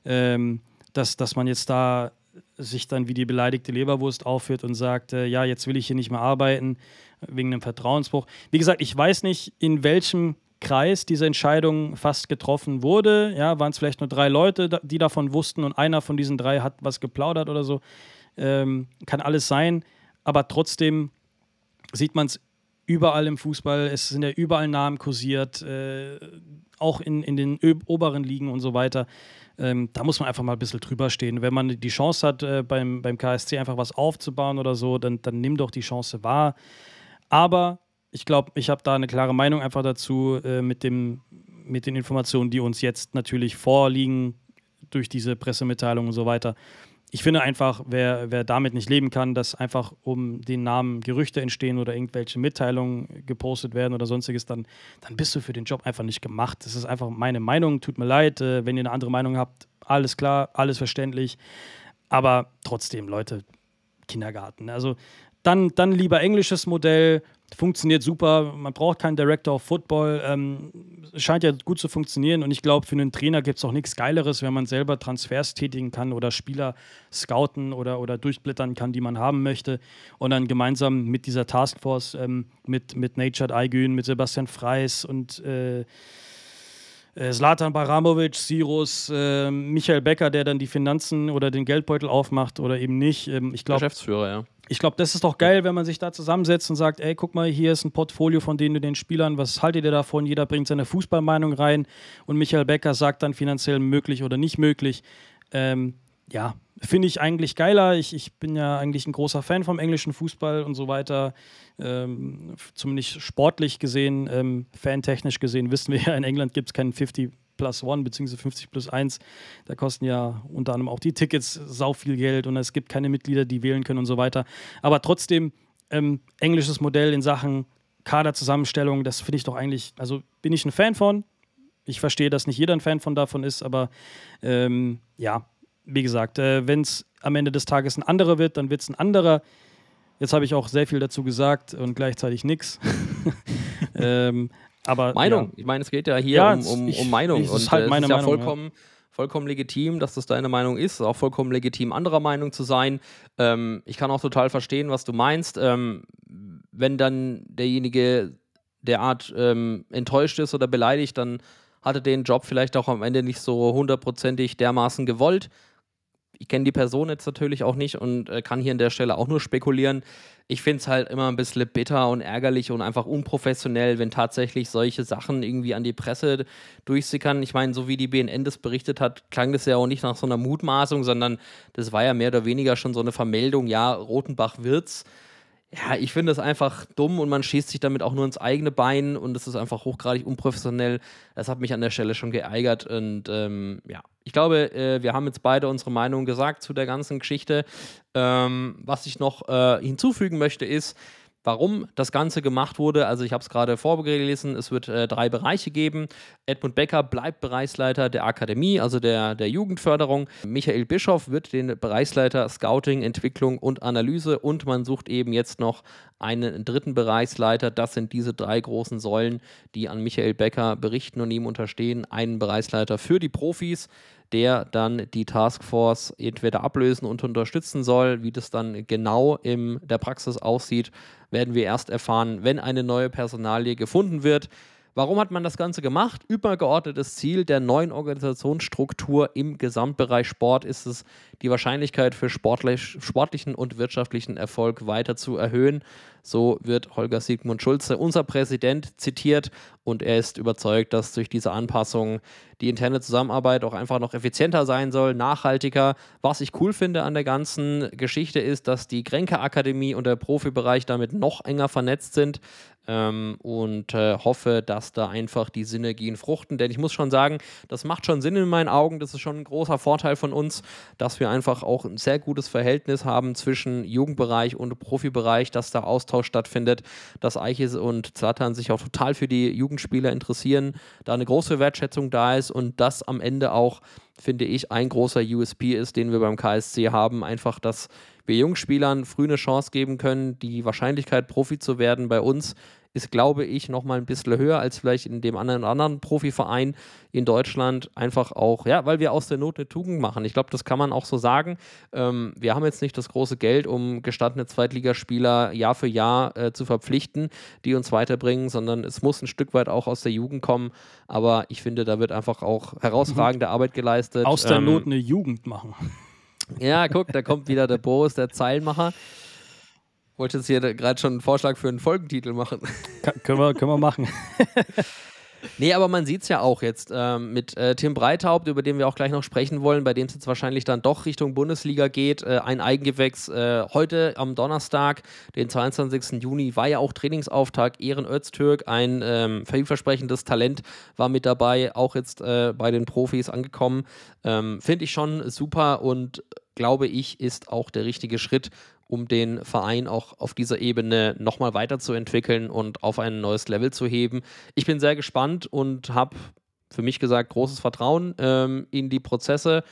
ähm, dass, dass man jetzt da sich dann wie die beleidigte Leberwurst aufführt und sagt, äh, ja, jetzt will ich hier nicht mehr arbeiten wegen einem Vertrauensbruch. Wie gesagt, ich weiß nicht, in welchem Kreis diese Entscheidung fast getroffen wurde. Ja, waren es vielleicht nur drei Leute, die davon wussten und einer von diesen drei hat was geplaudert oder so ähm, kann alles sein, aber trotzdem sieht man es überall im Fußball, es sind ja überall Namen kursiert, äh, auch in, in den oberen Ligen und so weiter. Ähm, da muss man einfach mal ein bisschen drüber stehen. Wenn man die Chance hat, äh, beim, beim KSC einfach was aufzubauen oder so, dann, dann nimm doch die Chance wahr. Aber ich glaube, ich habe da eine klare Meinung einfach dazu äh, mit, dem, mit den Informationen, die uns jetzt natürlich vorliegen durch diese Pressemitteilung und so weiter ich finde einfach, wer, wer damit nicht leben kann, dass einfach um den Namen Gerüchte entstehen oder irgendwelche Mitteilungen gepostet werden oder sonstiges, dann, dann bist du für den Job einfach nicht gemacht. Das ist einfach meine Meinung. Tut mir leid, äh, wenn ihr eine andere Meinung habt, alles klar, alles verständlich. Aber trotzdem, Leute, Kindergarten. Also dann, dann lieber englisches Modell, funktioniert super. Man braucht keinen Director of Football. Ähm, scheint ja gut zu funktionieren. Und ich glaube, für einen Trainer gibt es auch nichts Geileres, wenn man selber Transfers tätigen kann oder Spieler scouten oder, oder durchblättern kann, die man haben möchte. Und dann gemeinsam mit dieser Taskforce, ähm, mit, mit Natured Aygün, mit Sebastian Freis und äh, äh, Zlatan Baramovic, Sirus, äh, Michael Becker, der dann die Finanzen oder den Geldbeutel aufmacht oder eben nicht. Ähm, ich glaub, Geschäftsführer, ja. Ich glaube, das ist doch geil, wenn man sich da zusammensetzt und sagt, ey, guck mal, hier ist ein Portfolio von denen den Spielern, was haltet ihr davon? Jeder bringt seine Fußballmeinung rein und Michael Becker sagt dann finanziell möglich oder nicht möglich. Ähm, ja, finde ich eigentlich geiler. Ich, ich bin ja eigentlich ein großer Fan vom englischen Fußball und so weiter. Ähm, zumindest sportlich gesehen, ähm, fantechnisch gesehen, wissen wir ja, in England gibt es keinen 50 plus 1 bzw. 50 plus 1. Da kosten ja unter anderem auch die Tickets sau viel Geld und es gibt keine Mitglieder, die wählen können und so weiter. Aber trotzdem, ähm, englisches Modell in Sachen Kaderzusammenstellung, das finde ich doch eigentlich, also bin ich ein Fan von. Ich verstehe, dass nicht jeder ein Fan von davon ist, aber ähm, ja, wie gesagt, äh, wenn es am Ende des Tages ein anderer wird, dann wird es ein anderer. Jetzt habe ich auch sehr viel dazu gesagt und gleichzeitig nichts. ähm, aber Meinung. Ja. Ich meine, es geht ja hier Ja, um, um, ich- um Meinung. ich- es ist und halt äh, es meine ist ja Meinung, ja. vollkommen, vollkommen legitim, dass das deine Meinung ist. Es ist auch vollkommen legitim, anderer Meinung zu sein. Ähm, ich kann auch total verstehen, was du meinst. Ähm, wenn dann derjenige derart ähm, enttäuscht ist oder beleidigt, dann hat er den Job vielleicht auch am Ende nicht so hundertprozentig dermaßen gewollt. Ich kenne die Person jetzt natürlich auch nicht und äh, kann hier an der Stelle auch nur spekulieren. Ich finde es halt immer ein bisschen bitter und ärgerlich und einfach unprofessionell, wenn tatsächlich solche Sachen irgendwie an die Presse durchsickern. Ich meine, so wie die BNN das berichtet hat, klang das ja auch nicht nach so einer Mutmaßung, sondern das war ja mehr oder weniger schon so eine Vermeldung, ja, Rotenbach wird's. Ja, ich finde es einfach dumm und man schießt sich damit auch nur ins eigene Bein und es ist einfach hochgradig unprofessionell. Das hat mich an der Stelle schon geärgert und ähm, ja, ich glaube, äh, wir haben jetzt beide unsere Meinung gesagt zu der ganzen Geschichte. Ähm, was ich noch äh, hinzufügen möchte ist, warum das Ganze gemacht wurde. Also ich habe es gerade vorgelesen, es wird äh, drei Bereiche geben. Edmund Becker bleibt Bereichsleiter der Akademie, also der, der Jugendförderung. Michael Bischoff wird den Bereichsleiter Scouting, Entwicklung und Analyse und man sucht eben jetzt noch einen dritten Bereichsleiter. Das sind diese drei großen Säulen, die an Michael Becker berichten und ihm unterstehen. Einen Bereichsleiter für die Profis, der dann die Taskforce entweder ablösen und unterstützen soll. Wie das dann genau in der Praxis aussieht, werden wir erst erfahren, wenn eine neue Personalie gefunden wird. Warum hat man das Ganze gemacht? Übergeordnetes Ziel der neuen Organisationsstruktur im Gesamtbereich Sport ist es, die Wahrscheinlichkeit für sportlich, sportlichen und wirtschaftlichen Erfolg weiter zu erhöhen. So wird Holger Sigmund Schulze, unser Präsident, zitiert und er ist überzeugt, dass durch diese Anpassung die interne Zusammenarbeit auch einfach noch effizienter sein soll, nachhaltiger. Was ich cool finde an der ganzen Geschichte ist, dass die Grenke Akademie und der Profibereich damit noch enger vernetzt sind ähm, und äh, hoffe, dass da einfach die Synergien fruchten. Denn ich muss schon sagen, das macht schon Sinn in meinen Augen. Das ist schon ein großer Vorteil von uns, dass wir einfach auch ein sehr gutes Verhältnis haben zwischen Jugendbereich und Profibereich, dass da Austausch stattfindet, dass Eiches und Zlatan sich auch total für die Jugendspieler interessieren, da eine große Wertschätzung da ist und das am Ende auch, finde ich, ein großer USP ist, den wir beim KSC haben. Einfach, dass wir Jungspielern früh eine Chance geben können. Die Wahrscheinlichkeit, Profi zu werden bei uns, ist, glaube ich, noch mal ein bisschen höher als vielleicht in dem anderen, anderen Profiverein in Deutschland. Einfach auch, ja, weil wir aus der Not eine Tugend machen. Ich glaube, das kann man auch so sagen. Ähm, wir haben jetzt nicht das große Geld, um gestandene Zweitligaspieler Jahr für Jahr äh, zu verpflichten, die uns weiterbringen, sondern es muss ein Stück weit auch aus der Jugend kommen. Aber ich finde, da wird einfach auch herausragende Arbeit geleistet. Aus der Ähm, Not eine Jugend machen. ja, guck, da kommt wieder der Boris, der Zeilenmacher. Wollte jetzt hier gerade schon einen Vorschlag für einen Folgentitel machen. Ka können, wir, können wir machen. Nee, aber man sieht es ja auch jetzt ähm, mit äh, Tim Breithaupt, über den wir auch gleich noch sprechen wollen, bei dem es jetzt wahrscheinlich dann doch Richtung Bundesliga geht. Äh, ein Eigengewächs äh, heute am Donnerstag, den 22. Juni, war ja auch Trainingsauftakt. Ehren Öztürk, ein ähm, vielversprechendes Talent, war mit dabei, auch jetzt äh, bei den Profis angekommen. Ähm, Finde ich schon super und glaube ich, ist auch der richtige Schritt, um den Verein auch auf dieser Ebene nochmal weiterzuentwickeln und auf ein neues Level zu heben. Ich bin sehr gespannt und habe für mich gesagt, großes Vertrauen ähm, in die Prozesse.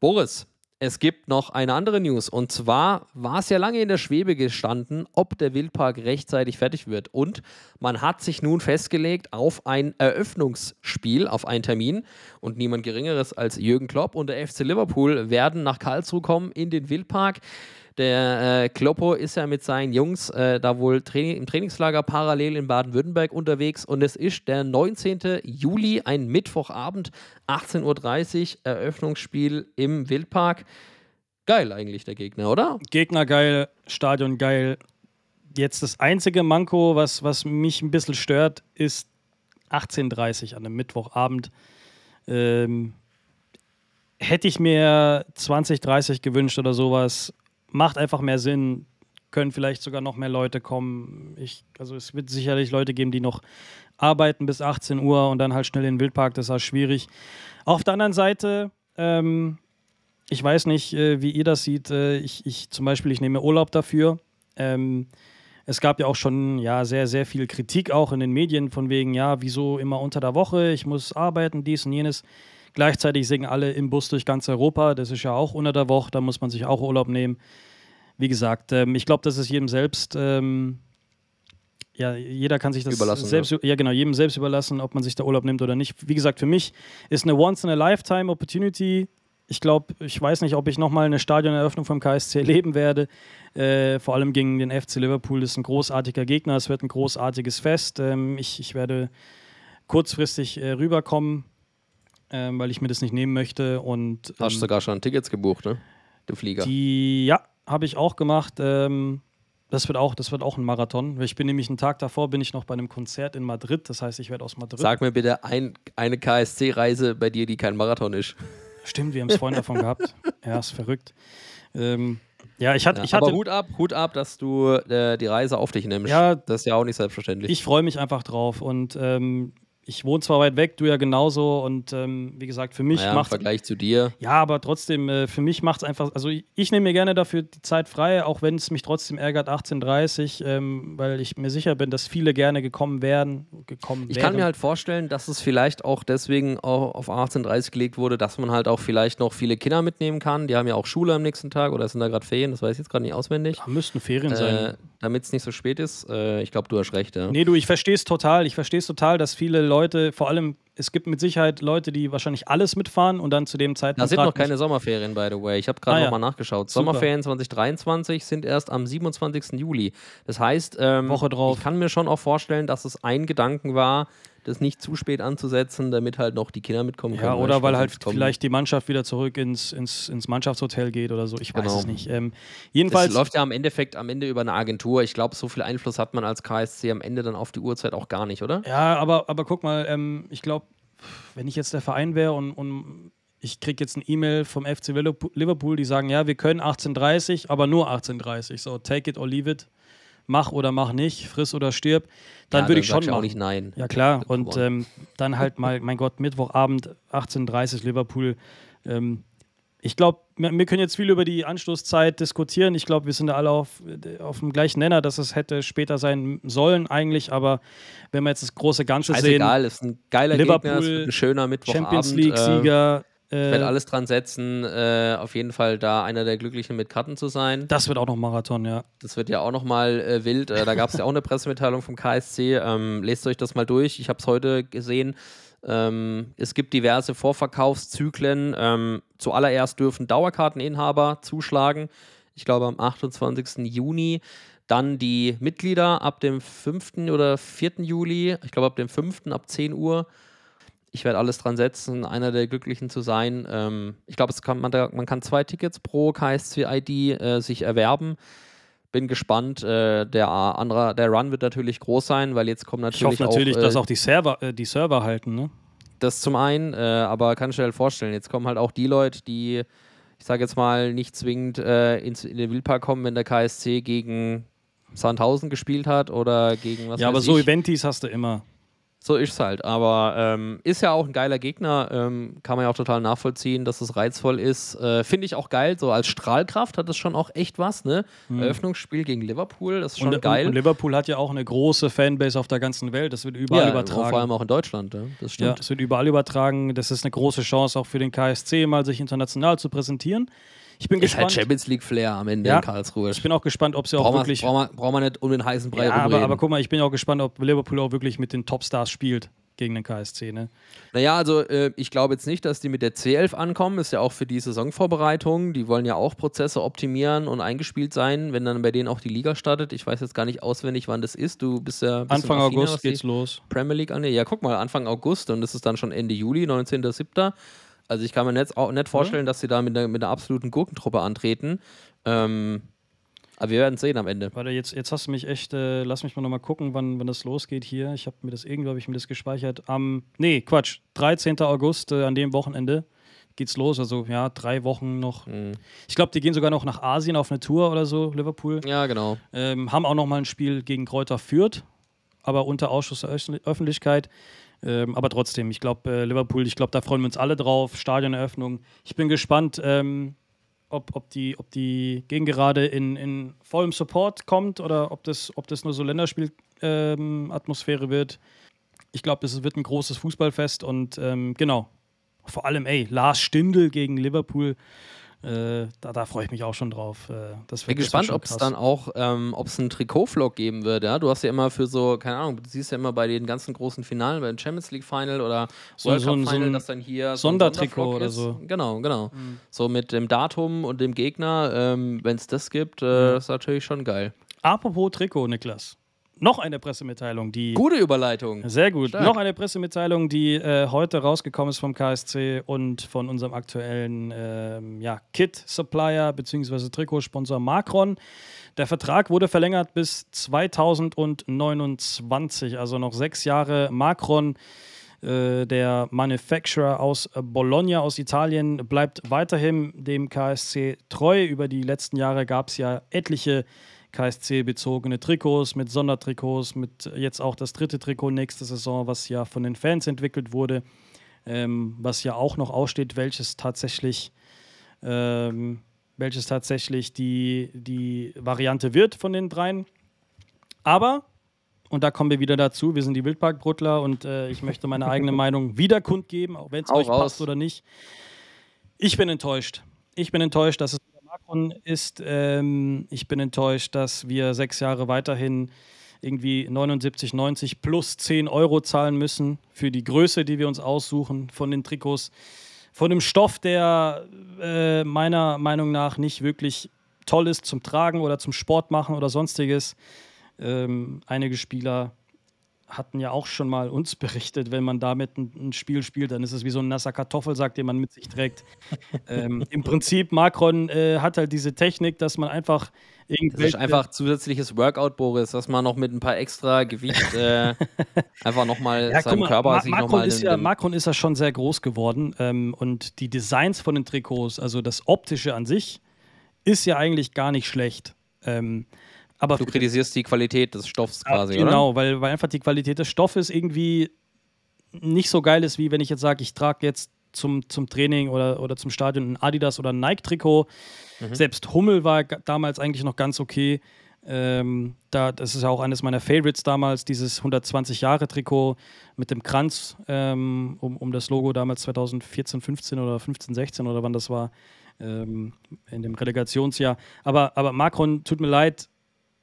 Boris, es gibt noch eine andere News und zwar war es ja lange in der Schwebe gestanden, ob der Wildpark rechtzeitig fertig wird. Und man hat sich nun festgelegt auf ein Eröffnungsspiel, auf einen Termin. Und niemand Geringeres als Jürgen Klopp und der FC Liverpool werden nach Karlsruhe kommen in den Wildpark. Der äh, Kloppo ist ja mit seinen Jungs äh, da wohl Training, im Trainingslager parallel in Baden-Württemberg unterwegs und es ist der 19. Juli, ein Mittwochabend, 18.30 Uhr, Eröffnungsspiel im Wildpark. Geil eigentlich der Gegner, oder? Gegner geil, Stadion geil. Jetzt das einzige Manko, was, was mich ein bisschen stört, ist 18.30 Uhr an einem Mittwochabend. Ähm, hätte ich mir 20, 30 gewünscht oder sowas macht einfach mehr Sinn. Können vielleicht sogar noch mehr Leute kommen. Ich, also es wird sicherlich Leute geben, die noch arbeiten bis 18 Uhr und dann halt schnell in den Wildpark. Das ist halt schwierig. Auf der anderen Seite, ähm, ich weiß nicht, äh, wie ihr das seht. Äh, ich, ich zum Beispiel, ich nehme Urlaub dafür. Ähm, es gab ja auch schon ja, sehr, sehr viel Kritik auch in den Medien von wegen, ja, wieso immer unter der Woche, ich muss arbeiten, dies und jenes. Gleichzeitig singen alle im Bus durch ganz Europa. Das ist ja auch unter der Woche, da muss man sich auch Urlaub nehmen. Wie gesagt, ähm, ich glaube, das ist jedem selbst. Ähm, ja, jeder kann sich das selbst, ja. ja. genau, jedem selbst überlassen, ob man sich da Urlaub nimmt oder nicht. Wie gesagt, für mich ist eine Once-in-a-Lifetime-Opportunity. Ich glaube, ich weiß nicht, ob ich nochmal eine Stadioneröffnung vom KSC erleben werde. Äh, vor allem gegen den FC Liverpool. Das ist ein großartiger Gegner. Es wird ein großartiges Fest. Ähm, ich, ich werde kurzfristig äh, rüberkommen ähm, weil ich mir das nicht nehmen möchte. Und, ähm, Hast du sogar schon Tickets gebucht, ne? Du Flieger. Die, ja, habe ich auch gemacht. Ähm, das wird auch, das wird auch ein Marathon. Ich bin nämlich einen Tag davor, bin ich noch bei einem Konzert in Madrid. Das heißt, ich werde aus Madrid. Sag mir bitte ein, eine KSC-Reise bei dir, die kein Marathon ist. Stimmt, wir haben es vorhin davon gehabt. Ja, ist verrückt. Ähm, ja, ich, hatte, ja, ich hatte. Aber Hut ab, Hut ab, dass du äh, die Reise auf dich nimmst. Ja, das ist ja auch nicht selbstverständlich. Ich freue mich einfach drauf und ähm, ich wohne zwar weit weg, du ja genauso und ähm, wie gesagt, für mich naja, macht im Vergleich zu dir. Ja, aber trotzdem, äh, für mich macht es einfach, also ich, ich nehme mir gerne dafür die Zeit frei, auch wenn es mich trotzdem ärgert, 18.30 ähm, weil ich mir sicher bin, dass viele gerne gekommen werden. Gekommen ich wären. kann mir halt vorstellen, dass es vielleicht auch deswegen auch auf 18.30 gelegt wurde, dass man halt auch vielleicht noch viele Kinder mitnehmen kann. Die haben ja auch Schule am nächsten Tag oder sind da gerade Ferien, das weiß ich jetzt gerade nicht auswendig. Da müssten Ferien äh, sein. Damit es nicht so spät ist. Äh, ich glaube, du hast recht, ja. Nee, du, ich verstehe es total. Ich verstehe es total, dass viele Leute, vor allem es gibt mit Sicherheit Leute, die wahrscheinlich alles mitfahren und dann zu dem Zeitpunkt. Da sind noch keine Sommerferien, by the way. Ich habe gerade ah, ja. nochmal nachgeschaut. Super. Sommerferien 2023 sind erst am 27. Juli. Das heißt, ähm, Woche drauf. ich kann mir schon auch vorstellen, dass es ein Gedanken war, das nicht zu spät anzusetzen, damit halt noch die Kinder mitkommen können. Ja, oder weil halt vielleicht die Mannschaft wieder zurück ins, ins, ins Mannschaftshotel geht oder so. Ich weiß genau. es nicht. Ähm, jedenfalls. Das läuft ja am Endeffekt am Ende über eine Agentur. Ich glaube, so viel Einfluss hat man als KSC am Ende dann auf die Uhrzeit auch gar nicht, oder? Ja, aber, aber guck mal, ähm, ich glaube, wenn ich jetzt der Verein wäre und, und ich kriege jetzt ein E-Mail vom FC Liverpool, die sagen, ja, wir können 18.30, aber nur 18.30. So, take it or leave it mach oder mach nicht, friss oder stirb, dann ja, würde ich schon machen. auch nicht nein. Ja klar, und ähm, dann halt mal, mein Gott, Mittwochabend 18.30 Liverpool. Ähm, ich glaube, wir können jetzt viel über die Anstoßzeit diskutieren. Ich glaube, wir sind da alle auf, auf dem gleichen Nenner, dass es hätte später sein sollen eigentlich. Aber wenn wir jetzt das große Ganze Scheißegal, sehen, egal, ist ein geiler Liverpool, Gegner, ein schöner Mittwochabend. Champions League-Sieger, äh, ich werde äh, alles dran setzen, äh, auf jeden Fall da einer der Glücklichen mit Karten zu sein. Das wird auch noch Marathon, ja. Das wird ja auch noch mal äh, wild. Äh, da gab es ja auch eine Pressemitteilung vom KSC. Ähm, lest euch das mal durch. Ich habe es heute gesehen. Ähm, es gibt diverse Vorverkaufszyklen. Ähm, zuallererst dürfen Dauerkarteninhaber zuschlagen. Ich glaube am 28. Juni. Dann die Mitglieder ab dem 5. oder 4. Juli. Ich glaube ab dem 5. ab 10 Uhr ich werde alles dran setzen, einer der Glücklichen zu sein. Ähm, ich glaube, man, man kann zwei Tickets pro KSC-ID äh, sich erwerben. Bin gespannt. Äh, der andere, der Run wird natürlich groß sein, weil jetzt kommen natürlich. Ich hoffe natürlich, auch, äh, dass auch die Server, äh, die Server halten, ne? Das zum einen, äh, aber kann ich dir halt vorstellen, jetzt kommen halt auch die Leute, die, ich sage jetzt mal, nicht zwingend äh, ins, in den Wildpark kommen, wenn der KSC gegen Sandhausen gespielt hat oder gegen was Ja, aber so Eventis hast du immer. So ist es halt. Aber ähm, ist ja auch ein geiler Gegner. Ähm, kann man ja auch total nachvollziehen, dass es reizvoll ist. Äh, Finde ich auch geil. So als Strahlkraft hat es schon auch echt was. Ne? Eröffnungsspiel gegen Liverpool, das ist schon und, geil. Und Liverpool hat ja auch eine große Fanbase auf der ganzen Welt. Das wird überall ja, übertragen. Vor allem auch in Deutschland. Ja? Das Ja, stimmt. das wird überall übertragen. Das ist eine große Chance auch für den KSC, mal sich international zu präsentieren. Ich bin ist halt gespannt. Champions League Flair am Ende Ja. in Karlsruhe. ich bin auch gespannt, ob sie auch Braucht man, wirklich. braucht, man, braucht man nicht um den heißen Brei ja, aber, aber guck mal, ich bin auch gespannt, ob Liverpool auch wirklich mit den Topstars spielt gegen den KSC. Ne? Naja, also äh, ich glaube jetzt nicht, dass die mit der C11 ankommen. Ist ja auch für die Saisonvorbereitung. Die wollen ja auch Prozesse optimieren und eingespielt sein, wenn dann bei denen auch die Liga startet. Ich weiß jetzt gar nicht auswendig, wann das ist. Du bist ja Anfang August geht's los. Premier League angeht. Ja, guck mal, Anfang August und das ist dann schon Ende Juli, 19.07. Also ich kann mir nicht, auch nicht vorstellen, dass sie da mit einer, mit einer absoluten Gurkentruppe antreten. Ähm, aber wir werden sehen am Ende. Warte, jetzt, jetzt hast du mich echt, äh, lass mich mal nochmal gucken, wann, wann das losgeht hier. Ich habe mir das, irgendwo habe ich mir das gespeichert. Am, nee, Quatsch, 13. August, äh, an dem Wochenende geht's los. Also ja, drei Wochen noch. Mhm. Ich glaube, die gehen sogar noch nach Asien auf eine Tour oder so, Liverpool. Ja, genau. Ähm, haben auch noch mal ein Spiel gegen Kräuter Fürth, aber unter Ausschuss der Öffentlich- Öffentlichkeit. Ähm, aber trotzdem, ich glaube, äh, Liverpool, ich glaube, da freuen wir uns alle drauf. Stadioneröffnung. Ich bin gespannt, ähm, ob, ob, die, ob die Gegengerade in, in vollem Support kommt oder ob das, ob das nur so Länderspiel-Atmosphäre wird. Ich glaube, das wird ein großes Fußballfest und ähm, genau. Vor allem, ey, Lars Stindl gegen Liverpool. Äh, da, da freue ich mich auch schon drauf. Äh, Bin gespannt, ob es dann auch, ähm, ob es einen Trikot-Vlog geben wird. Ja? Du hast ja immer für so, keine Ahnung, du siehst ja immer bei den ganzen großen Finalen, beim Champions League Final oder So- World so Cup so Final, ein dass dann hier so Sondertrikot Sondervlog oder ist. so. Genau, genau. Mhm. So mit dem Datum und dem Gegner, ähm, wenn es das gibt, äh, ist natürlich schon geil. Apropos Trikot, Niklas. Noch eine Pressemitteilung, die. Gute Überleitung. Sehr gut. Stark. Noch eine Pressemitteilung, die äh, heute rausgekommen ist vom KSC und von unserem aktuellen ähm, ja, Kit-Supplier bzw. Trikotsponsor Macron. Der Vertrag wurde verlängert bis 2029, also noch sechs Jahre. Macron, äh, der Manufacturer aus äh, Bologna, aus Italien, bleibt weiterhin dem KSC treu. Über die letzten Jahre gab es ja etliche KSC-bezogene Trikots, mit Sondertrikots, mit jetzt auch das dritte Trikot nächste Saison, was ja von den Fans entwickelt wurde, ähm, was ja auch noch aussteht, welches tatsächlich, ähm, welches tatsächlich die, die Variante wird von den dreien. Aber, und da kommen wir wieder dazu, wir sind die Wildparkbruttler und äh, ich möchte meine eigene Meinung wieder kundgeben, auch wenn es euch raus. passt oder nicht. Ich bin enttäuscht. Ich bin enttäuscht, dass es Macron ist. Ähm, ich bin enttäuscht, dass wir sechs Jahre weiterhin irgendwie 79, 90 plus 10 Euro zahlen müssen für die Größe, die wir uns aussuchen von den Trikots. Von dem Stoff, der äh, meiner Meinung nach nicht wirklich toll ist zum Tragen oder zum Sport machen oder sonstiges. Ähm, einige Spieler hatten ja auch schon mal uns berichtet, wenn man damit ein, ein Spiel spielt, dann ist es wie so ein nasser Kartoffelsack, den man mit sich trägt. ähm, Im Prinzip, Macron äh, hat halt diese Technik, dass man einfach Das ist einfach zusätzliches Workout, Boris, dass man noch mit ein paar extra Gewicht äh, einfach nochmal Ja, seinem mal, Körper Ma sich Macron, nochmal ist ja, Macron ist ja schon sehr groß geworden ähm, und die Designs von den Trikots, also das Optische an sich, ist ja eigentlich gar nicht schlecht. Ähm, aber Du kritisierst die Qualität des Stoffs quasi, oder? genau, weil, weil einfach die Qualität des Stoffes irgendwie nicht so geil ist, wie wenn ich jetzt sage, ich trage jetzt zum, zum Training oder, oder zum Stadion ein Adidas oder ein Nike-Trikot. Mhm. Selbst Hummel war damals eigentlich noch ganz okay. Ähm, da, das ist ja auch eines meiner Favorites damals, dieses 120-Jahre-Trikot mit dem Kranz ähm, um, um das Logo damals 2014, 15 oder 15, 16 oder wann das war, ähm, in dem Relegationsjahr. Aber, aber Macron, tut mir leid,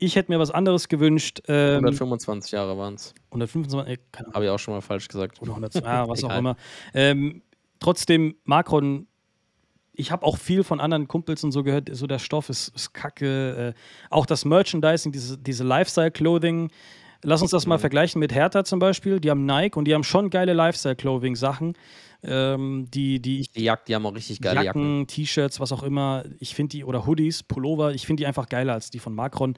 ich hätte mir was anderes gewünscht. Ähm, 125 Jahre waren es. 125, äh, Habe ich auch schon mal falsch gesagt. oder 100, ah, was auch immer. Ähm, trotzdem, Macron, ich habe auch viel von anderen Kumpels und so gehört, so der Stoff ist, ist kacke. Äh, auch das Merchandising, diese, diese Lifestyle-Clothing. Lass uns das mal vergleichen mit Hertha zum Beispiel. Die haben Nike und die haben schon geile Lifestyle-Clothing-Sachen, ähm, die, die Die Jagd, die haben auch richtig geile Jacken. Jacken, T-Shirts, was auch immer. Ich finde die, oder Hoodies, Pullover, ich finde die einfach geiler als die von Macron.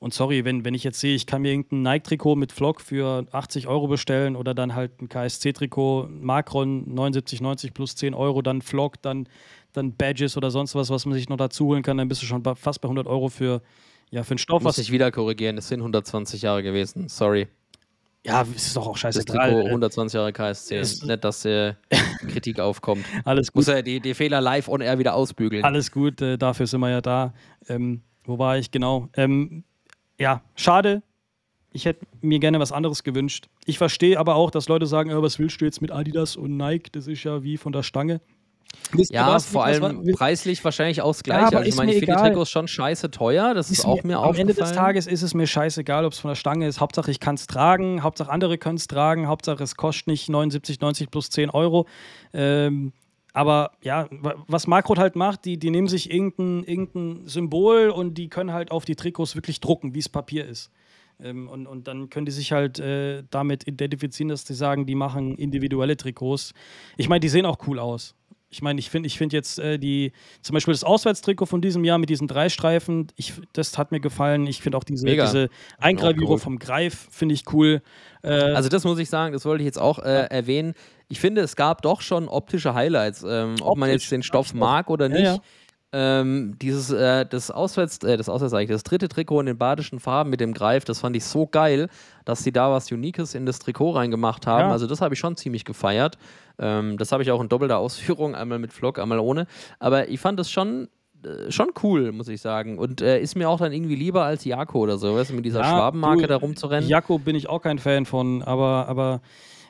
Und sorry, wenn, wenn ich jetzt sehe, ich kann mir irgendein Nike-Trikot mit Vlog für 80 Euro bestellen oder dann halt ein KSC-Trikot, Macron 79, 90 plus 10 Euro, dann Vlog, dann, dann Badges oder sonst was, was man sich noch dazu holen kann, dann bist du schon fast bei 100 Euro für, ja, für einen Stoff. Muss Was, ich wieder korrigieren, es sind 120 Jahre gewesen. Sorry. Ja, es ist doch auch Das scheißegal. Trikot äh, 120 Jahre KSC. es- Nicht, dass äh, Kritik aufkommt. Alles Muss gut, er die, die Fehler live on air wieder ausbügeln. alles gut, äh, dafür sind wir ja da. Ähm, wo war ich genau? Ähm, ja, schade. Ich hätte mir gerne was anderes gewünscht. Ich verstehe aber auch, dass Leute sagen, äh, was willst du jetzt mit Adidas und Nike? Das ist ja wie von der Stange. Ja, vor allem preislich wahrscheinlich auch das Ja, Gleiche. aber also ich meine, mir ich finde die. Trikots schon scheiße teuer. Das ist, Ist auch mir, am Ende des. Tages ist es mir scheißegal, ob es von der Stange ist. Hauptsache, ich kann es tragen. Hauptsache, andere können es tragen. Hauptsache, es kostet nicht 79, 90 plus 10 Euro. Ähm, aber ja, wa- was Markrot halt macht, die, die nehmen sich irgendein, irgendein Symbol und die können halt auf die Trikots wirklich drucken, wie es Papier ist. Ähm, und, und dann können die sich halt äh, damit identifizieren, dass die sagen, die machen individuelle Trikots. Ich meine, die sehen auch cool aus. Ich meine, ich finde ich find jetzt äh, die, zum Beispiel das Auswärtstrikot von diesem Jahr mit diesen drei Streifen, ich, das hat mir gefallen. Ich finde auch diese, Mega. diese Eingravierung vom Greif, finde ich cool. Äh, Also das muss ich sagen, das wollte ich jetzt auch äh, erwähnen. Ich finde, es gab doch schon optische Highlights, ähm, ob man Optisch, jetzt den Stoff mag oder Ja, nicht. ja. Ähm, dieses, äh, das Auswärts, äh, das Auswärts sag ich, das dritte Trikot in den badischen Farben mit dem Greif, das fand ich so geil, dass sie da was Uniques in das Trikot reingemacht haben. Ja. Also das habe ich schon ziemlich gefeiert. Ähm, das habe ich auch in doppelter Ausführung, einmal mit Vlog, einmal ohne. Aber ich fand das schon äh, schon cool, muss ich sagen. Und äh, ist mir auch dann irgendwie lieber als Jako oder so, weißt du, mit dieser Ja, Schwabenmarke du, da rumzurennen. Jakko bin ich auch kein Fan von, aber, aber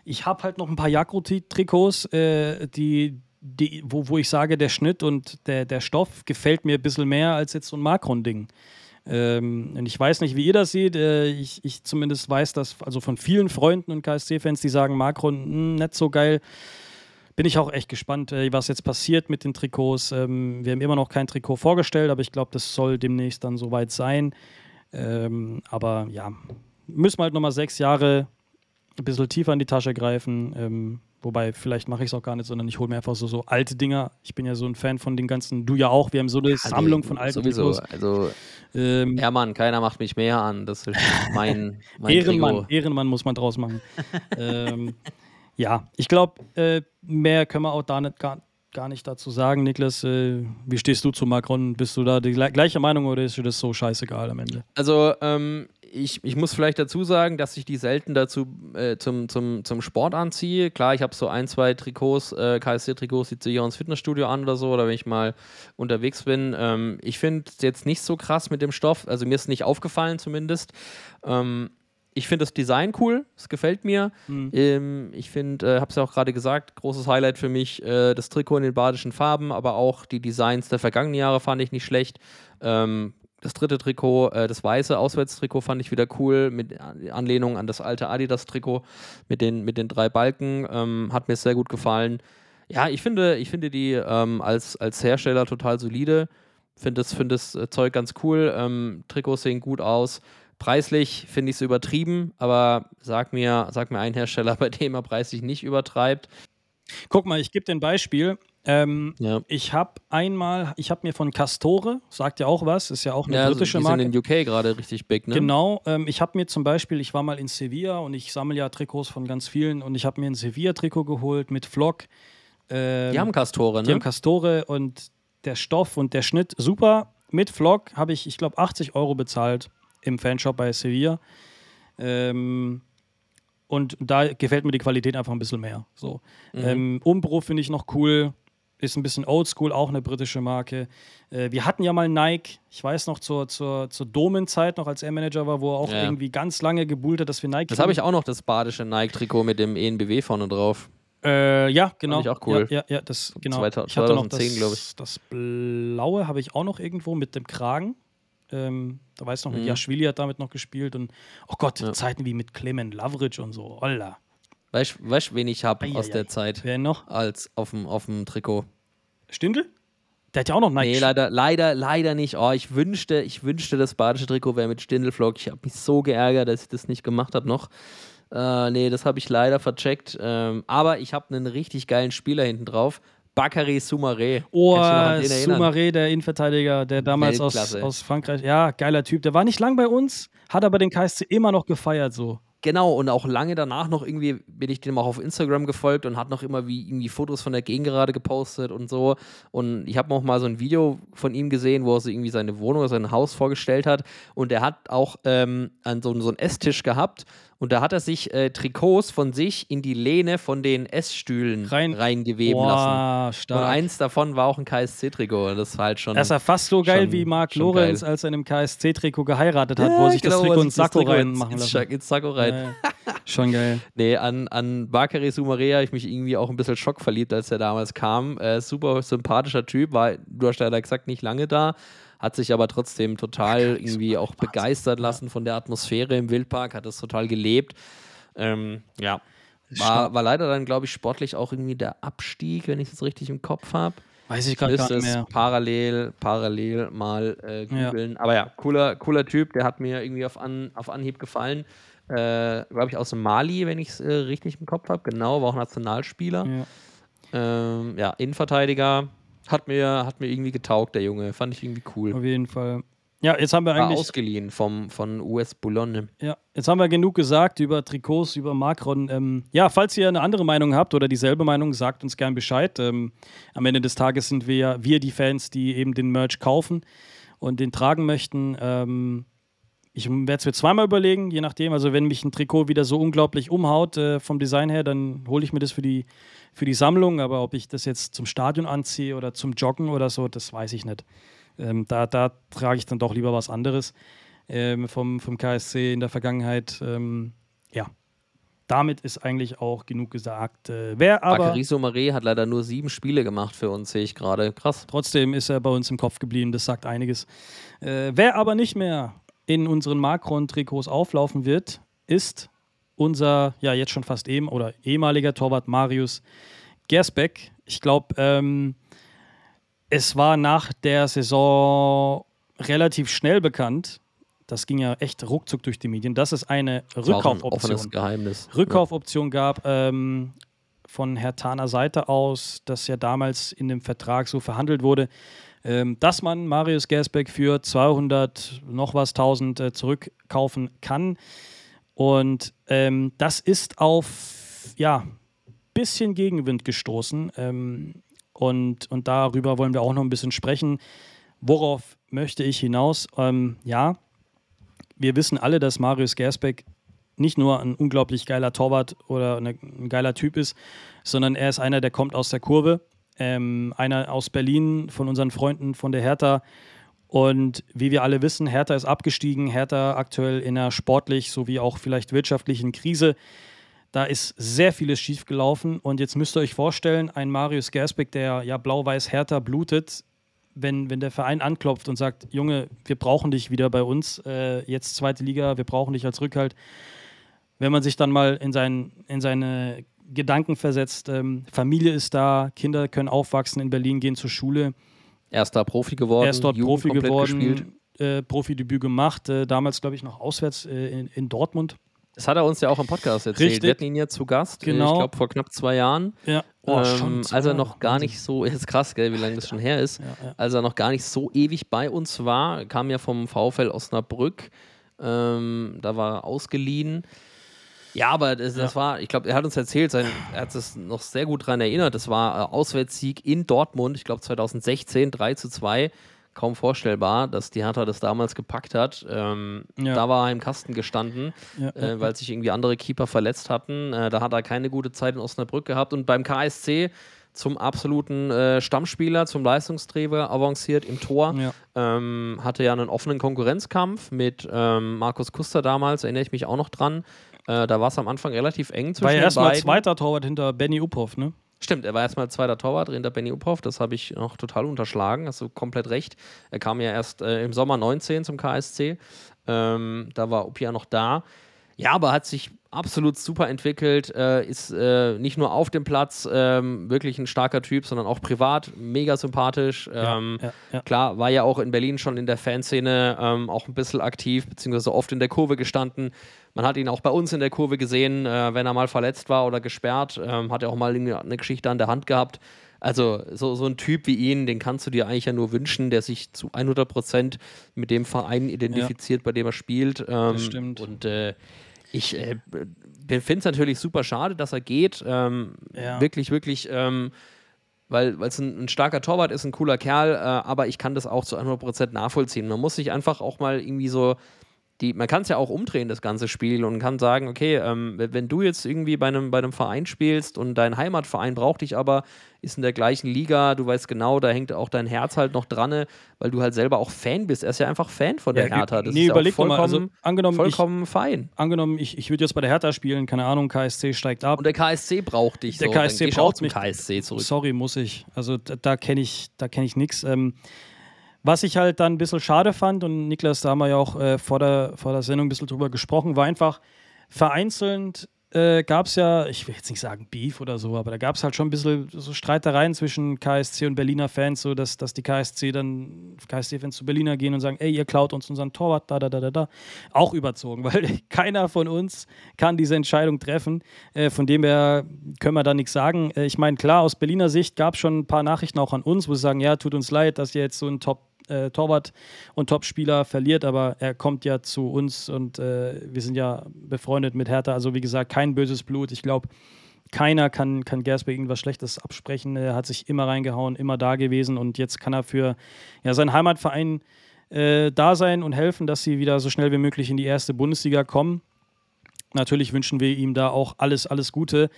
ich habe halt noch ein paar Jakko-Trikots, äh, die, die, wo, wo ich sage, der Schnitt und der, der Stoff gefällt mir ein bisschen mehr als jetzt so ein Makron-Ding. Ähm, und ich weiß nicht, wie ihr das seht. Äh, ich, ich zumindest weiß das also von vielen Freunden und KSC-Fans, die sagen, Makron hm, nicht so geil. Bin ich auch echt gespannt, äh, was jetzt passiert mit den Trikots. Ähm, wir haben immer noch kein Trikot vorgestellt, aber ich glaube, das soll demnächst dann soweit sein. Ähm, aber ja, müssen wir halt nochmal sechs Jahre ein bisschen tiefer in die Tasche greifen. Wobei, vielleicht mache ich es auch gar nicht, sondern ich hole mir einfach so, so alte Dinger. Ich bin ja so ein Fan von den ganzen, du ja auch, wir haben so eine Sammlung von alten Sowieso. Trikots. Also, Ähm, Hermann, keiner macht mich mehr an. Das ist mein, mein Ehrenmann, Trikot. Ehrenmann muss man draus machen. ähm, ja, ich glaube, äh, mehr können wir auch da nicht, gar, gar nicht dazu sagen. Niklas, äh, wie stehst du zu Macron? Bist du da die gle- gleiche Meinung oder ist dir das so scheißegal am Ende? Also, ähm, ich, ich muss vielleicht dazu sagen, dass ich die selten dazu äh, zum, zum, zum Sport anziehe. Klar, ich habe so ein, zwei Trikots, äh, KSC-Trikots, die ziehe ich auch ins Fitnessstudio an oder so, oder wenn ich mal unterwegs bin. Ähm, ich finde es jetzt nicht so krass mit dem Stoff, also mir ist nicht aufgefallen zumindest. Ähm, ich finde das Design cool, es gefällt mir. Ähm, ich finde, äh, habe es ja auch gerade gesagt, großes Highlight für mich, äh, das Trikot in den badischen Farben, aber auch die Designs der vergangenen Jahre fand ich nicht schlecht. Ähm, das dritte Trikot, äh, das weiße Auswärtstrikot fand ich wieder cool, mit An- Anlehnung an das alte Adidas-Trikot mit den, mit den drei Balken. Ähm, hat mir sehr gut gefallen. Ja, ich finde, ich finde die ähm, als, als Hersteller total solide. Finde das, find das äh, Zeug ganz cool. Ähm, Trikots sehen gut aus. Preislich finde ich es übertrieben, aber sag mir, sag mir einen Hersteller, bei dem er preislich nicht übertreibt. Guck mal, ich gebe dir ein Beispiel. Ähm, Ja. Ich habe einmal, ich habe mir von Castore, sagt ja auch was, ist ja auch eine Ja, also britische die Marke. sind in UK gerade richtig big, ne? Genau, ähm, ich habe mir zum Beispiel, ich war mal in Sevilla und ich sammle ja Trikots von ganz vielen und ich habe mir ein Sevilla-Trikot geholt mit Flock. Ähm, Die haben Castore, die ne? haben Castore und der Stoff und der Schnitt super. Mit Flock habe ich, ich glaube, 80 Euro bezahlt im Fanshop bei Sevilla. Ähm, und da gefällt mir die Qualität einfach ein bisschen mehr. So. Mhm. Ähm, Umbro finde ich noch cool. Ist ein bisschen oldschool, auch eine britische Marke. Äh, wir hatten ja mal Nike, ich weiß noch, zur, zur, zur Domen-Zeit noch, als er Manager war, wo er auch Ja. irgendwie ganz lange gebuhlt hat, dass wir Nike Das habe ich auch noch, das badische Nike-Trikot mit dem ENBW vorne drauf. Äh, ja, genau. ich auch cool. Ja, ja, ja das, genau. 2000 ich hatte noch 2010, das, glaub ich. Das Blaue habe ich auch noch irgendwo mit dem Kragen. Ähm, da weiß noch, mit Mhm. Jaschwili hat damit noch gespielt und oh Gott, Ja. Zeiten wie mit Clement Loveridge und so. Holla. Weißt du, wen ich habe aus der Zeit Wer noch? als auf dem, auf dem Trikot? Stindl? Der hat ja auch noch Nike. Nee, leider, leider, leider nicht. Oh, ich wünschte, ich wünschte, das badische Trikot wäre mit Stindelflock. Ich habe mich so geärgert, dass ich das nicht gemacht habe noch. Äh, nee, das habe ich leider vercheckt. Ähm, aber ich habe einen richtig geilen Spieler hinten drauf. Bakary Soumaré. Oh? Soumaré, der Innenverteidiger, der damals aus, aus Frankreich. Ja, geiler Typ. Der war nicht lang bei uns, hat aber den KSC immer noch gefeiert so. Genau, und auch lange danach noch irgendwie bin ich dem auch auf Instagram gefolgt und hat noch immer wie irgendwie Fotos von der Gegengerade gepostet und so. Und ich habe noch mal so ein Video von ihm gesehen, wo er so irgendwie seine Wohnung sein Haus vorgestellt hat. Und er hat auch ähm, an so, so einen Esstisch gehabt Und da hat er sich äh, Trikots von sich in die Lehne von den Essstühlen Rein- reingeweben Boah, lassen. stark. Und eins davon war auch ein KSC-Trikot. Das war halt schon. Das ist ja fast so geil schon- wie Marc Lorenz, geil. als er in einem KSC-Trikot geheiratet hat, wo Ja, er sich das genau, wo Trikot ins das Sakko reinmachen ins, lassen. ins Sakko rein. Ja, ja. Schon geil. Nee, an, an Bakary Soumaré habe ich mich irgendwie auch ein bisschen schockverliebt, als er damals kam. Äh, super sympathischer Typ, war, du hast ja da gesagt, nicht lange da, hat sich aber trotzdem total irgendwie auch begeistert lassen von der Atmosphäre im Wildpark, hat es total gelebt. Ähm, ja. War, war leider dann, glaube ich, sportlich auch irgendwie der Abstieg, wenn ich das richtig im Kopf habe. Weiß ich gerade gar nicht es mehr. parallel, parallel mal äh, Ja. googeln. Aber ja, cooler, cooler Typ, der hat mir irgendwie auf, An, auf Anhieb gefallen. Äh, Glaube ich aus dem Mali, wenn ich es äh, richtig im Kopf habe. Genau, war auch Nationalspieler. Ja. Ähm, ja, Innenverteidiger. Hat mir, hat mir irgendwie getaugt, der Junge. Fand ich irgendwie cool. Auf jeden Fall. Ja, jetzt haben wir War eigentlich ausgeliehen vom, von US Boulogne. Ja, jetzt haben wir genug gesagt über Trikots, über Macron. Ähm, ja, falls ihr eine andere Meinung habt oder dieselbe Meinung, sagt uns gern Bescheid. Ähm, am Ende des Tages sind wir ja wir die Fans, die eben den Merch kaufen und den tragen möchten. Ähm, ich werde es mir zweimal überlegen, je nachdem. Also, wenn mich ein Trikot wieder so unglaublich umhaut äh, vom Design her, dann hole ich mir das für die, für die Sammlung. Aber ob ich das jetzt zum Stadion anziehe oder zum Joggen oder so, das weiß ich nicht. Ähm, da, da trage ich dann doch lieber was anderes ähm, vom, vom KSC in der Vergangenheit. Ähm, ja, damit ist eigentlich auch genug gesagt. Äh, wer aber Bakary Soumaré hat leider nur sieben Spiele gemacht für uns, sehe ich gerade. Krass. trotzdem ist er bei uns im Kopf geblieben, das sagt einiges. Äh, wer aber nicht mehr in unseren Macron-Trikots auflaufen wird, ist unser, ja jetzt schon fast eben oder ehemaliger Torwart Marius Gersbeck. Ich glaube, ähm, es war nach der Saison relativ schnell bekannt, das ging ja echt ruckzuck durch die Medien, dass es eine Das ein Rückkaufoption Geheimnis. Rückkaufoption gab ähm, von Herr Taner Seite aus, das ja damals in dem Vertrag so verhandelt wurde, ähm, dass man Marius Gersbeck für 200 noch was 1000 äh, zurückkaufen kann. Und ähm, das ist auf ja bisschen Gegenwind gestoßen. Ähm, und, und darüber wollen wir auch noch ein bisschen sprechen. Worauf möchte ich hinaus? Ähm, ja, wir wissen alle, dass Marius Gersbeck nicht nur ein unglaublich geiler Torwart oder eine, ein geiler Typ ist, sondern er ist einer, der kommt aus der Kurve. Ähm, einer aus Berlin von unseren Freunden von der Hertha. Und wie wir alle wissen, Hertha ist abgestiegen. Hertha aktuell in einer sportlich sowie auch vielleicht wirtschaftlichen Krise. Da ist sehr vieles schiefgelaufen. Und jetzt müsst ihr euch vorstellen, ein Marius Gersbeck, der ja blau-weiß Hertha blutet, wenn, wenn der Verein anklopft und sagt, Junge, wir brauchen dich wieder bei uns, äh, jetzt zweite Liga, wir brauchen dich als Rückhalt. Wenn man sich dann mal in, sein, in seine Gedanken versetzt, ähm, Familie ist da, Kinder können aufwachsen in Berlin, gehen zur Schule. Er ist da Profi geworden. Er ist dort Jugend Profi geworden, Gespielt. äh, Profidebüt gemacht, äh, damals glaube ich noch auswärts äh, in, in Dortmund. Das hat er uns ja auch im Podcast erzählt. Richtig. Wir hatten ihn ja zu Gast, äh, Genau. ich glaube vor knapp zwei Jahren. Ja, oh, ähm, als er noch gar nicht so, ist krass, gell, wie lange das schon her ist, Ja, ja. als er noch gar nicht so ewig bei uns war, kam ja vom VfL Osnabrück, ähm, da war er ausgeliehen. Ja, aber das, das war, ich glaube, er hat uns erzählt, sein, er hat sich noch sehr gut daran erinnert, das war äh, Auswärtssieg in Dortmund, ich glaube 2016, 3 zu 2. Kaum vorstellbar, dass die Hertha das damals gepackt hat. Ähm, Ja. Da war er im Kasten gestanden Ja, ja, äh, weil sich irgendwie andere Keeper verletzt hatten. Äh, da hat er keine gute Zeit in Osnabrück gehabt und beim KSC zum absoluten äh, Stammspieler, zum Leistungsträger avanciert im Tor. Ja. Ähm, hatte ja einen offenen Konkurrenzkampf mit ähm, Markus Kuster damals, erinnere ich mich auch noch dran. Äh, da war es am Anfang relativ eng zwischen War ja erstmal beiden. zweiter Torwart hinter Benny Uphoff, ne? Stimmt, er war erstmal zweiter Torwart hinter Benny Uphoff, das habe ich noch total unterschlagen, hast du komplett recht. Er kam ja erst äh, im Sommer 19 zum KSC, ähm, da war Upia noch da. Ja, aber hat sich absolut super entwickelt, äh, ist äh, nicht nur auf dem Platz ähm, wirklich ein starker Typ, sondern auch privat mega sympathisch. Ähm, ja, ja. Klar, war ja auch in Berlin schon in der Fanszene ähm, auch ein bisschen aktiv, beziehungsweise oft in der Kurve gestanden. Man hat ihn auch bei uns in der Kurve gesehen, äh, wenn er mal verletzt war oder gesperrt, ähm, hat er auch mal eine Geschichte an der Hand gehabt. Also so, so ein Typ wie ihn, den kannst du dir eigentlich ja nur wünschen, der sich zu 100 Prozent mit dem Verein identifiziert, bei dem er spielt. Ähm, stimmt. Und äh, ich äh, finde es natürlich super schade, dass er geht. Ähm, Ja. Wirklich, wirklich, ähm, weil es ein, ein starker Torwart ist, ein cooler Kerl, äh, aber ich kann das auch zu 100% nachvollziehen. Man muss sich einfach auch mal irgendwie so die, man kann es ja auch umdrehen, das ganze Spiel, und kann sagen, okay, ähm, wenn du jetzt irgendwie bei einem, bei einem Verein spielst und dein Heimatverein braucht dich aber, ist in der gleichen Liga, du weißt genau, da hängt auch dein Herz halt noch dran, weil du halt selber auch Fan bist. Er ist ja einfach Fan von der Ja, Hertha. Das nee, ist überleg vollkommen, mal, also angenommen, ich- vollkommen fein. Angenommen, ich, ich würde jetzt bei der Hertha spielen, keine Ahnung, KSC steigt ab. Und der KSC braucht dich. Der so. KSC braucht mich. KSC zurück. Sorry, muss ich. Also da, da kenne ich, da kenn ich nichts. Ähm, was ich halt dann ein bisschen schade fand, und Niklas, da haben wir ja auch äh, vor, der, vor der Sendung ein bisschen drüber gesprochen, war einfach vereinzelt äh, gab es ja, ich will jetzt nicht sagen Beef oder so, aber da gab es halt schon ein bisschen so Streitereien zwischen KSC und Berliner Fans, so dass, dass die KSC dann, KSC-Fans zu Berliner gehen und sagen, ey, ihr klaut uns unseren Torwart, da, da, da, da, da. Auch überzogen, weil keiner von uns kann diese Entscheidung treffen. Äh, von dem her können wir da nichts sagen. Äh, ich meine, klar, aus Berliner Sicht gab es schon ein paar Nachrichten auch an uns, wo sie sagen, ja, tut uns leid, dass ihr jetzt so einen Top äh, Torwart und Topspieler verliert, aber er kommt ja zu uns und äh, wir sind ja befreundet mit Hertha. Also wie gesagt, kein böses Blut. Ich glaube, keiner kann, kann Gersbeck irgendwas Schlechtes absprechen. Er hat sich immer reingehauen, immer da gewesen und jetzt kann er für ja, seinen Heimatverein äh, da sein und helfen, dass sie wieder so schnell wie möglich in die erste Bundesliga kommen. Natürlich wünschen wir ihm da auch alles, alles Gute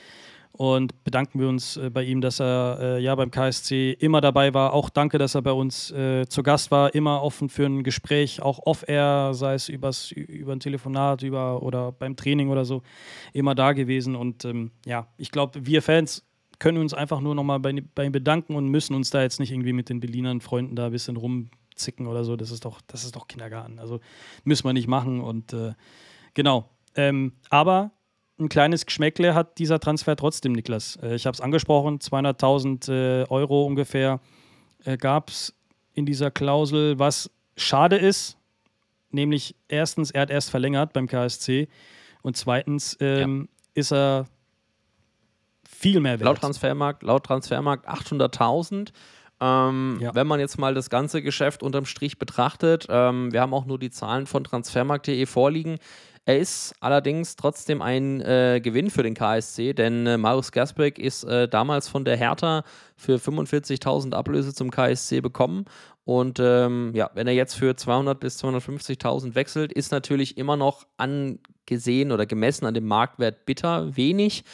und bedanken wir uns äh, bei ihm, dass er äh, ja beim KSC immer dabei war. Auch danke, dass er bei uns äh, zu Gast war, immer offen für ein Gespräch, auch off-air, sei es übers, über ein Telefonat über, oder beim Training oder so, immer da gewesen. Und ähm, ja, ich glaube, wir Fans können uns einfach nur nochmal bei, bei ihm bedanken und müssen uns da jetzt nicht irgendwie mit den Berlinern Freunden da ein bisschen rumzicken oder so. Das ist doch, das ist doch Kindergarten. Also müssen wir nicht machen. Und äh, genau. Ähm, aber ein kleines Geschmäckle hat dieser Transfer trotzdem, Niklas. Äh, ich habe es angesprochen, 200.000 äh, Euro ungefähr äh, gab es in dieser Klausel, was schade ist. Nämlich erstens, er hat erst verlängert beim KSC und zweitens ähm, ist er viel mehr wert. Laut Transfermarkt, laut Transfermarkt 800.000. Ähm, Ja. Wenn man jetzt mal das ganze Geschäft unterm Strich betrachtet, ähm, wir haben auch nur die Zahlen von transfermarkt.de vorliegen. Er ist allerdings trotzdem ein äh, Gewinn für den KSC, denn äh, Marius Gersbeck ist äh, damals von der Hertha für 45.000 Ablöse zum KSC bekommen. Und ähm, ja, wenn er jetzt für 200 bis 250.000 wechselt, ist natürlich immer noch angesehen oder gemessen an dem Marktwert bitter wenig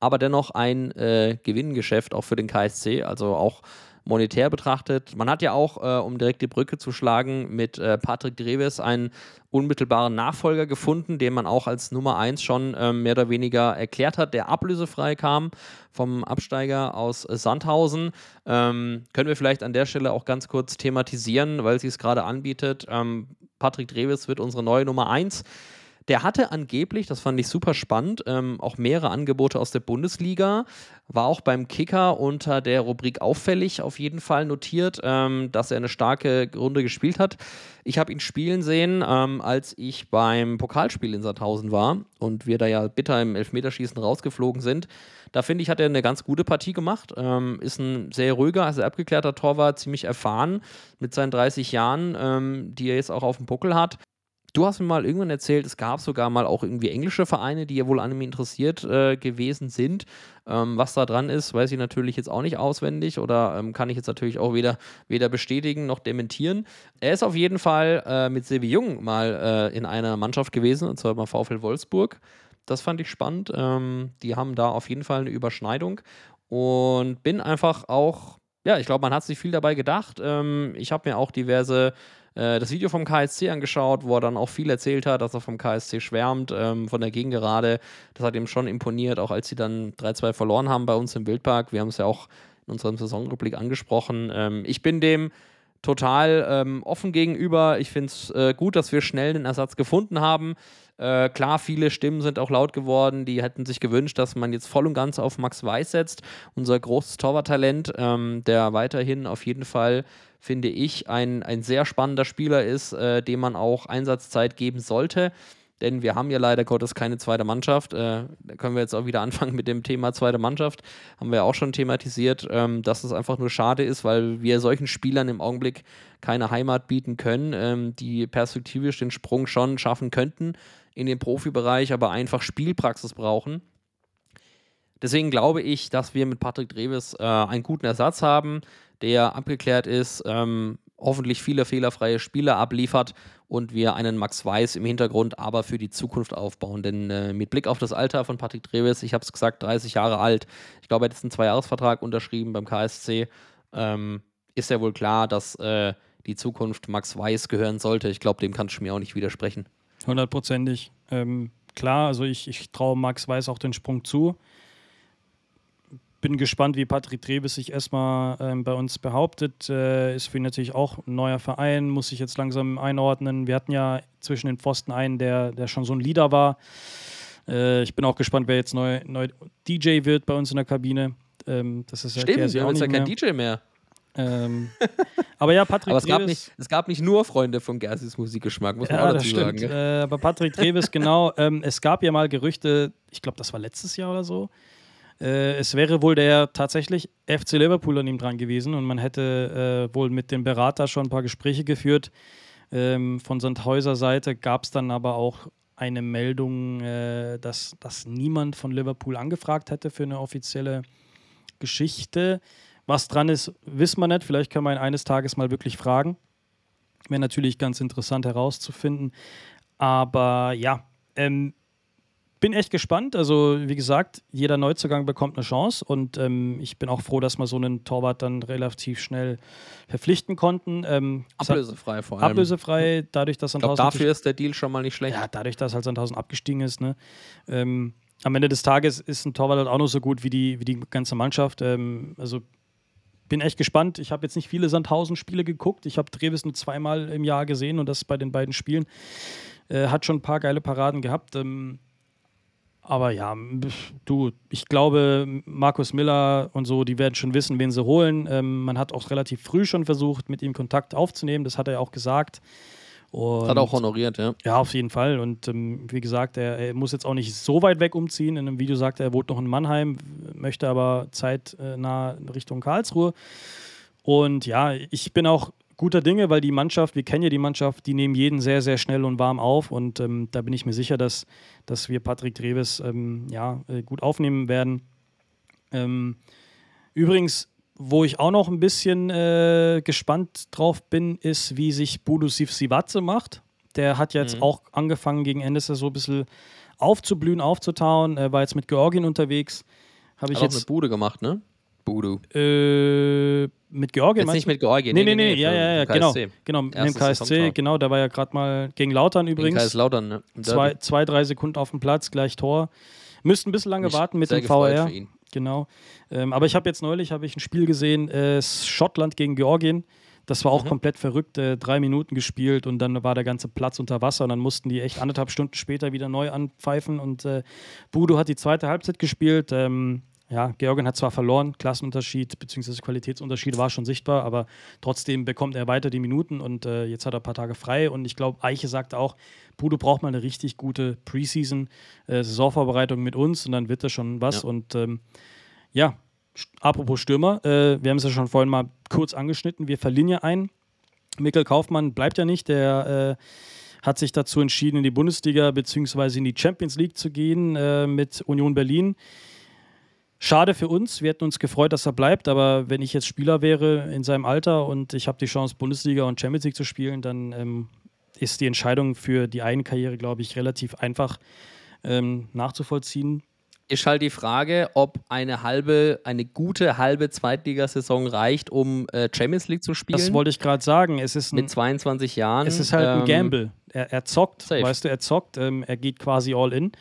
aber dennoch ein äh, Gewinngeschäft auch für den KSC, also auch monetär betrachtet. Man hat ja auch, äh, um direkt die Brücke zu schlagen, mit äh, Patrick Dreves einen unmittelbaren Nachfolger gefunden, den man auch als Nummer 1 schon ähm, mehr oder weniger erklärt hat, der ablösefrei kam vom Absteiger aus Sandhausen. Ähm, können wir vielleicht an der Stelle auch ganz kurz thematisieren, weil sie es gerade anbietet. Ähm, Patrick Dreves wird unsere neue Nummer 1. Der hatte angeblich, das fand ich super spannend, ähm, auch mehrere Angebote aus der Bundesliga, war auch beim Kicker unter der Rubrik auffällig auf jeden Fall notiert, ähm, dass er eine starke Runde gespielt hat. Ich habe ihn spielen sehen, ähm, als ich beim Pokalspiel in Sandhausen war und wir da ja bitter im Elfmeterschießen rausgeflogen sind. Da finde ich, hat er eine ganz gute Partie gemacht. Ähm, ist ein sehr ruhiger, sehr abgeklärter Torwart, ziemlich erfahren mit seinen 30 Jahren, ähm, die er jetzt auch auf dem Buckel hat. Du hast mir mal irgendwann erzählt, es gab sogar mal auch irgendwie englische Vereine, die ja wohl an ihm interessiert äh, gewesen sind. Ähm, was da dran ist, weiß ich natürlich jetzt auch nicht auswendig oder ähm, kann ich jetzt natürlich auch weder, weder bestätigen noch dementieren. Er ist auf jeden Fall äh, mit Silvi Jung mal äh, in einer Mannschaft gewesen, und zwar beim VfL Wolfsburg. Das fand ich spannend. Ähm, die haben da auf jeden Fall eine Überschneidung und bin einfach auch, ja, ich glaube, man hat sich viel dabei gedacht. Ähm, ich habe mir auch diverse äh, das Video vom KSC angeschaut, wo er dann auch viel erzählt hat, dass er vom KSC schwärmt, ähm, von der Gegengerade. Das hat ihm schon imponiert, auch als sie dann 3-2 verloren haben bei uns im Wildpark. Wir haben es ja auch in unserem Saisonrückblick angesprochen. Ähm, ich bin dem total ähm, offen gegenüber. Ich finde es äh, gut, dass wir schnell einen Ersatz gefunden haben. Äh, klar, viele Stimmen sind auch laut geworden, die hätten sich gewünscht, dass man jetzt voll und ganz auf Max Weiß setzt, unser großes Torwarttalent, ähm, der weiterhin auf jeden Fall, finde ich, ein, ein sehr spannender Spieler ist, äh, dem man auch Einsatzzeit geben sollte. Denn wir haben ja leider Gottes keine zweite Mannschaft. Äh, da können wir jetzt auch wieder anfangen mit dem Thema zweite Mannschaft. Haben wir auch schon thematisiert, ähm, dass es einfach nur schade ist, weil wir solchen Spielern im Augenblick keine Heimat bieten können, ähm, die perspektivisch den Sprung schon schaffen könnten in den Profibereich, aber einfach Spielpraxis brauchen. Deswegen glaube ich, dass wir mit Patrick Dreves äh, einen guten Ersatz haben, der abgeklärt ist, ähm, hoffentlich viele fehlerfreie Spiele abliefert und wir einen Max Weiß im Hintergrund aber für die Zukunft aufbauen. Denn äh, mit Blick auf das Alter von Patrick Treves, ich habe es gesagt, 30 Jahre alt, ich glaube, er hat jetzt einen Zweijahresvertrag unterschrieben beim KSC, ähm, ist ja wohl klar, dass äh, die Zukunft Max Weiß gehören sollte. Ich glaube, dem kannst du mir auch nicht widersprechen. Hundertprozentig. Ähm, klar, also ich, ich traue Max Weiß auch den Sprung zu bin gespannt, wie Patrick Treves sich erstmal ähm, bei uns behauptet. Äh, ist für ihn natürlich auch ein neuer Verein, muss sich jetzt langsam einordnen. Wir hatten ja zwischen den Pfosten einen, der, der schon so ein Leader war. Äh, ich bin auch gespannt, wer jetzt neu, neu DJ wird bei uns in der Kabine. Ähm, das ist Stimmt, wir haben jetzt ja kein DJ mehr. Ähm, aber ja, Patrick aber es gab, nicht, es gab nicht nur Freunde von Gersis Musikgeschmack, muss man ja, auch dazu sagen. Äh, aber Patrick Treves, genau, ähm, es gab ja mal Gerüchte, ich glaube, das war letztes Jahr oder so, äh, es wäre wohl der tatsächlich FC Liverpool an ihm dran gewesen und man hätte äh, wohl mit dem Berater schon ein paar Gespräche geführt. Ähm, von Sandhäuser Seite gab es dann aber auch eine Meldung, äh, dass, dass niemand von Liverpool angefragt hätte für eine offizielle Geschichte. Was dran ist, wissen wir nicht. Vielleicht können wir ihn eines Tages mal wirklich fragen. Wäre natürlich ganz interessant herauszufinden. Aber ja, ähm, bin echt gespannt. Also, wie gesagt, jeder Neuzugang bekommt eine Chance und ähm, ich bin auch froh, dass wir so einen Torwart dann relativ schnell verpflichten konnten. Ähm, ablösefrei vor allem. Ablösefrei, dadurch, dass Sandhausen. Ich glaube, dafür ist der Deal schon mal nicht schlecht. Ja, dadurch, dass halt Sandhausen abgestiegen ist. Ne? Ähm, am Ende des Tages ist ein Torwart halt auch noch so gut wie die, wie die ganze Mannschaft. Ähm, also, bin echt gespannt. Ich habe jetzt nicht viele Sandhausen-Spiele geguckt. Ich habe Trevis nur zweimal im Jahr gesehen und das bei den beiden Spielen. Äh, hat schon ein paar geile Paraden gehabt. Ähm, aber ja, du, ich glaube, Markus Miller und so, die werden schon wissen, wen sie holen. Ähm, man hat auch relativ früh schon versucht, mit ihm Kontakt aufzunehmen. Das hat er ja auch gesagt. Und hat auch honoriert, ja. Ja, auf jeden Fall. Und ähm, wie gesagt, er, er, muss jetzt auch nicht so weit weg umziehen. In einem Video sagt er, er wohnt noch in Mannheim, möchte aber zeitnah Richtung Karlsruhe. Und ja, ich bin auch guter Dinge, weil die Mannschaft, wir kennen ja die Mannschaft, die nehmen jeden sehr, sehr schnell und warm auf. Und ähm, da bin ich mir sicher, dass, dass wir Patrick Treves ähm, ja, äh, gut aufnehmen werden. Ähm, übrigens, wo ich auch noch ein bisschen äh, gespannt drauf bin, ist, wie sich Budu Sivsivatze macht. Der hat jetzt mhm. auch angefangen, gegen Ende so ein bisschen aufzublühen, aufzutauen. Er war jetzt mit Georgien unterwegs. Habe ich hat jetzt auch eine Bude gemacht, ne? Budu. Äh, mit Georgien? Jetzt nicht mit Georgien. Nee, nee, nee, nee ja, ja, ja, genau. Genau, mit dem KSC, genau, da war ja gerade mal gegen Lautern übrigens. KS Lautern, ne? Zwei, zwei, drei Sekunden auf dem Platz, gleich Tor. Müssten ein bisschen lange Mich warten mit dem VR. Genau. Ähm, aber ich habe jetzt neulich ich ein Spiel gesehen, äh, Schottland gegen Georgien. Das war auch mhm. komplett verrückt. Äh, drei Minuten gespielt und dann war der ganze Platz unter Wasser und dann mussten die echt anderthalb Stunden später wieder neu anpfeifen. Und äh, Budo hat die zweite Halbzeit gespielt. Ähm, ja, Georgien hat zwar verloren, Klassenunterschied bzw. Qualitätsunterschied war schon sichtbar, aber trotzdem bekommt er weiter die Minuten und äh, jetzt hat er ein paar Tage frei. Und ich glaube, Eiche sagt auch, Budo braucht mal eine richtig gute Preseason, äh, Saisonvorbereitung mit uns und dann wird das schon was. Ja. Und ähm, ja, apropos Stürmer, äh, wir haben es ja schon vorhin mal kurz angeschnitten, wir verlieren ja einen. Mikkel Kaufmann bleibt ja nicht, der äh, hat sich dazu entschieden, in die Bundesliga bzw. in die Champions League zu gehen äh, mit Union Berlin. Schade für uns. Wir hätten uns gefreut, dass er bleibt. Aber wenn ich jetzt Spieler wäre in seinem Alter und ich habe die Chance, Bundesliga und Champions League zu spielen, dann ähm, ist die Entscheidung für die eigene Karriere, glaube ich, relativ einfach ähm, nachzuvollziehen. Ist halt die Frage, ob eine halbe, eine gute halbe Zweitligasaison reicht, um äh, Champions League zu spielen. Das wollte ich gerade sagen. Es ist ein, mit 22 Jahren. Es ist halt ähm, ein Gamble. Er, er zockt, safe. weißt du, er zockt. Ähm, er geht quasi all in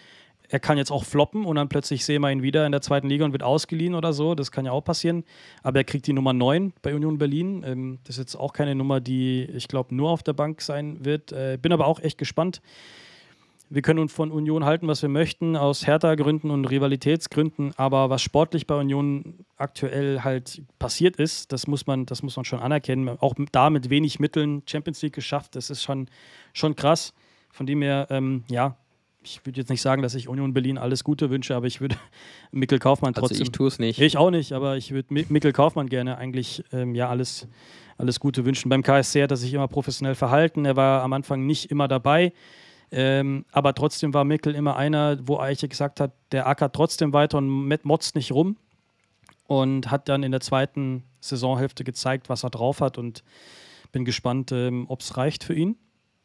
er kann jetzt auch floppen und dann plötzlich sehen wir ihn wieder in der zweiten Liga und wird ausgeliehen oder so. Das kann ja auch passieren. Aber er kriegt die Nummer 9 bei Union Berlin. Ähm, das ist jetzt auch keine Nummer, die, ich glaube, nur auf der Bank sein wird. Äh, bin aber auch echt gespannt. Wir können uns von Union halten, was wir möchten, aus Hertha-Gründen und Rivalitätsgründen. Aber was sportlich bei Union aktuell halt passiert ist, das muss man, das muss man schon anerkennen. Auch da mit wenig Mitteln Champions League geschafft, das ist schon, schon krass. Von dem her, ähm, ja, ich würde jetzt nicht sagen, dass ich Union Berlin alles Gute wünsche, aber ich würde Mikkel Kaufmann trotzdem. Also ich tue es nicht. Ich auch nicht, aber ich würde Mikkel Kaufmann gerne eigentlich ähm, ja alles, alles Gute wünschen. Beim KSC hat er sich immer professionell verhalten. Er war am Anfang nicht immer dabei. Ähm, aber trotzdem war Mikkel immer einer, wo Eiche gesagt hat, der ackert trotzdem weiter und motzt nicht rum. Und hat dann in der zweiten Saisonhälfte gezeigt, was er drauf hat. Und Bin gespannt, ähm, ob es reicht für ihn.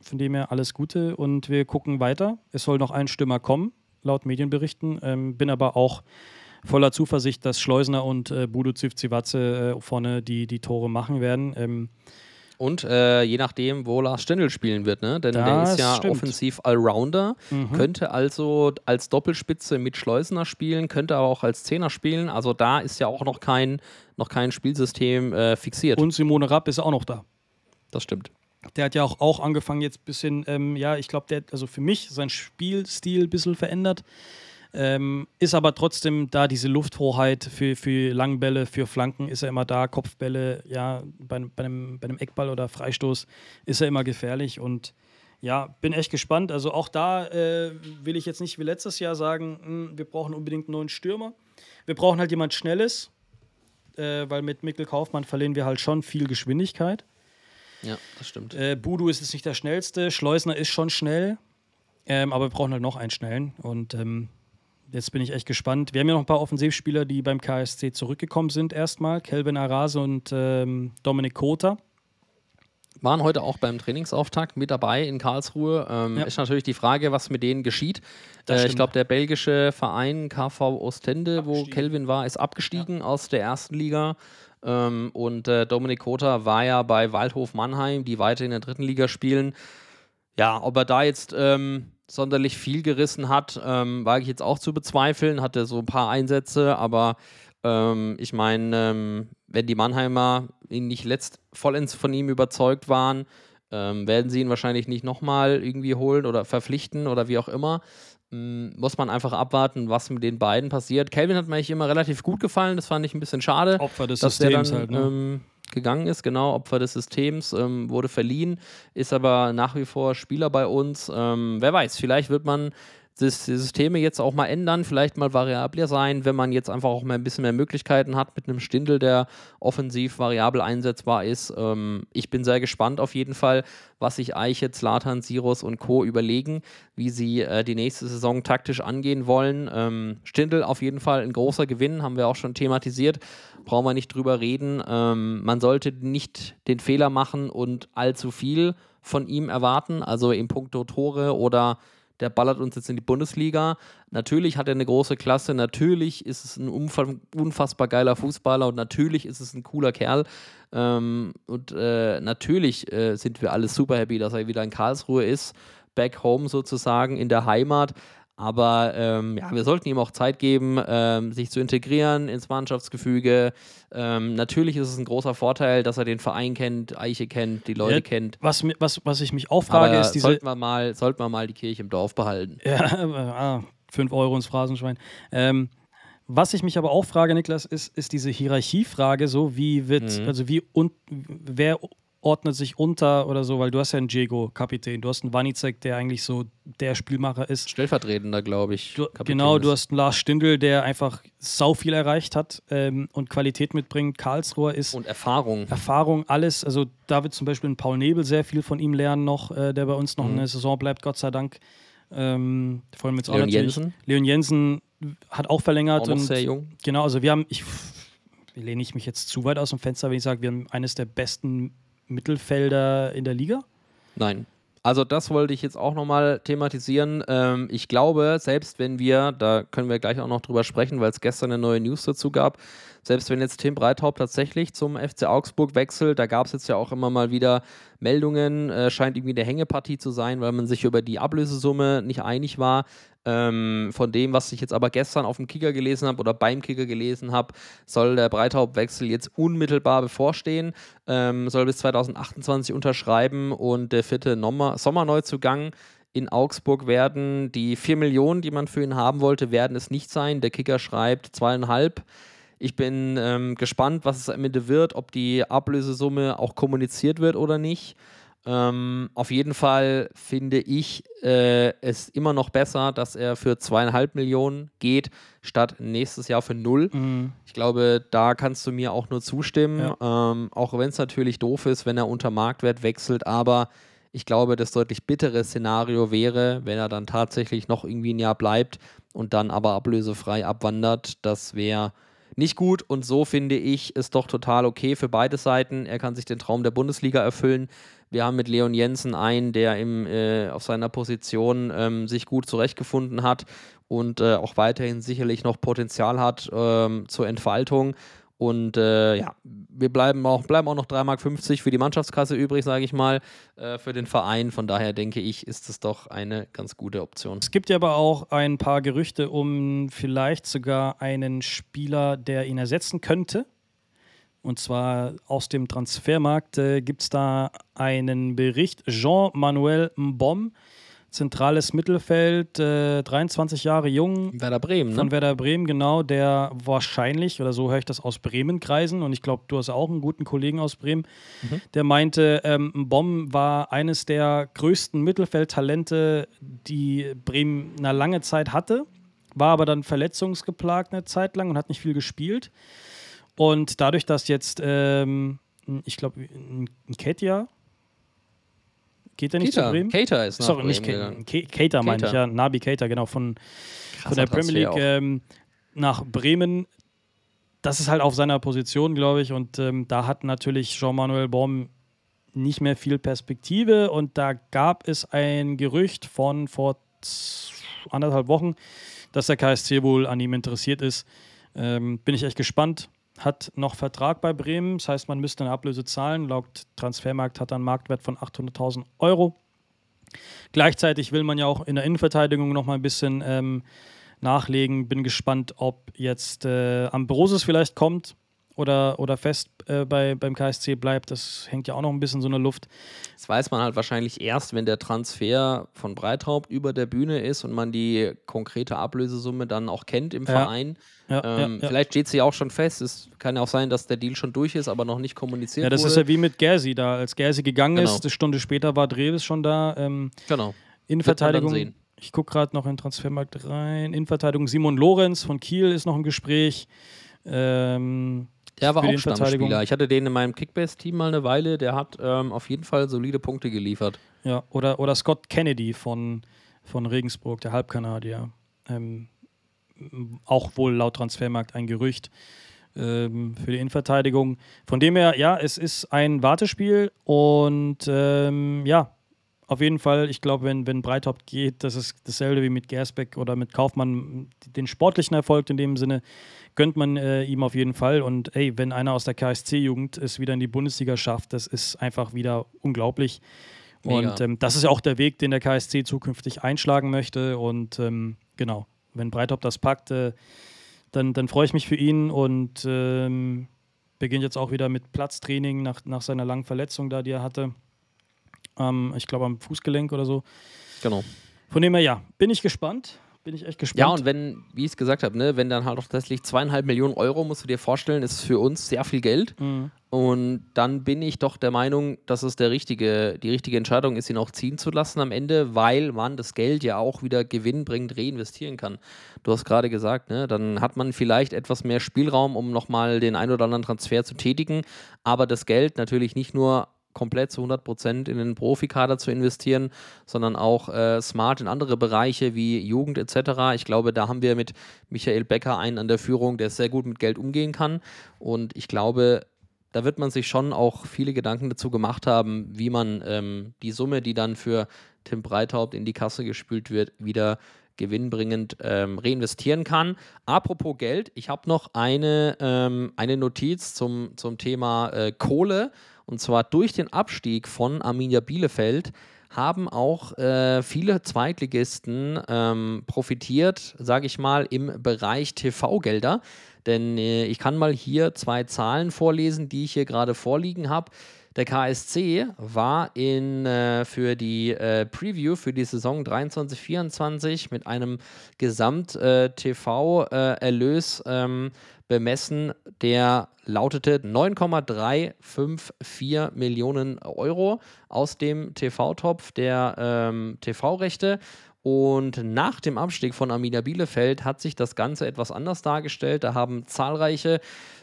Von dem her alles Gute und wir gucken weiter. Es soll noch ein Stürmer kommen, laut Medienberichten. Ähm, bin aber auch voller Zuversicht, dass Schleusner und äh, Budo Zivzivatze äh, vorne die, die Tore machen werden. Ähm, und äh, je nachdem, wo Lars Stindl spielen wird, ne? denn der ist ja stimmt. offensiv Allrounder, könnte also als Doppelspitze mit Schleusener spielen, könnte aber auch als Zehner spielen. Also da ist ja auch noch kein, noch kein Spielsystem äh, fixiert. und Simone Rapp ist auch noch da. das stimmt. Der hat ja auch, auch angefangen, jetzt ein bisschen, ähm, ja, ich glaube, der hat also für mich sein Spielstil ein bisschen verändert. Ähm, ist aber trotzdem da diese Lufthoheit für, für Langbälle, für Flanken ist er immer da, Kopfbälle, ja, bei, bei, einem, bei einem Eckball oder Freistoß ist er immer gefährlich und ja, bin echt gespannt. Also auch da äh, will ich jetzt nicht wie letztes Jahr sagen, hm, wir brauchen unbedingt einen neuen Stürmer. Wir brauchen halt jemand Schnelles, äh, weil mit Mikkel Kaufmann verlieren wir halt schon viel Geschwindigkeit. Ja, das stimmt. Äh, Budu ist jetzt nicht der schnellste, Schleusner ist schon schnell, ähm, aber wir brauchen halt noch einen schnellen. Und ähm, jetzt bin ich echt gespannt. Wir haben ja noch ein paar Offensivspieler, die beim KSC zurückgekommen sind erstmal. Kelvin Arase und ähm, Dominik Kota. Waren heute auch beim Trainingsauftakt mit dabei in Karlsruhe. Ähm, Ja. Ist natürlich die Frage, was mit denen geschieht. Äh, ich glaube, der belgische Verein KV Ostende, wo. Kelvin war, ist abgestiegen aus der ersten Liga. Ähm, und äh, Dominik Kota war ja bei Waldhof Mannheim, die weiter in der dritten Liga spielen. Ja, ob er da jetzt ähm, sonderlich viel gerissen hat, ähm, wage ich jetzt auch zu bezweifeln. Hatte so ein paar Einsätze, aber ähm, ich meine, ähm, wenn die Mannheimer ihn nicht letzt vollends von ihm überzeugt waren, ähm, werden sie ihn wahrscheinlich nicht nochmal irgendwie holen oder verpflichten oder wie auch immer. Mm, muss man einfach abwarten, was mit den beiden passiert. Calvin hat mir eigentlich immer relativ gut gefallen, das fand ich ein bisschen schade Opfer des dass der dann Systems halt. Ne? ähm, gegangen ist, genau, Opfer des Systems, ähm, wurde verliehen, ist aber nach wie vor Spieler bei uns. Ähm, wer weiß, vielleicht wird man Systeme jetzt auch mal ändern, vielleicht mal variabler sein, wenn man jetzt einfach auch mal ein bisschen mehr Möglichkeiten hat mit einem Stindel, der offensiv variabel einsetzbar ist. Ähm, ich bin sehr gespannt auf jeden Fall, was sich Eiche, Zlatan, Sirus und Co. überlegen, wie sie äh, die nächste Saison taktisch angehen wollen. Ähm, Stindel auf jeden Fall ein großer Gewinn, haben wir auch schon thematisiert, brauchen wir nicht drüber reden. Ähm, man sollte nicht den Fehler machen und allzu viel von ihm erwarten, also in puncto Tore oder der ballert uns jetzt in die Bundesliga. Natürlich hat er eine große Klasse, natürlich ist es ein unfassbar geiler Fußballer und natürlich ist es ein cooler Kerl. Ähm, und äh, natürlich äh, sind wir alle super happy, dass er wieder in Karlsruhe ist, back home sozusagen in der Heimat. Aber ähm, ja, wir sollten ihm auch Zeit geben, ähm, sich zu integrieren ins Mannschaftsgefüge. Ähm, natürlich ist es ein großer Vorteil, dass er den Verein kennt, Eiche kennt, die Leute Ja, kennt. was, was, was ich mich auch frage, Aber ist diese. sollten, wir mal, sollten wir mal die Kirche im Dorf behalten. Ja, 5 Euro ins Phrasenschwein. Ähm, was ich mich aber auch frage, Niklas, ist, ist diese Hierarchiefrage so, wie wird, Mhm. also wie und wer ordnet sich unter oder so, weil du hast ja einen Diego, Kapitän, du hast einen Wanizek, der eigentlich so der Spielmacher ist. Stellvertretender, glaube ich. Du, genau, du ist. hast einen Lars Stindl, der einfach sau viel erreicht hat ähm, und Qualität mitbringt. Karlsruher ist Und Erfahrung. Erfahrung, alles. Also da wird zum Beispiel ein Paul Nebel sehr viel von ihm lernen noch, äh, der bei uns noch Mhm. eine Saison bleibt, Gott sei Dank. Ähm, freuen wir uns auch Leon natürlich. Jensen. Leon Jensen hat auch verlängert Auch noch und sehr jung. genau, also wir haben, ich lehne ich mich jetzt zu weit aus dem Fenster, wenn ich sage, wir haben eines der besten Mittelfelder in der Liga. Nein. Also das wollte ich jetzt auch nochmal thematisieren. Ähm, ich glaube, selbst wenn wir, da können wir gleich auch noch drüber sprechen, weil es gestern eine neue News dazu gab, selbst wenn jetzt Tim Breithaupt tatsächlich zum FC Augsburg wechselt, da gab es jetzt ja auch immer mal wieder Meldungen, äh, scheint irgendwie eine Hängepartie zu sein, weil man sich über die Ablösesumme nicht einig war. Ähm, von dem, was ich jetzt aber gestern auf dem Kicker gelesen habe oder beim Kicker gelesen habe, soll der Breithaupt-Wechsel jetzt unmittelbar bevorstehen, ähm, soll bis 2028 unterschreiben und der vierte Sommerneuzugang in Augsburg werden. Die 4 Millionen, die man für ihn haben wollte, werden es nicht sein. Der Kicker schreibt zweieinhalb. Ich bin ähm, gespannt, was es am Ende wird, ob die Ablösesumme auch kommuniziert wird oder nicht. Ähm, auf jeden Fall finde ich äh, es immer noch besser, dass er für zweieinhalb Millionen geht, statt nächstes Jahr für null. Ich glaube, da kannst du mir auch nur zustimmen. Ähm, auch wenn es natürlich doof ist, wenn er unter Marktwert wechselt, aber ich glaube, das deutlich bittere Szenario wäre, wenn er dann tatsächlich noch irgendwie ein Jahr bleibt und dann aber ablösefrei abwandert. Das wäre nicht gut. Und so finde ich es doch total okay für beide Seiten. Er kann sich den Traum der Bundesliga erfüllen. Wir haben mit Leon Jensen einen, der im, äh, auf seiner Position ähm, sich gut zurechtgefunden hat und äh, auch weiterhin sicherlich noch Potenzial hat ähm, zur Entfaltung. Und äh, ja, wir bleiben auch, bleiben auch noch 3,50 Mark für die Mannschaftskasse übrig, sage ich mal, äh, für den Verein. Von daher denke ich, ist es doch eine ganz gute Option. Es gibt ja aber auch ein paar Gerüchte um vielleicht sogar einen Spieler, der ihn ersetzen könnte. Und zwar aus dem Transfermarkt äh, gibt es da einen Bericht. Jean-Manuel Mbom zentrales Mittelfeld, äh, 23 Jahre jung. Werder Bremen, ne? Von Werder Bremen, genau, der wahrscheinlich, oder so höre ich das aus Bremen-Kreisen, und ich glaube, du hast auch einen guten Kollegen aus Bremen, mhm. der meinte, ähm, Bomb war eines der größten Mittelfeldtalente, die Bremen eine lange Zeit hatte, war aber dann verletzungsgeplagt eine Zeit lang und hat nicht viel gespielt. Und dadurch, dass jetzt, ähm, ich glaube, ein Ketia Geht er nicht Keita. zu Bremen? Keita ist nach Sorry, nicht Keita. Keita meine ich, ja. Nabi Keita, genau, von, von der Premier League ähm, nach Bremen. Das ist halt auf seiner Position, glaube ich. Und ähm, da hat natürlich Jean-Manuel Baum nicht mehr viel Perspektive. Und da gab es ein Gerücht von vor anderthalb Wochen, dass der KSC wohl an ihm interessiert ist. Ähm, bin ich echt gespannt hat noch Vertrag bei Bremen. Das heißt, man müsste eine Ablöse zahlen. Laut Transfermarkt hat er einen Marktwert von 800.000 Euro. Gleichzeitig will man ja auch in der Innenverteidigung noch mal ein bisschen ähm, nachlegen. Bin gespannt, ob jetzt äh, Ambrosis vielleicht kommt oder, oder fest äh, bei, beim KSC bleibt. Das hängt ja auch noch ein bisschen so in der Luft. Das weiß man halt wahrscheinlich erst, wenn der Transfer von Breithaupt über der Bühne ist und man die konkrete Ablösesumme dann auch kennt im ja. Verein. Ja, ähm, ja, vielleicht steht sie auch schon fest. Es kann ja auch sein, dass der Deal schon durch ist, aber noch nicht kommuniziert wurde. Ja, das wurde. ist ja wie mit Gersi da. Als Gersi gegangen genau. ist, eine Stunde später war Dreves schon da. Ähm, genau. Innenverteidigung. Ich gucke gerade noch in den Transfermarkt rein. Innenverteidigung Simon Lorenz von Kiel ist noch im Gespräch. Ähm, der war auch Stammspieler. Ich hatte den in meinem Kickbase-Team mal eine Weile. Der hat ähm, auf jeden Fall solide Punkte geliefert. Ja, oder, oder Scott Kennedy von, von Regensburg, der Halbkanadier. Ähm, auch wohl laut Transfermarkt ein Gerücht ähm, für die Innenverteidigung. Von dem her, ja, es ist ein Wartespiel und ähm, ja, auf jeden Fall, ich glaube, wenn, wenn Breithaupt geht, das ist dasselbe wie mit Gersbeck oder mit Kaufmann, den sportlichen Erfolg in dem Sinne gönnt man äh, ihm auf jeden Fall. Und ey, wenn einer aus der KSC-Jugend es wieder in die Bundesliga schafft, das ist einfach wieder unglaublich. Mega. Und ähm, das ist ja auch der Weg, den der KSC zukünftig einschlagen möchte. Und ähm, genau, wenn Breithaupt das packt, äh, dann, dann freue ich mich für ihn und ähm, beginnt jetzt auch wieder mit Platztraining nach, nach seiner langen Verletzung da, die er hatte. Ähm, ich glaube am Fußgelenk oder so. Genau. Von dem her, ja, bin ich gespannt. Bin ich echt gespannt. Ja, und wenn, wie ich es gesagt habe, ne, wenn dann halt auch tatsächlich zweieinhalb Millionen Euro, musst du dir vorstellen, ist für uns sehr viel Geld. Mhm. Und dann bin ich doch der Meinung, dass es der richtige, die richtige Entscheidung ist, ihn auch ziehen zu lassen am Ende, weil man das Geld ja auch wieder gewinnbringend reinvestieren kann. Du hast gerade gesagt, ne, dann hat man vielleicht etwas mehr Spielraum, um nochmal den ein oder anderen Transfer zu tätigen, aber das Geld natürlich nicht nur komplett zu 100 Prozent in den Profikader zu investieren, sondern auch äh, smart in andere Bereiche wie Jugend etc. Ich glaube, da haben wir mit Michael Becker einen an der Führung, der sehr gut mit Geld umgehen kann. Und ich glaube, da wird man sich schon auch viele Gedanken dazu gemacht haben, wie man ähm, die Summe, die dann für Tim Breithaupt in die Kasse gespült wird, wieder gewinnbringend ähm, reinvestieren kann. Apropos Geld, ich habe noch eine, ähm, eine Notiz zum, zum Thema äh, Kohle. Und zwar durch den Abstieg von Arminia Bielefeld haben auch äh, viele Zweitligisten ähm, profitiert, sage ich mal, im Bereich TV-Gelder. Denn äh, ich kann mal hier zwei Zahlen vorlesen, die ich hier gerade vorliegen habe. Der KSC war in, äh, für die äh, Preview für die Saison 23-24 mit einem Gesamt-TV-Erlös äh, ähm, bemessen, der lautete 9,354 Millionen Euro aus dem TV-Topf der ähm, TV-Rechte. Und nach dem Abstieg von Arminia Bielefeld hat sich das Ganze etwas anders dargestellt. Da haben zahlreiche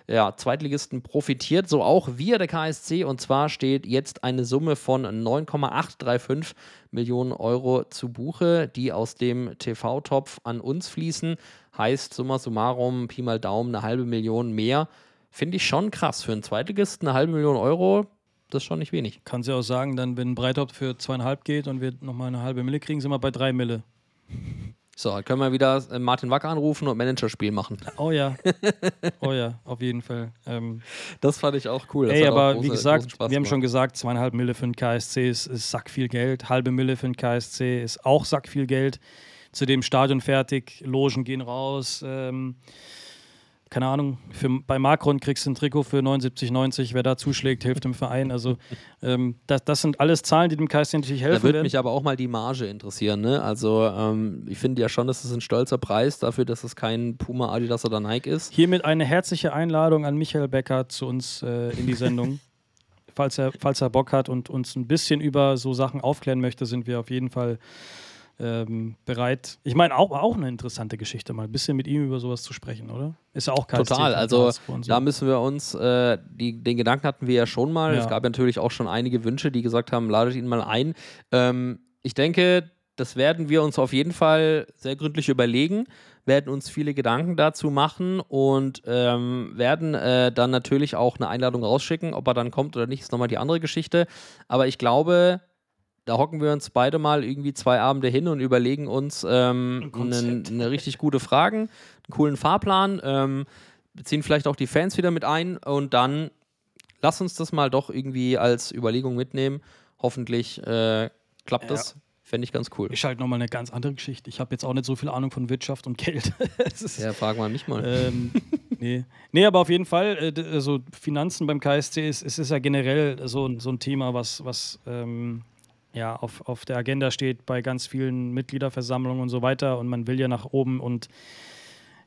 ja, Zweitligisten profitiert, so auch wir, der KSC. Und zwar steht jetzt eine Summe von 9,835 Millionen Euro zu Buche, die aus dem TV-Topf an uns fließen. Heißt summa summarum, Pi mal Daumen, eine halbe Million mehr. Finde ich schon krass. Für einen Zweitligisten eine halbe Million Euro, das ist schon nicht wenig. Kann sie auch sagen, dann, wenn Breithaupt für zweieinhalb geht und wir nochmal eine halbe Mille kriegen, sind wir bei drei Mille. So, dann können wir wieder äh, Martin Wacker anrufen und Managerspiel machen. Oh ja. Oh ja, auf jeden Fall. Ähm, Das fand ich auch cool. Das ey, aber große- wie gesagt, wir haben schon gesagt, zweieinhalb Mille für den KSC ist, ist sack viel Geld. Halbe Mille für den KSC ist auch sack viel Geld. Zudem Stadion fertig, Logen gehen raus. Ähm, keine Ahnung, für, bei Macron kriegst du ein Trikot für 79,90. Wer da zuschlägt, hilft dem Verein. Also, ähm, das, das sind alles Zahlen, die dem KSC natürlich helfen Da würde mich aber auch mal die Marge interessieren. Ne? Also, ähm, ich finde ja schon, dass es ein stolzer Preis dafür, dass es kein Puma, Adidas oder Nike ist. Hiermit eine herzliche Einladung an Michael Becker zu uns äh, in die Sendung. falls, er, falls er Bock hat und uns ein bisschen über so Sachen aufklären möchte, sind wir auf jeden Fall ähm, bereit. Ich meine, auch, auch eine interessante Geschichte, mal ein bisschen mit ihm über sowas zu sprechen, oder? Ist ja auch KSC Total. Also, so. da müssen wir uns, äh, die, den Gedanken hatten wir ja schon mal. Ja. Es gab natürlich auch schon einige Wünsche, die gesagt haben, ladet ihn mal ein. Ähm, ich denke, das werden wir uns auf jeden Fall sehr gründlich überlegen, werden uns viele Gedanken dazu machen und ähm, werden äh, dann natürlich auch eine Einladung rausschicken. Ob er dann kommt oder nicht, ist nochmal die andere Geschichte. Aber ich glaube, da hocken wir uns beide mal irgendwie zwei Abende hin und überlegen uns ähm, eine, eine richtig gute Fragen, einen coolen Fahrplan, ähm, beziehen vielleicht auch die Fans wieder mit ein und dann lass uns das mal doch irgendwie als Überlegung mitnehmen. Hoffentlich äh, klappt Ja. das. Fände ich ganz cool. ist halt nochmal eine ganz andere Geschichte. Ich habe jetzt auch nicht so viel Ahnung von Wirtschaft und Geld. Ja, frag mal mich mal. ähm, nee. nee, aber auf jeden Fall, äh, also Finanzen beim KSC ist, ist, ist ja generell so, ein- so ein Thema, was, was ähm, ja, auf, auf der Agenda steht bei ganz vielen Mitgliederversammlungen und so weiter. Und man will ja nach oben und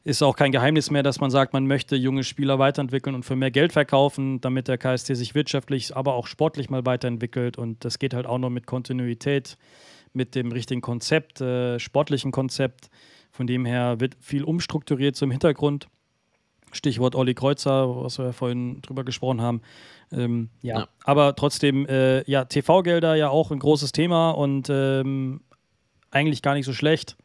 ist auch kein Geheimnis mehr, dass man sagt, man möchte junge Spieler weiterentwickeln und für mehr Geld verkaufen, damit der KSC sich wirtschaftlich, aber auch sportlich mal weiterentwickelt. Und das geht halt auch noch mit Kontinuität, mit dem richtigen Konzept, äh, sportlichen Konzept. Von dem her wird viel umstrukturiert zum Hintergrund. Stichwort Olli Kreuzer, was wir ja vorhin drüber gesprochen haben. Ähm, ja. Ja. aber trotzdem, äh, ja, TV-Gelder ja auch ein großes Thema und ähm, eigentlich gar nicht so schlecht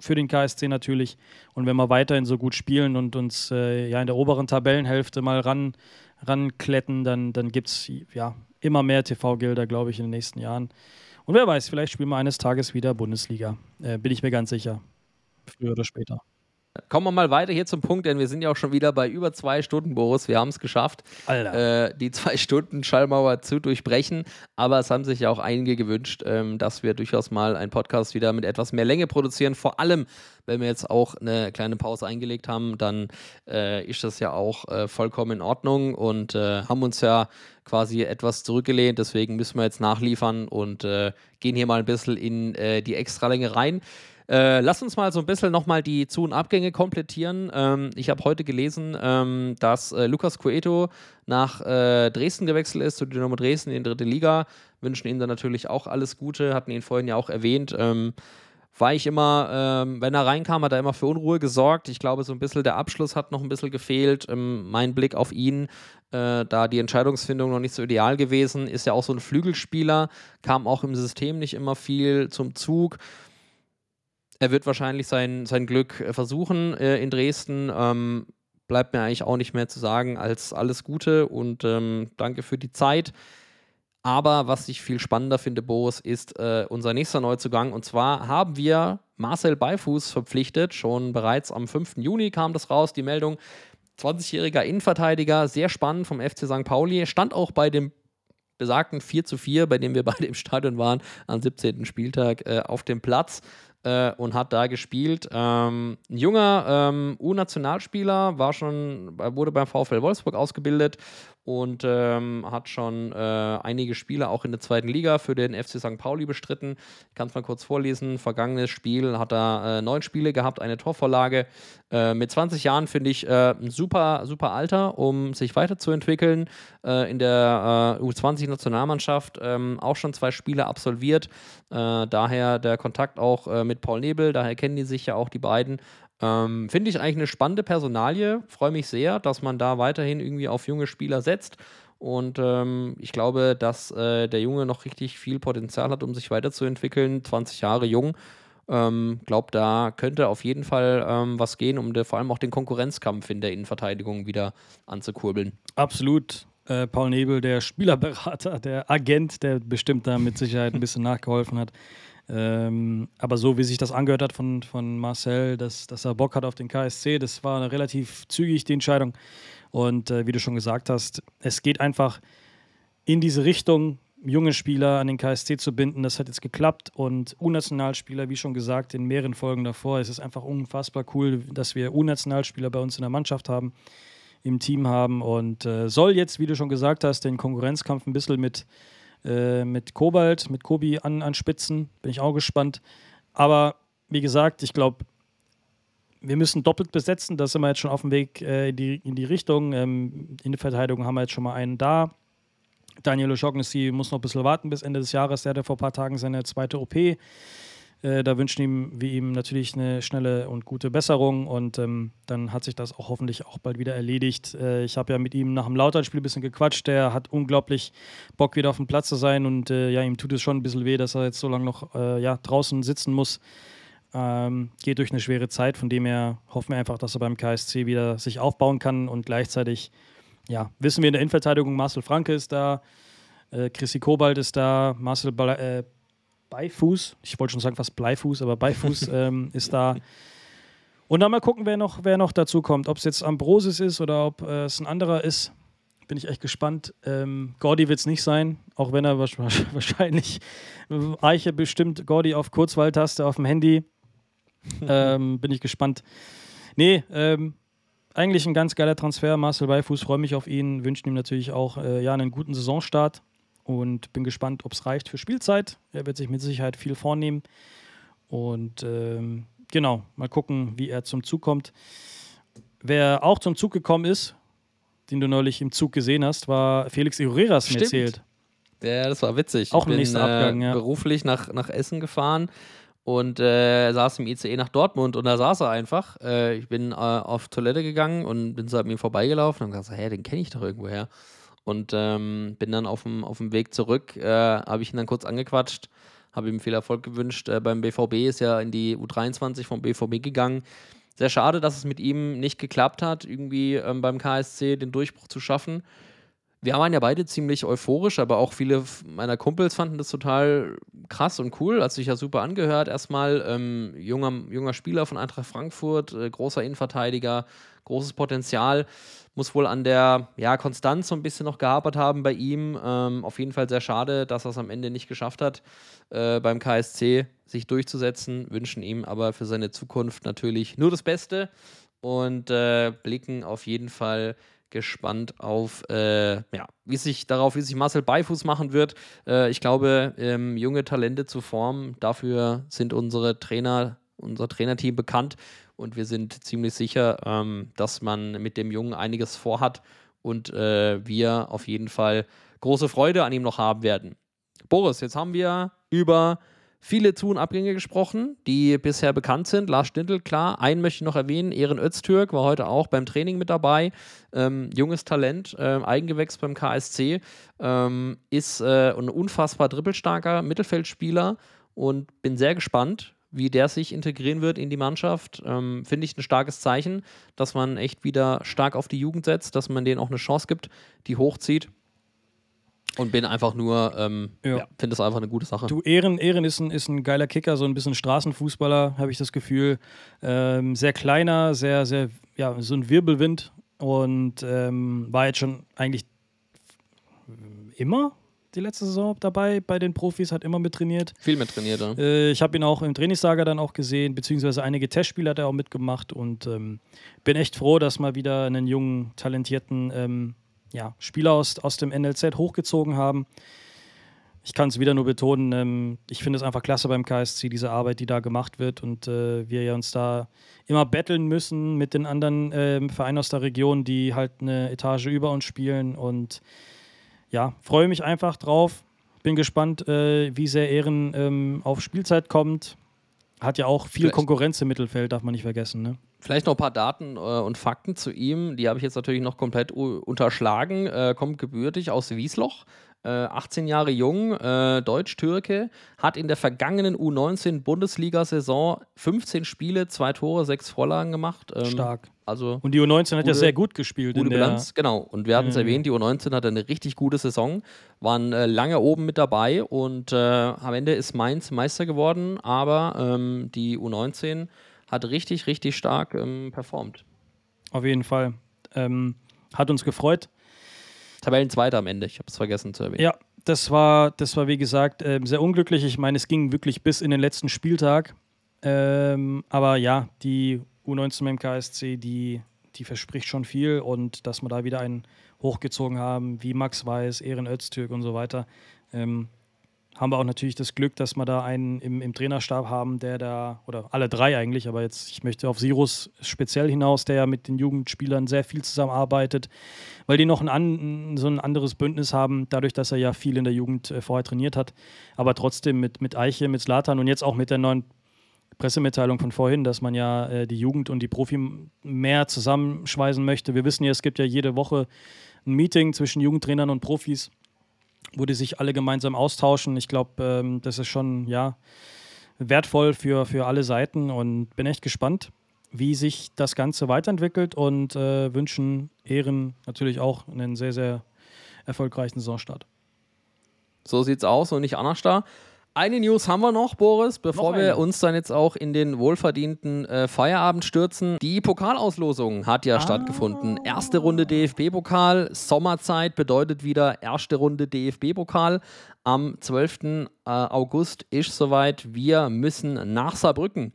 für den KSC natürlich. Und wenn wir weiterhin so gut spielen und uns äh, ja in der oberen Tabellenhälfte mal ran, rankletten, dann, dann gibt es ja immer mehr TV-Gelder, glaube ich, in den nächsten Jahren. Und wer weiß, vielleicht spielen wir eines Tages wieder Bundesliga. Äh, bin ich mir ganz sicher. Früher oder später. Kommen wir mal weiter hier zum Punkt, denn wir sind ja auch schon wieder bei über zwei Stunden, Boris. Wir haben es geschafft, äh, die zwei Stunden Schallmauer zu durchbrechen. Aber es haben sich ja auch einige gewünscht, ähm, dass wir durchaus mal einen Podcast wieder mit etwas mehr Länge produzieren. Vor allem, wenn wir jetzt auch eine kleine Pause eingelegt haben, dann äh, ist das ja auch äh, vollkommen in Ordnung und äh, haben uns ja quasi etwas zurückgelehnt. Deswegen müssen wir jetzt nachliefern und äh, gehen hier mal ein bisschen in äh, die Extralänge rein. Äh, lass uns mal so ein bisschen nochmal die Zu- und Abgänge komplettieren. Ähm, ich habe heute gelesen, ähm, dass äh, Lukas Cueto nach äh, Dresden gewechselt ist, zu Dynamo Dresden in die dritte Liga. Wünschen ihm dann natürlich auch alles Gute, hatten ihn vorhin ja auch erwähnt. Ähm, war ich immer, ähm, wenn er reinkam, hat er immer für Unruhe gesorgt. Ich glaube, so ein bisschen der Abschluss hat noch ein bisschen gefehlt. Ähm, mein Blick auf ihn, äh, da die Entscheidungsfindung noch nicht so ideal gewesen, ist ja auch so ein Flügelspieler, kam auch im System nicht immer viel zum Zug. Er wird wahrscheinlich sein, sein Glück äh, versuchen äh, in Dresden. Ähm, bleibt mir eigentlich auch nicht mehr zu sagen als alles Gute und ähm, danke für die Zeit. Aber was ich viel spannender finde, Boris, ist äh, unser nächster Neuzugang. Und zwar haben wir Marcel Beifuß verpflichtet. Schon bereits am 5. Juni kam das raus, die Meldung. 20-jähriger Innenverteidiger, sehr spannend vom FC St. Pauli. Stand auch bei dem besagten 4 zu 4, bei dem wir beide im Stadion waren, am 17. Spieltag äh, auf dem Platz äh, und hat da gespielt. Ähm, ein junger ähm, U-Nationalspieler, war schon, wurde beim VfL Wolfsburg ausgebildet und ähm, hat schon äh, einige Spiele auch in der zweiten Liga für den FC St. Pauli bestritten. Ich kann es mal kurz vorlesen. Vergangenes Spiel hat er äh, neun Spiele gehabt, eine Torvorlage. Äh, mit 20 Jahren finde ich äh, ein super, super Alter, um sich weiterzuentwickeln. Äh, in der äh, U20-Nationalmannschaft ähm, auch schon zwei Spiele absolviert. daher der Kontakt auch mit Paul Nebel, daher kennen die sich ja auch die beiden. Ähm, Finde ich eigentlich eine spannende Personalie. Freue mich sehr, dass man da weiterhin irgendwie auf junge Spieler setzt. Und ähm, ich glaube, dass äh, der Junge noch richtig viel Potenzial hat, um sich weiterzuentwickeln. 20 Jahre jung. Ähm, glaube, da könnte auf jeden Fall ähm, was gehen, um vor allem auch den Konkurrenzkampf in der Innenverteidigung wieder anzukurbeln. Absolut. Äh, Paul Nebel, der Spielerberater, der Agent, der bestimmt da mit Sicherheit ein bisschen nachgeholfen hat. Ähm, aber so wie sich das angehört hat von, von Marcel, dass, dass er Bock hat auf den KSC, das war relativ zügig die Entscheidung. Und äh, wie du schon gesagt hast, es geht einfach in diese Richtung, junge Spieler an den KSC zu binden. Das hat jetzt geklappt. Und U-Nationalspieler, wie schon gesagt, in mehreren Folgen davor, es ist einfach unfassbar cool, dass wir U-Nationalspieler bei uns in der Mannschaft haben, im Team haben und äh, soll jetzt, wie du schon gesagt hast, den Konkurrenzkampf ein bisschen mit äh, mit Kobalt, mit Kobi an, an Spitzen. Bin ich auch gespannt. Aber wie gesagt, ich glaube, wir müssen doppelt besetzen. Da sind wir jetzt schon auf dem Weg äh, in, die, in die Richtung. Ähm, in der Verteidigung haben wir jetzt schon mal einen da. Daniel O'Shaughnessy muss noch ein bisschen warten bis Ende des Jahres. Der hatte vor ein paar Tagen seine zweite OP. Äh, da wünschen ihm, wir ihm natürlich eine schnelle und gute Besserung und ähm, dann hat sich das auch hoffentlich auch bald wieder erledigt. Äh, ich habe ja mit ihm nach dem Lauternspiel ein bisschen gequatscht. Der hat unglaublich Bock, wieder auf dem Platz zu sein und äh, ja, ihm tut es schon ein bisschen weh, dass er jetzt so lange noch äh, ja, draußen sitzen muss. Ähm, geht durch eine schwere Zeit, von dem her hoffen wir einfach, dass er beim KSC wieder sich aufbauen kann und gleichzeitig ja, wissen wir in der Innenverteidigung, Marcel Franke ist da, äh, Chrissy Kobalt ist da, Marcel Bala äh, Beifuß, ich wollte schon sagen fast Bleifuß, aber Beifuß ähm, ist da. Und dann mal gucken, wer noch, wer noch dazu kommt. Ob es jetzt Ambrosis ist oder ob äh, es ein anderer ist. Bin ich echt gespannt. Ähm, Gordy wird es nicht sein, auch wenn er wahrscheinlich Eiche bestimmt Gordy auf Kurzwahltaste auf dem Handy. ähm, bin ich gespannt. Nee, ähm, eigentlich ein ganz geiler Transfer. Marcel Beifuß, freue mich auf ihn. Wünsche ihm natürlich auch äh, ja, einen guten Saisonstart und bin gespannt, ob es reicht für Spielzeit. Er wird sich mit Sicherheit viel vornehmen. Und ähm, genau, mal gucken, wie er zum Zug kommt. Wer auch zum Zug gekommen ist, den du neulich im Zug gesehen hast, war Felix Iureras mir erzählt. Ja, das war witzig. Auch im nächsten Abgang, äh, ja. beruflich nach, nach Essen gefahren und äh, saß im ICE nach Dortmund und da saß er einfach. Äh, ich bin äh, auf Toilette gegangen und bin so an mir vorbeigelaufen und habe gesagt, hä, den kenne ich doch irgendwoher. Und ähm, bin dann auf dem, auf dem Weg zurück, äh, habe ich ihn dann kurz angequatscht, habe ihm viel Erfolg gewünscht. Äh, beim BVB ist ja in die U23 vom BVB gegangen. Sehr schade, dass es mit ihm nicht geklappt hat, irgendwie ähm, beim KSC den Durchbruch zu schaffen. Wir waren ja beide ziemlich euphorisch, aber auch viele meiner Kumpels fanden das total krass und cool. Hat sich ja super angehört. Erstmal ähm, junger, junger Spieler von Eintracht Frankfurt, äh, großer Innenverteidiger, großes Potenzial muss wohl an der ja, Konstanz so ein bisschen noch gehapert haben bei ihm. Ähm, auf jeden Fall sehr schade, dass er es am Ende nicht geschafft hat, äh, beim KSC sich durchzusetzen. Wünschen ihm aber für seine Zukunft natürlich nur das Beste und äh, blicken auf jeden Fall gespannt auf, äh, ja, wie sich darauf, wie sich Marcel Beifuß machen wird. Äh, ich glaube, ähm, junge Talente zu formen, dafür sind unsere Trainer, unser Trainerteam bekannt und wir sind ziemlich sicher, ähm, dass man mit dem Jungen einiges vorhat und äh, wir auf jeden Fall große Freude an ihm noch haben werden. Boris, jetzt haben wir über viele Zu- und Abgänge gesprochen, die bisher bekannt sind. Lars Stindl, klar. Einen möchte ich noch erwähnen. Ehren Öztürk war heute auch beim Training mit dabei. Ähm, junges Talent, äh, Eigengewächs beim KSC. Ähm, ist äh, ein unfassbar dribbelstarker Mittelfeldspieler und bin sehr gespannt, wie der sich integrieren wird in die Mannschaft, ähm, finde ich ein starkes Zeichen, dass man echt wieder stark auf die Jugend setzt, dass man denen auch eine Chance gibt, die hochzieht. Und bin einfach nur, ähm, ja. ja finde das einfach eine gute Sache. Du, Ehren, Ehren ist ein, ist ein geiler Kicker, so ein bisschen Straßenfußballer, habe ich das Gefühl. Ähm, sehr kleiner, sehr, sehr, ja, so ein Wirbelwind und ähm, war jetzt schon eigentlich immer die letzte Saison dabei bei den Profis, hat immer mit trainiert. Viel mit trainiert, ja. Äh, ich habe ihn auch im Trainingslager dann auch gesehen, beziehungsweise einige Testspiele hat er auch mitgemacht und ähm, bin echt froh, dass mal wieder einen jungen, talentierten ähm, ja, Spieler aus, aus dem NLZ hochgezogen haben. Ich kann es wieder nur betonen, ähm, ich finde es einfach klasse beim KSC, diese Arbeit, die da gemacht wird und äh, wir ja uns da immer betteln müssen mit den anderen äh, Vereinen aus der Region, die halt eine Etage über uns spielen und ja, freue mich einfach drauf. Bin gespannt, äh, wie sehr Ehren ähm, auf Spielzeit kommt. Hat ja auch viel Vielleicht- Konkurrenz im Mittelfeld, darf man nicht vergessen. Ne? Vielleicht noch ein paar Daten äh, und Fakten zu ihm. Die habe ich jetzt natürlich noch komplett unterschlagen. Äh, kommt gebürtig aus Wiesloch. Äh, 18 Jahre jung, äh, Deutsch-Türke, hat in der vergangenen U19-Bundesliga-Saison 15 Spiele, zwei Tore, sechs Vorlagen gemacht. Ähm, Stark. Also Und die U19 hat ja Gute- sehr gut gespielt. gute in der, Bilanz, genau. Und wir hatten es Mhm. erwähnt, die U19 hatte eine richtig gute Saison, waren äh, lange oben mit dabei und äh, am Ende ist Mainz Meister geworden, aber ähm, die U19 hat richtig, richtig stark ähm, performt. Auf jeden Fall. Ähm, hat uns gefreut. Tabellenzweiter am Ende, ich habe es vergessen zu erwähnen. Ja, das war, das war wie gesagt ähm, sehr unglücklich. Ich meine, es ging wirklich bis in den letzten Spieltag. Ähm, aber ja, die U19 beim KSC, die, die verspricht schon viel und dass wir da wieder einen hochgezogen haben, wie Max Weiß, Ehren Öztürk und so weiter. Ähm, haben wir auch natürlich das Glück, dass wir da einen im, im Trainerstab haben, der da, oder alle drei eigentlich, aber jetzt, ich möchte auf Sirus speziell hinaus, der ja mit den Jugendspielern sehr viel zusammenarbeitet, weil die noch ein, an, so ein anderes Bündnis haben, dadurch, dass er ja viel in der Jugend äh, vorher trainiert hat. Aber trotzdem mit, mit Eiche, mit Slatan und jetzt auch mit der neuen Pressemitteilung von vorhin, dass man ja äh, die Jugend und die Profi mehr zusammenschweißen möchte. Wir wissen ja, es gibt ja jede Woche ein Meeting zwischen Jugendtrainern und Profis, wo die sich alle gemeinsam austauschen. Ich glaube, ähm, das ist schon ja, wertvoll für, für alle Seiten und bin echt gespannt, wie sich das Ganze weiterentwickelt und äh, wünschen Ehren natürlich auch einen sehr, sehr erfolgreichen Saisonstart. So sieht's aus und nicht anders da. Eine News haben wir noch, Boris, bevor Noch wir uns dann jetzt auch in den wohlverdienten äh, Feierabend stürzen. Die Pokalauslosung hat Ah. ja stattgefunden. Erste Runde DFB-Pokal, Sommerzeit bedeutet wieder erste Runde DFB-Pokal. Am 12. äh, August ist soweit. Wir müssen nach Saarbrücken.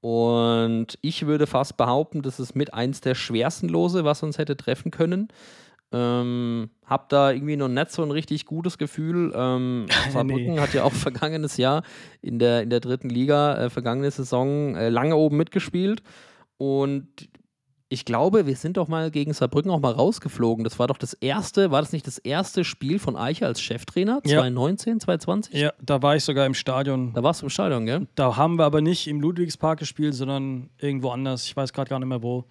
Und ich würde fast behaupten, das ist mit eins der schwersten Lose, was uns hätte treffen können. Ähm, hab da irgendwie noch nicht so ein richtig gutes Gefühl. Ähm, Saarbrücken Nee. hat ja auch vergangenes Jahr in der, in der dritten Liga, äh, vergangene Saison, äh, lange oben mitgespielt. Und ich glaube, wir sind doch mal gegen Saarbrücken auch mal rausgeflogen. Das war doch das erste, war das nicht das erste Spiel von Eicher als Cheftrainer? Ja. 2019, 2020? Ja, da war ich sogar im Stadion. Da warst du im Stadion, gell? Da haben wir aber nicht im Ludwigspark gespielt, sondern irgendwo anders. Ich weiß gerade gar nicht mehr wo.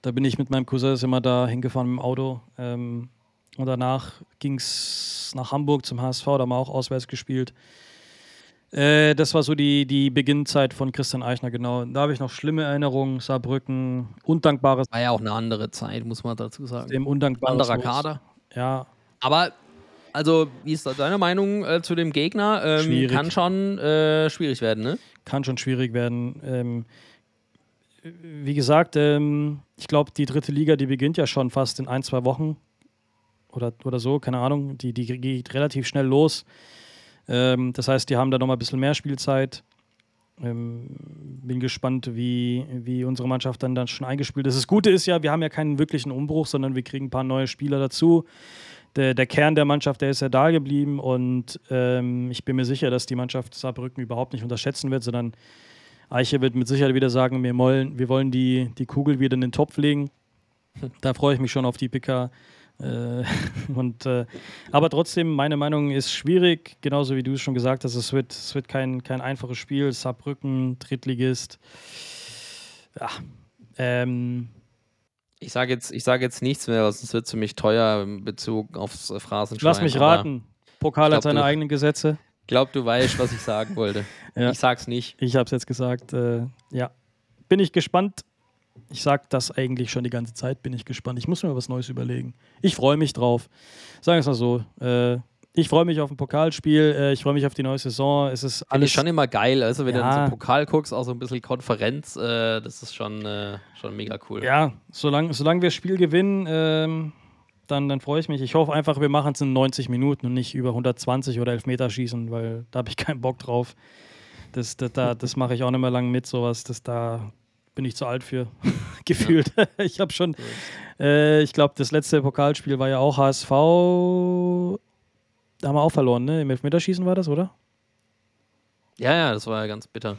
Da bin ich mit meinem Cousin wir da hingefahren mit dem Auto. Ähm, und danach ging es nach Hamburg zum HSV, da haben wir auch auswärts gespielt. Äh, das war so die, die Beginnzeit von Christian Eichner, genau. Da habe ich noch schlimme Erinnerungen, Saarbrücken, undankbares, War ja auch eine andere Zeit, muss man dazu sagen. dem undankbares Anderer. Kader. Ja, Aber, also, wie ist da deine Meinung äh, zu dem Gegner? Ähm, Schwierig. kann schon äh, schwierig werden, ne? kann schon schwierig werden. Ähm, wie gesagt, ähm, ich glaube, die dritte Liga, die beginnt ja schon fast in ein, zwei Wochen oder, oder so, keine Ahnung. Die, die geht relativ schnell los. Ähm, das heißt, die haben da nochmal ein bisschen mehr Spielzeit. Ähm, bin gespannt, wie, wie unsere Mannschaft dann, dann schon eingespielt ist. Das Gute ist ja, wir haben ja keinen wirklichen Umbruch, sondern wir kriegen ein paar neue Spieler dazu. Der, der Kern der Mannschaft, der ist ja da geblieben und ähm, ich bin mir sicher, dass die Mannschaft Saarbrücken überhaupt nicht unterschätzen wird, sondern Eiche wird mit Sicherheit wieder sagen, wir wollen, wir wollen die, die Kugel wieder in den Topf legen. Da freue ich mich schon auf die PK. Äh, und, äh, aber trotzdem, meine Meinung ist schwierig, genauso wie du es schon gesagt hast. Es wird, es wird kein, kein einfaches Spiel. Saarbrücken, Drittligist. Ja, ähm, Ich sage jetzt, ich sage jetzt nichts mehr, sonst wird es für mich teuer in Bezug aufs Phrasenschwein. lass mich raten. Pokal hat glaub, seine du- eigenen Gesetze. Ich glaube, du weißt, was ich sagen wollte. Ja. Ich sag's nicht. Ich habe es jetzt gesagt. Äh, ja, bin ich gespannt. Ich sage das eigentlich schon die ganze Zeit. Bin ich gespannt. Ich muss mir was Neues überlegen. Ich freue mich drauf. Sagen wir es mal so. Äh, ich freue mich auf ein Pokalspiel. Äh, ich freue mich auf die neue Saison. Es ist alles ich schon immer geil. Also, wenn du Ja. in so einen Pokal guckst, auch so ein bisschen Konferenz, äh, das ist schon, äh, schon mega cool. Ja, solange solang wir das Spiel gewinnen, ähm, dann, dann freue ich mich. Ich hoffe einfach, wir machen es in 90 Minuten und nicht über 120 oder Elfmeterschießen, weil da habe ich keinen Bock drauf. Das, das, da, das mache ich auch nicht mehr lang mit, sowas. Das da bin ich zu alt für, gefühlt. ich habe schon, äh, ich glaube, das letzte Pokalspiel war ja auch HSV. Da haben wir auch verloren, ne? Im Elfmeterschießen war das, oder? Ja, ja, das war ja ganz bitter.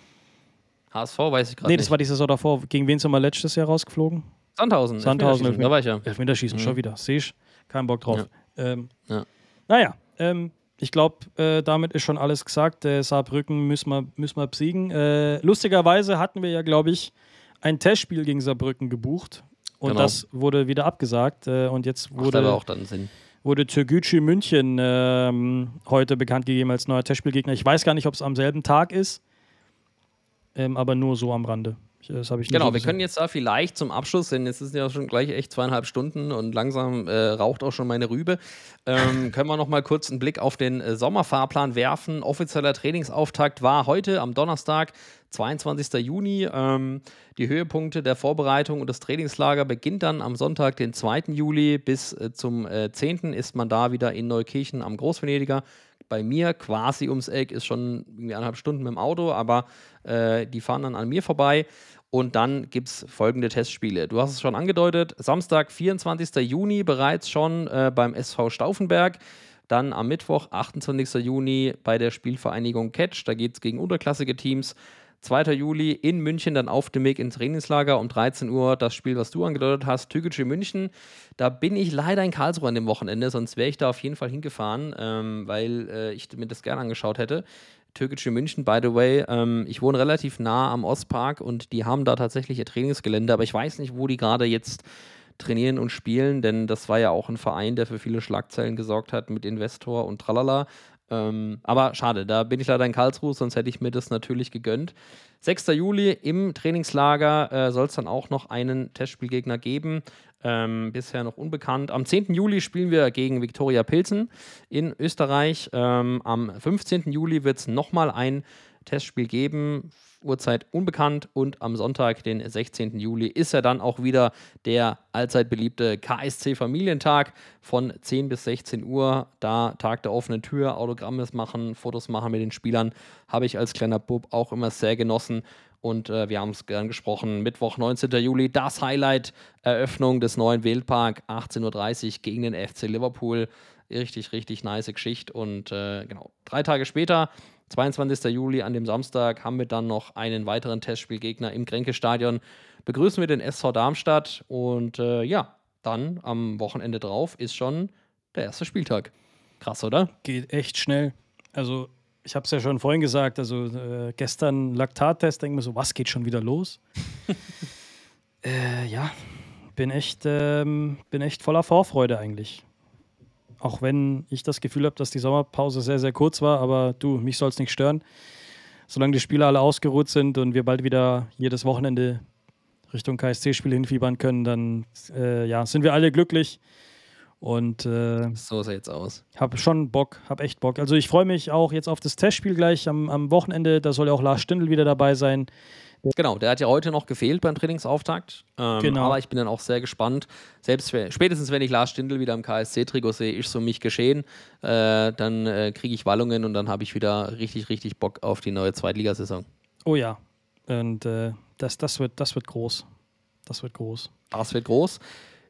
HSV weiß ich gerade Nee, nicht. das war die Saison davor. Gegen wen sind wir letztes Jahr rausgeflogen? Sandhausen. Sandhausen, Elfmeterschießen, Da war ich ja. Elfmeterschießen, Mhm. schon wieder. Sehe ich. Kein Bock drauf. Ähm, Ja. Naja, ähm, ich glaube, äh, damit ist schon alles gesagt. Äh, Saarbrücken müssen wir, müssen wir besiegen. Äh, lustigerweise hatten wir ja, glaube ich, ein Testspiel gegen Saarbrücken gebucht. Und Genau. das wurde wieder abgesagt. Äh, und jetzt wurde, aber auch dann Sinn. wurde Türkgücü München ähm, heute bekannt gegeben als neuer Testspielgegner. Ich weiß gar nicht, ob es am selben Tag ist, ähm, aber nur so am Rande. Ich, das habe ich Genau, wir können jetzt da vielleicht zum Abschluss, denn jetzt ist ja schon gleich echt zweieinhalb Stunden und langsam äh, raucht auch schon meine Rübe, ähm, können wir noch mal kurz einen Blick auf den äh, Sommerfahrplan werfen. Offizieller Trainingsauftakt war heute am Donnerstag, 22. Juni. Ähm, die Höhepunkte der Vorbereitung und das Trainingslager beginnt dann am Sonntag, den 2. Juli. Bis äh, zum äh, 10. ist man da wieder in Neukirchen am Großvenediger. Bei mir quasi ums Eck ist schon irgendwie eineinhalb Stunden mit dem Auto, aber äh, die fahren dann an mir vorbei. Und dann gibt es folgende Testspiele. Du hast es schon angedeutet. Samstag, 24. Juni, bereits schon äh, beim SV Stauffenberg. Dann am Mittwoch, 28. Juni, bei der Spielvereinigung Catch. Da geht es gegen unterklassige Teams. 2. Juli in München, dann auf dem Weg ins Trainingslager um 13 Uhr. Das Spiel, was du angedeutet hast, Türkische München. Da bin ich leider in Karlsruhe an dem Wochenende, sonst wäre ich da auf jeden Fall hingefahren, ähm, weil äh, ich mir das gerne angeschaut hätte. Türkische München, by the way, ähm, ich wohne relativ nah am Ostpark und die haben da tatsächlich ihr Trainingsgelände, aber ich weiß nicht, wo die gerade jetzt trainieren und spielen, denn das war ja auch ein Verein, der für viele Schlagzeilen gesorgt hat mit Investor und tralala. Ähm, aber schade, da bin ich leider in Karlsruhe, sonst hätte ich mir das natürlich gegönnt. 6. Juli im Trainingslager äh, soll es dann auch noch einen Testspielgegner geben. Ähm, bisher noch unbekannt. Am 10. Juli spielen wir gegen Viktoria Pilsen in Österreich. Ähm, am 15. Juli wird es nochmal ein Testspiel geben. Uhrzeit unbekannt und am Sonntag, den 16. Juli, ist ja dann auch wieder der allzeit beliebte KSC Familientag von 10 bis 16 Uhr. Da Tag der offenen Tür, Autogramme machen, Fotos machen mit den Spielern, habe ich als kleiner Bub auch immer sehr genossen. Und äh, wir haben es gern gesprochen. Mittwoch, 19. Juli, das Highlight, Eröffnung des neuen Wildpark, 18.30 Uhr gegen den FC Liverpool. Richtig, richtig nice Geschichte. Und äh, genau, drei Tage später, 22. Juli an dem Samstag, haben wir dann noch einen weiteren Testspielgegner im Kränke-Stadion. Begrüßen wir den SV Darmstadt. Und äh, ja, dann am Wochenende drauf ist schon der erste Spieltag. Krass, oder? Geht echt schnell. Also, ich habe es ja schon vorhin gesagt, also äh, gestern Laktattest, denke mir so, was geht schon wieder los? äh, ja, bin echt, ähm, bin echt voller Vorfreude eigentlich. Auch wenn ich das Gefühl habe, dass die Sommerpause sehr, sehr kurz war, aber du, mich soll es nicht stören. Solange die Spieler alle ausgeruht sind und wir bald wieder jedes Wochenende Richtung KSC-Spiel hinfiebern können, dann äh, ja, sind wir alle glücklich. Und äh, So sah jetzt aus. hab schon Bock, hab echt Bock. Also ich freue mich auch jetzt auf das Testspiel gleich am, am Wochenende. Da soll ja auch Lars Stindl wieder dabei sein. Genau, der hat ja heute noch gefehlt beim Trainingsauftakt. Ähm, Genau. Aber ich bin dann auch sehr gespannt. Selbst spätestens, wenn ich Lars Stindl wieder im KSC-Trikot sehe, ist so mich geschehen. Äh, dann äh, kriege ich Wallungen und dann habe ich wieder richtig, richtig Bock auf die neue Zweitligasaison. Oh ja. Und äh, das, das, wird, das wird groß. Das wird groß. Das wird groß.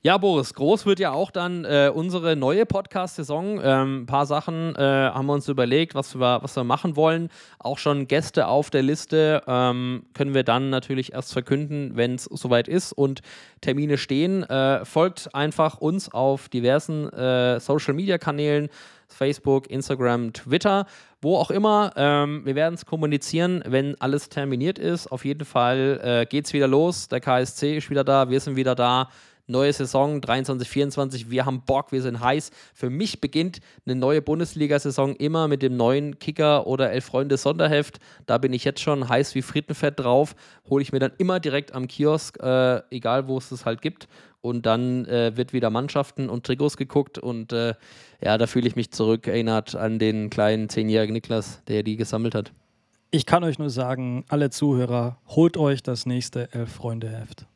Ja, Boris, groß wird ja auch dann äh, unsere neue Podcast-Saison. Ähm, ein paar Sachen äh, haben wir uns überlegt, was wir, was wir machen wollen. Auch schon Gäste auf der Liste ähm, können wir dann natürlich erst verkünden, wenn es soweit ist und Termine stehen. Äh, folgt einfach uns auf diversen äh, Social-Media-Kanälen. Facebook, Instagram, Twitter, wo auch immer. Ähm, wir werden es kommunizieren, wenn alles terminiert ist. Auf jeden Fall äh, geht es wieder los. Der KSC ist wieder da, wir sind wieder da. Neue Saison 23, 24. Wir haben Bock, wir sind heiß. Für mich beginnt eine neue Bundesliga-Saison immer mit dem neuen Kicker oder Elf Freunde Sonderheft. Da bin ich jetzt schon heiß wie Frittenfett drauf. Hole ich mir dann immer direkt am Kiosk, äh, egal wo es es halt gibt. Und dann äh, wird wieder Mannschaften und Trikots geguckt. Und äh, ja, da fühle ich mich zurück erinnert an den kleinen zehnjährigen Niklas, der die gesammelt hat. Ich kann euch nur sagen, alle Zuhörer, holt euch das nächste Elf-Freunde-Heft.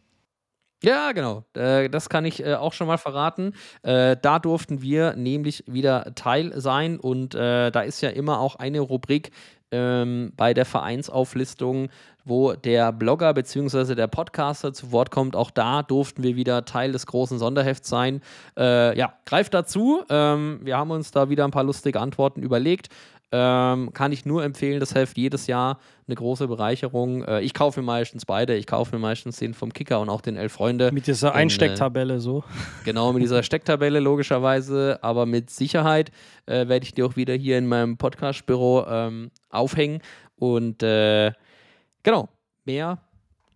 Ja, genau. Äh, das kann ich äh, auch schon mal verraten. Äh, da durften wir nämlich wieder Teil sein und da ist ja immer auch eine Rubrik ähm, bei der Vereinsauflistung, wo der Blogger bzw. der Podcaster zu Wort kommt. Auch da durften wir wieder Teil des großen Sonderhefts sein. Ja, greift dazu. Ähm, wir haben uns da wieder ein paar lustige Antworten überlegt. Ähm, kann ich nur empfehlen, das Heft jedes Jahr eine große Bereicherung. Äh, ich kaufe mir meistens beide. Ich kaufe mir meistens den vom Kicker und auch den Elf Freunde. Mit dieser In, Einstecktabelle so. Genau, mit dieser Stecktabelle logischerweise, aber mit Sicherheit äh, werde ich die auch wieder hier in meinem Podcast-Büro ähm, aufhängen. Und äh, genau, mehr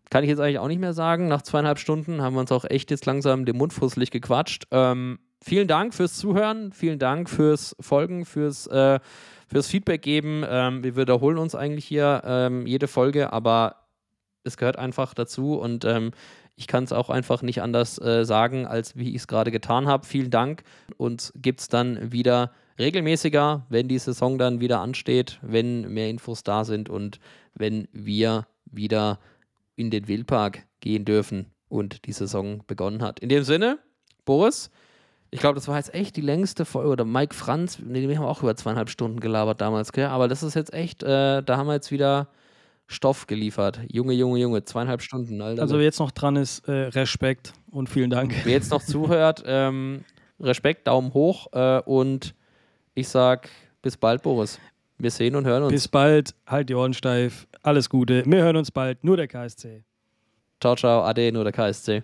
kann ich jetzt eigentlich auch nicht mehr sagen. Nach zweieinhalb Stunden haben wir uns auch echt jetzt langsam den Mund fusselig gequatscht. Ähm, vielen Dank fürs Zuhören, vielen Dank fürs Folgen, fürs äh, fürs Feedback geben. Ähm, wir wiederholen uns eigentlich hier ähm, jede Folge, aber es gehört einfach dazu und ähm, ich kann es auch einfach nicht anders äh, sagen, als wie ich es gerade getan habe. Vielen Dank. und gibt es dann wieder regelmäßiger, wenn die Saison dann wieder ansteht, wenn mehr Infos da sind und wenn wir wieder in den Wildpark gehen dürfen und die Saison begonnen hat. In dem Sinne, Boris, ich glaube, das war jetzt echt die längste Folge. Oder Mike Franz, nee, wir haben auch über zweieinhalb Stunden gelabert damals, gell? Aber das ist jetzt echt, äh, da haben wir jetzt wieder Stoff geliefert. Junge, Junge, Junge, zweieinhalb Stunden. Alter. Also, wer jetzt noch dran ist, äh, Respekt und vielen Dank. Wer jetzt noch zuhört, ähm, Respekt, Daumen hoch äh, und ich sag bis bald, Boris. Wir sehen und hören uns. Bis bald, halt die Ohren steif. Alles Gute. Wir hören uns bald. Nur der KSC. Ciao, ciao, Ade, nur der KSC.